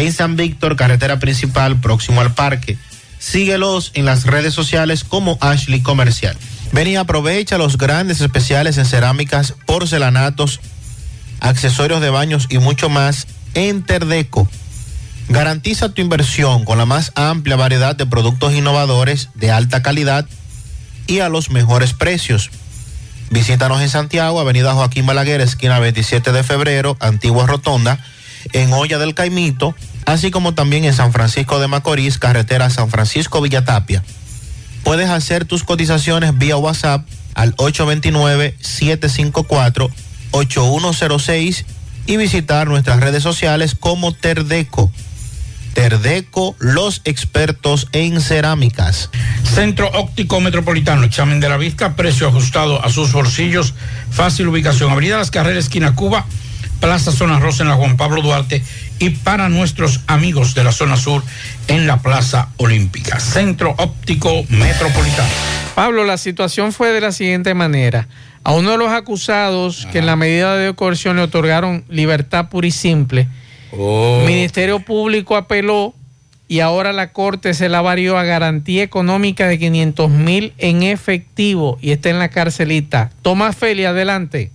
En San Víctor, carretera principal, próximo al parque. Síguelos en las redes sociales como Ashley Comercial. Ven y aprovecha los grandes especiales en cerámicas, porcelanatos, accesorios de baños y mucho más en Terdeco. Garantiza tu inversión con la más amplia variedad de productos innovadores de alta calidad y a los mejores precios. Visítanos en Santiago, Avenida Joaquín Balaguer, esquina 27 de febrero, Antigua Rotonda, en Olla del Caimito, así como también en San Francisco de Macorís, carretera San Francisco Villatapia. Puedes hacer tus cotizaciones vía WhatsApp al 829-754-8106 y visitar nuestras redes sociales como Terdeco. Terdeco, los expertos en cerámicas. Centro Óptico Metropolitano, examen de la vista, precio ajustado a sus bolsillos, fácil ubicación. Avenida Las Carreras, esquina Cuba, Plaza Zona Rosa en la Juan Pablo Duarte y para nuestros amigos de la zona sur en la Plaza Olímpica. Centro Óptico Metropolitano. Pablo, la situación fue de la siguiente manera. A uno de los acusados que en la medida de coerción le otorgaron libertad pura y simple, Oh. el Ministerio Público apeló y ahora la Corte se la varió a garantía económica de 500 mil en efectivo y está en la carcelita. Tomás Feli, adelante.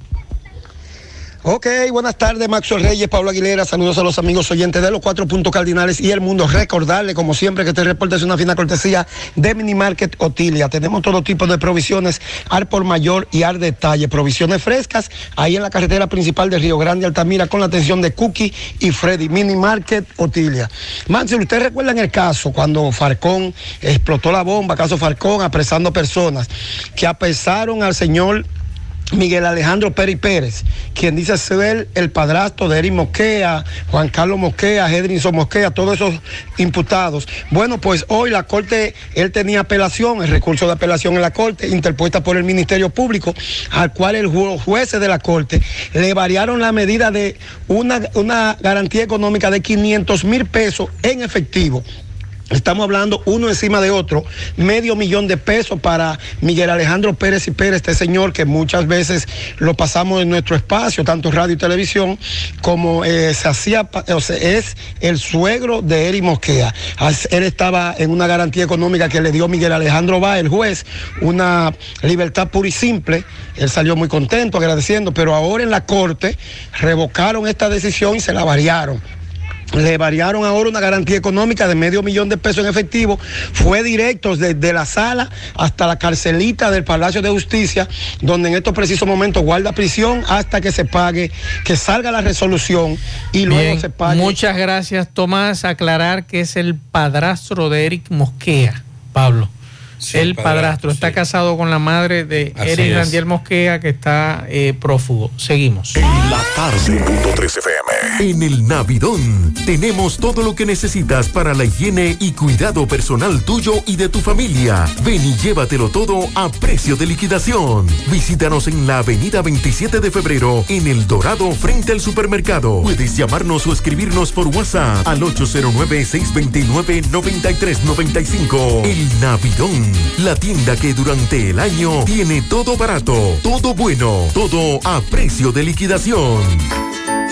Ok, buenas tardes, Maxo Reyes, Pablo Aguilera, saludos a los amigos oyentes de los cuatro puntos cardinales y el mundo. Recordarle, como siempre, que este reporte es una fina cortesía de Minimarket Otilia. Tenemos todo tipo de provisiones, al por mayor y al detalle. Provisiones frescas, ahí en la carretera principal de Río Grande, Altamira, con la atención de Cookie y Freddy. Minimarket Otilia. Maxo, ¿usted recuerda en el caso cuando Farcón explotó la bomba, caso Farcón, apresando personas que apesaron al señor Miguel Alejandro Pérez Pérez, quien dice ser el padrastro de Eric Mosquea, Juan Carlos Mosquea, Hedrinson Mosquea, todos esos imputados. Bueno, pues hoy la Corte, él tenía apelación, el recurso de apelación en la Corte, interpuesta por el Ministerio Público, al cual el ju- jueces de la Corte le variaron la medida de una, una garantía económica de 500 mil pesos en efectivo. Estamos hablando uno encima de otro, medio millón de pesos para Miguel Alejandro Pérez y Pérez, este señor que muchas veces lo pasamos en nuestro espacio, tanto radio y televisión, como eh, se hacía, o sea, es el suegro de Eric Mosquea. Él estaba en una garantía económica que le dio Miguel Alejandro Bá, el juez, una libertad pura y simple. Él salió muy contento, agradeciendo, pero ahora en la corte revocaron esta decisión y se la variaron. Le variaron ahora una garantía económica de medio millón de pesos en efectivo. Fue directo desde la sala hasta la carcelita del Palacio de Justicia, donde en estos precisos momentos guarda prisión hasta que se pague, que salga la resolución y luego Bien, se pague. muchas gracias, Tomás. Aclarar que es el padrastro de Eric Mosquea, Pablo. El padrastro, está casado con la madre de Así Eric es. Randiel Mosquea, que está eh, prófugo. Seguimos. La tarde. 100.3 FM. En el Navidón tenemos todo lo que necesitas para la higiene y cuidado personal tuyo y de tu familia. Ven y llévatelo todo a precio de liquidación. Visítanos en la avenida 27 de febrero en El Dorado frente al supermercado. Puedes llamarnos o escribirnos por WhatsApp al 809-629-9395. El Navidón, la tienda que durante el año tiene todo barato, todo bueno, todo a precio de liquidación.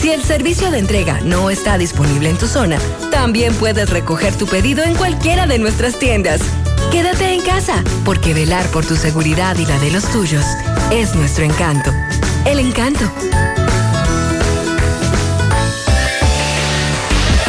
Si el servicio de entrega no está disponible en tu zona, también puedes recoger tu pedido en cualquiera de nuestras tiendas. Quédate en casa, porque velar por tu seguridad y la de los tuyos es nuestro encanto. El encanto.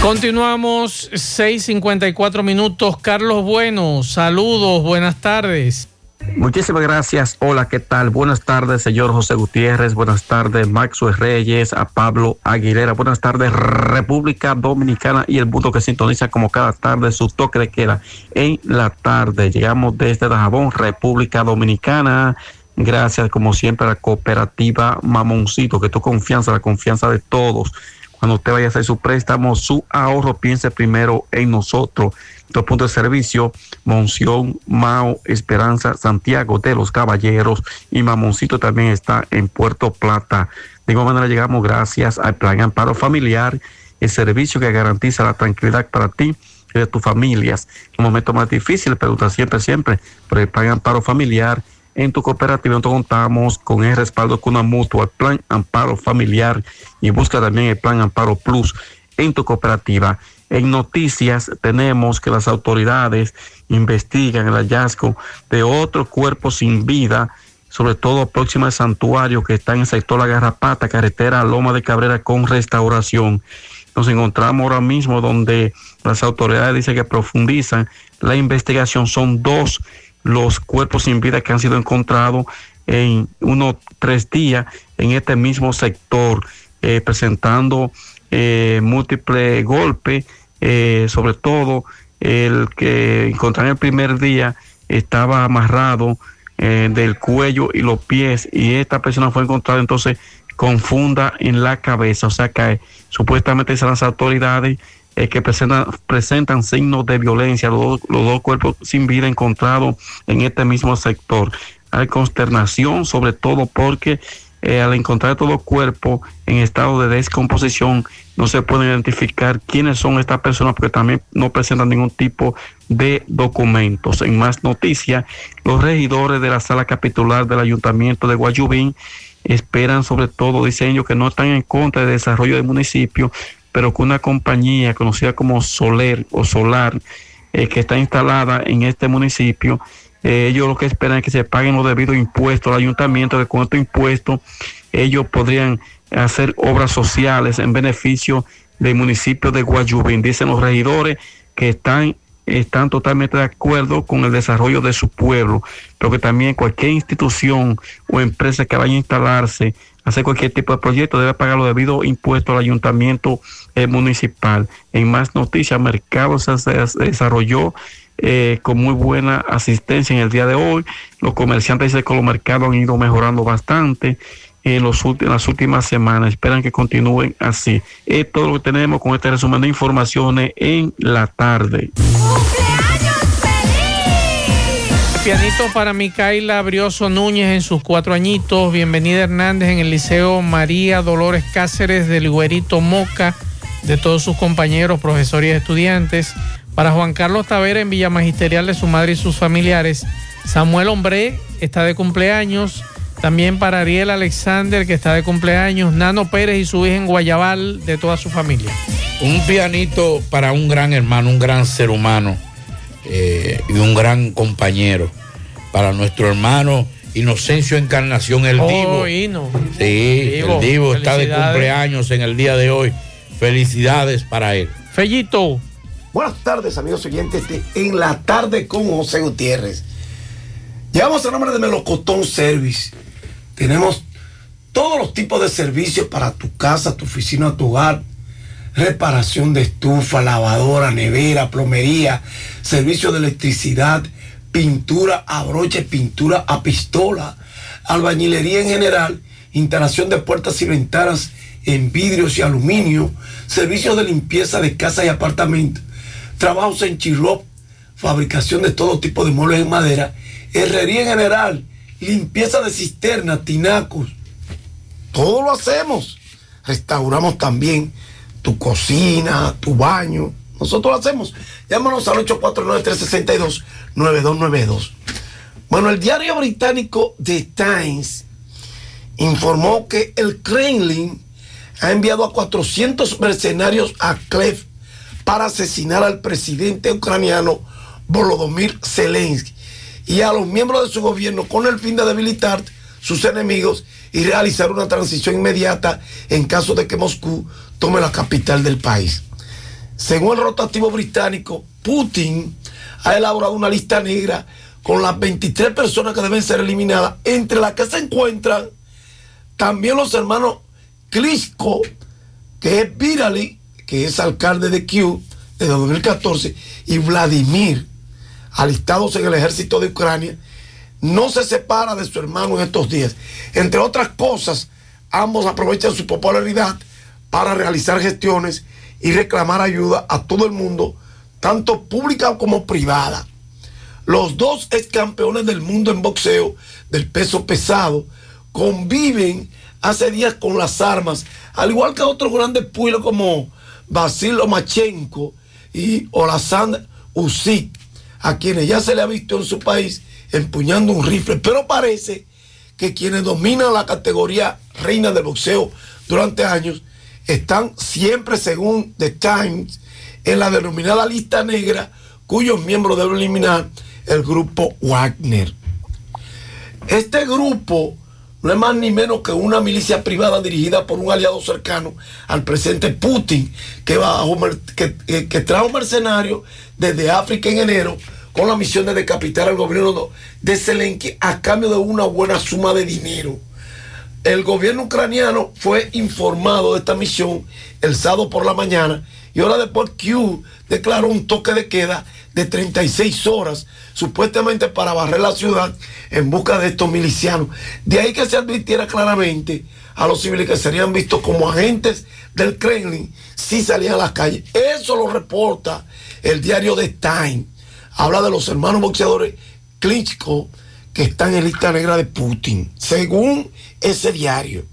Continuamos 6:54 minutos. Carlos Bueno, saludos, buenas tardes. Muchísimas gracias. Hola, ¿qué tal? Buenas tardes, señor José Gutiérrez. Buenas tardes, Maxwell Reyes, a Pablo Aguilera. Buenas tardes, República Dominicana y el mundo que sintoniza como cada tarde su toque de queda en la tarde. Llegamos desde Dajabón, República Dominicana. Gracias, como siempre, a la cooperativa Mamoncito, que tu confianza, la confianza de todos. Cuando usted vaya a hacer su préstamo, su ahorro, piense primero en nosotros. Dos puntos de servicio, Monción, Mao, Esperanza, Santiago de los Caballeros y Mamoncito también está en Puerto Plata. De igual manera llegamos gracias al Plan Amparo Familiar, el servicio que garantiza la tranquilidad para ti y de tus familias. En momentos más difíciles, pregunta siempre, siempre por el Plan Amparo Familiar. En tu cooperativa nosotros contamos con el respaldo con una mutua, el Plan Amparo Familiar y busca también el Plan Amparo Plus en tu cooperativa. En noticias tenemos que las autoridades investigan el hallazgo de otro cuerpo sin vida, sobre todo próximo al santuario que está en el sector La Garrapata, carretera Loma de Cabrera con restauración. Nos encontramos ahora mismo donde las autoridades dicen que profundizan la investigación. Son dos los cuerpos sin vida que han sido encontrados en unos tres días en este mismo sector, eh, presentando eh, múltiples golpes, eh, sobre todo el que encontraron el primer día estaba amarrado eh, del cuello y los pies y esta persona fue encontrada entonces confunda en la cabeza, o sea que eh, supuestamente son las autoridades eh, que presentan, presentan signos de violencia, los, los dos cuerpos sin vida encontrados en este mismo sector. hay consternación, sobre todo porque eh, al encontrar todo cuerpo en estado de descomposición, no se puede identificar quiénes son estas personas porque también no presentan ningún tipo de documentos. En más noticias, los regidores de la sala capitular del ayuntamiento de Guayubín esperan sobre todo, dicen ellos, que no están en contra del desarrollo del municipio, pero que una compañía conocida como Soler o Solar, eh, que está instalada en este municipio, ellos lo que esperan es que se paguen los debidos impuestos al ayuntamiento, que con estos impuestos ellos podrían hacer obras sociales en beneficio del municipio de Guayubín. Dicen los regidores que están, están totalmente de acuerdo con el desarrollo de su pueblo, pero que también cualquier institución o empresa que vaya a instalarse, hacer cualquier tipo de proyecto, debe pagar los debidos impuestos al ayuntamiento eh, municipal. En más noticias, Mercado se desarrolló eh, con muy buena asistencia en el día de hoy. Los comerciantes de los mercados han ido mejorando bastante en, los en las últimas semanas. Esperan que continúen así. Es todo lo que tenemos con este resumen de informaciones en la tarde. Pianito para Micaela Brioso Núñez en sus cuatro añitos. Bienvenida Hernández en el Liceo María Dolores Cáceres del Güerito Moca, de todos sus compañeros, profesores y estudiantes. Para Juan Carlos Tavera en Villa Magisterial de su madre y sus familiares. Samuel Hombre está de cumpleaños. También para Ariel Alexander, que está de cumpleaños. Nano Pérez y su hija en Guayabal, de toda su familia. Un pianito para un gran hermano, un gran ser humano eh, y un gran compañero. Para nuestro hermano Inocencio Encarnación, el Oh, Divo. Hino. Sí, Divo, el Divo está de cumpleaños en el día de hoy. Felicidades para él. Fellito. Buenas tardes, amigos oyentes de En la tarde con José Gutiérrez. Llevamos el nombre de Melocotón Service. Tenemos todos los tipos de servicios para tu casa, tu oficina, tu hogar. Reparación de estufa, lavadora, nevera, plomería, servicio de electricidad, pintura a pintura a pistola, albañilería en general, instalación de puertas y ventanas en vidrios y aluminio, servicios de limpieza de casa y apartamentos, trabajos en chirrop, fabricación de todo tipo de muebles en madera, herrería en general, limpieza de cisternas, tinacos. Todo lo hacemos. Restauramos también tu cocina, tu baño. Nosotros lo hacemos. Llámanos al 849-362-9292. Bueno, el diario británico The Times informó que el Kremlin ha enviado a 400 mercenarios a Kiev para asesinar al presidente ucraniano Volodymyr Zelensky y a los miembros de su gobierno con el fin de debilitar sus enemigos y realizar una transición inmediata en caso de que Moscú tome la capital del país. Según el rotativo británico, Putin ha elaborado una lista negra con las 23 personas que deben ser eliminadas, entre las que se encuentran también los hermanos Klitschko, que es Virali, que es alcalde de Kiev desde 2014, y Vladimir, alistados en el ejército de Ucrania, no se separa de su hermano en estos días. Entre otras cosas, ambos aprovechan su popularidad para realizar gestiones y reclamar ayuda a todo el mundo, tanto pública como privada. Los dos ex campeones del mundo en boxeo del peso pesado conviven hace días con las armas, al igual que otros grandes pueblos como Basil Lomachenko y Olazan Usyk, a quienes ya se le ha visto en su país empuñando un rifle, pero parece que quienes dominan la categoría reina del boxeo durante años están siempre, según The Times, en la denominada lista negra, cuyos miembros deben eliminar el grupo Wagner. Este grupo no es más ni menos que una milicia privada dirigida por un aliado cercano al presidente Putin, que, bajo que trajo mercenarios desde África en enero con la misión de decapitar al gobierno de Zelensky a cambio de una buena suma de dinero. El gobierno ucraniano fue informado de esta misión el sábado por la mañana y ahora después Q declaró un toque de queda de 36 horas, supuestamente para barrer la ciudad en busca de estos milicianos. De ahí que se advirtiera claramente a los civiles que serían vistos como agentes del Kremlin si salían a las calles. Eso lo reporta el diario The Time. Habla de los hermanos boxeadores Klitschko, que están en lista negra de Putin, según ese diario.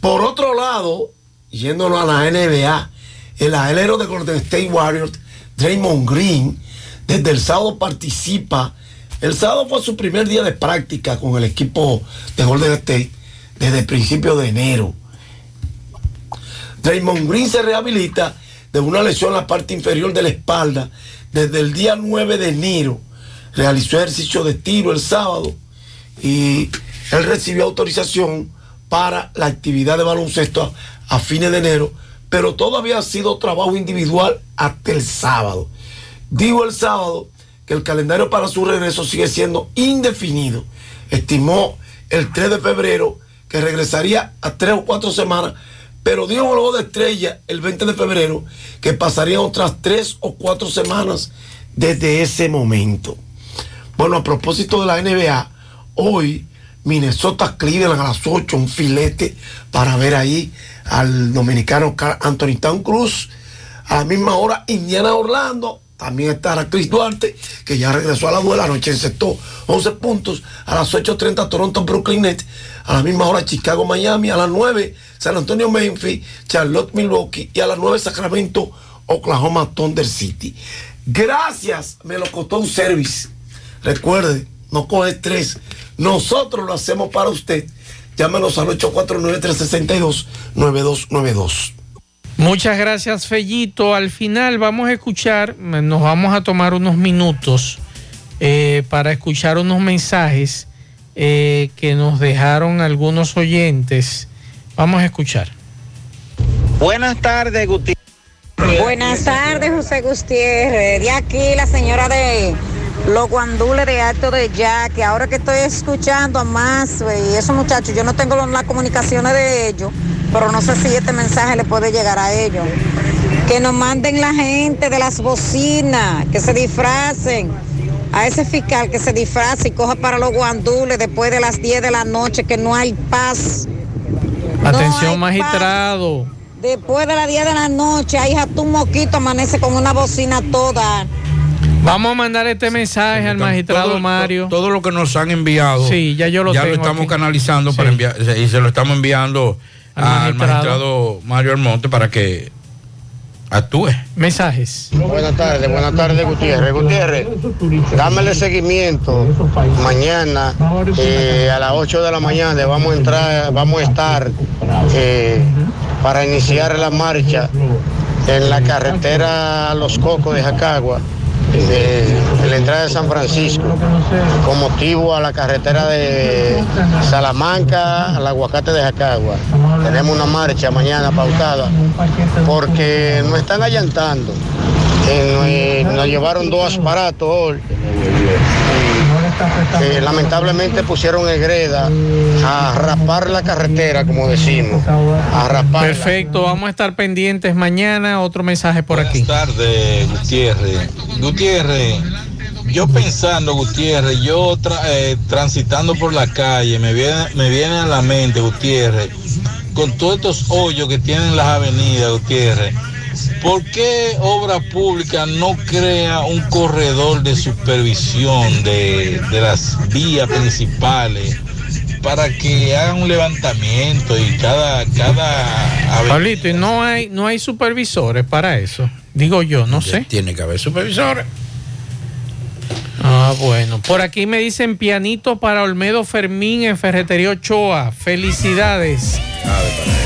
Por otro lado, yéndonos a la NBA, el alero de Golden State Warriors, Draymond Green, desde el sábado participa. El sábado fue su primer día de práctica con el equipo de Golden State desde el principio de enero. Draymond Green se rehabilita de una lesión en la parte inferior de la espalda desde el día 9 de enero. Realizó ejercicio de tiro el sábado y él recibió autorización para la actividad de baloncesto a, a fines de enero, pero todo había sido trabajo individual hasta el sábado. Digo el sábado que el calendario para su regreso sigue siendo indefinido. Estimó el 3 de febrero que regresaría a tres o cuatro semanas, pero dijo luego de estrella el 20 de febrero que pasaría otras tres o cuatro semanas desde ese momento. Bueno, a propósito de la NBA, hoy Minnesota Cleveland a las 8, un filete para ver ahí al dominicano Anthony Town Cruz. A la misma hora, Indiana Orlando. También estará Chris Duarte, que ya regresó a la duela anoche, encestó 11 puntos. A las 8.30 Toronto Brooklyn Nets. A la misma hora Chicago Miami. A las 9 San Antonio Memphis, Charlotte Milwaukee. Y a las 9 Sacramento Oklahoma Thunder City. Gracias, me lo costó un service. Recuerde, no coge estrés. Nosotros lo hacemos para usted. Llámenos al 849-362-9292. Muchas gracias, Fellito. Al final vamos a escuchar, nos vamos a tomar unos minutos eh, para escuchar unos mensajes eh, que nos dejaron algunos oyentes. Vamos a escuchar. Buenas tardes, Gutiérrez. Buenas tardes, José Gutiérrez. De aquí la señora de los guandules de Alto de Ya, que ahora que estoy escuchando a más y esos muchachos, yo no tengo las comunicaciones de ellos, pero no sé si este mensaje le puede llegar a ellos. Que nos manden la gente de las bocinas, que se disfracen. A ese fiscal que se disfrace y coja para los guandules después de las 10 de la noche, que no hay paz. Atención, hay magistrado. paz. Después de las 10 de la noche, ahí tu moquito amanece con una bocina toda. Vamos a mandar este mensaje al magistrado todo, Mario. Todo, todo lo que nos han enviado. Sí, ya yo lo ya tengo lo estamos aquí. canalizando para enviar y se lo estamos enviando Al al, magistrado. magistrado Mario Almonte para que actúe. Mensajes. Buenas tardes, buenas tardes Gutiérrez. Gutiérrez, dámele seguimiento mañana eh, a las 8 de la mañana. Vamos a entrar, vamos a estar eh, para iniciar la marcha en la carretera Los Cocos de Jacagua, de, de la entrada de San Francisco, con motivo a la carretera de Salamanca al aguacate de Jacagua. Tenemos una marcha mañana pautada porque nos están allantando. Eh, nos, nos llevaron dos aparatos hoy. Que lamentablemente pusieron en greda a rapar la carretera, como decimos. A rapar. Perfecto, vamos a estar pendientes mañana. Otro mensaje por aquí. Buenas tardes, Gutiérrez. Gutiérrez, yo pensando, Gutiérrez, yo tra- eh, transitando por la calle, me viene, me viene a la mente, Gutiérrez, con todos estos hoyos que tienen las avenidas, Gutiérrez. ¿Por qué Obra Pública no crea un corredor de supervisión de, de las vías principales para que hagan un levantamiento y cada, cada Pablito, y no hay, no hay supervisores para eso. Digo yo, no sé. Tiene que haber supervisores. Ah, bueno. Por aquí me dicen pianito para Olmedo Fermín en Ferretería Ochoa. Felicidades.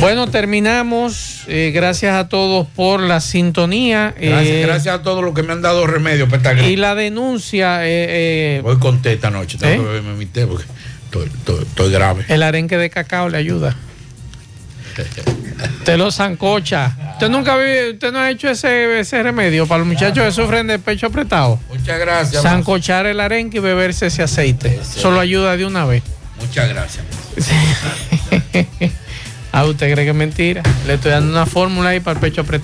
Bueno, terminamos. Eh, gracias a todos por la sintonía. Gracias, Eh, gracias a todos los que me han dado remedio Y la denuncia, eh, eh, Voy con té esta noche, tengo que beberme mi té porque estoy, estoy- estoy grave. el arenque de cacao le ayuda. Te lo zancocha. ¿Usted nunca vi- usted no ha hecho ese, ese remedio para los muchachos que sufren de pecho apretado? Muchas gracias. Zancochar el arenque y beberse ese aceite. Solo ayuda de una vez. Muchas gracias. [laughs] Ah, ¿usted cree que es mentira? Le estoy dando una fórmula ahí para el pecho apretado.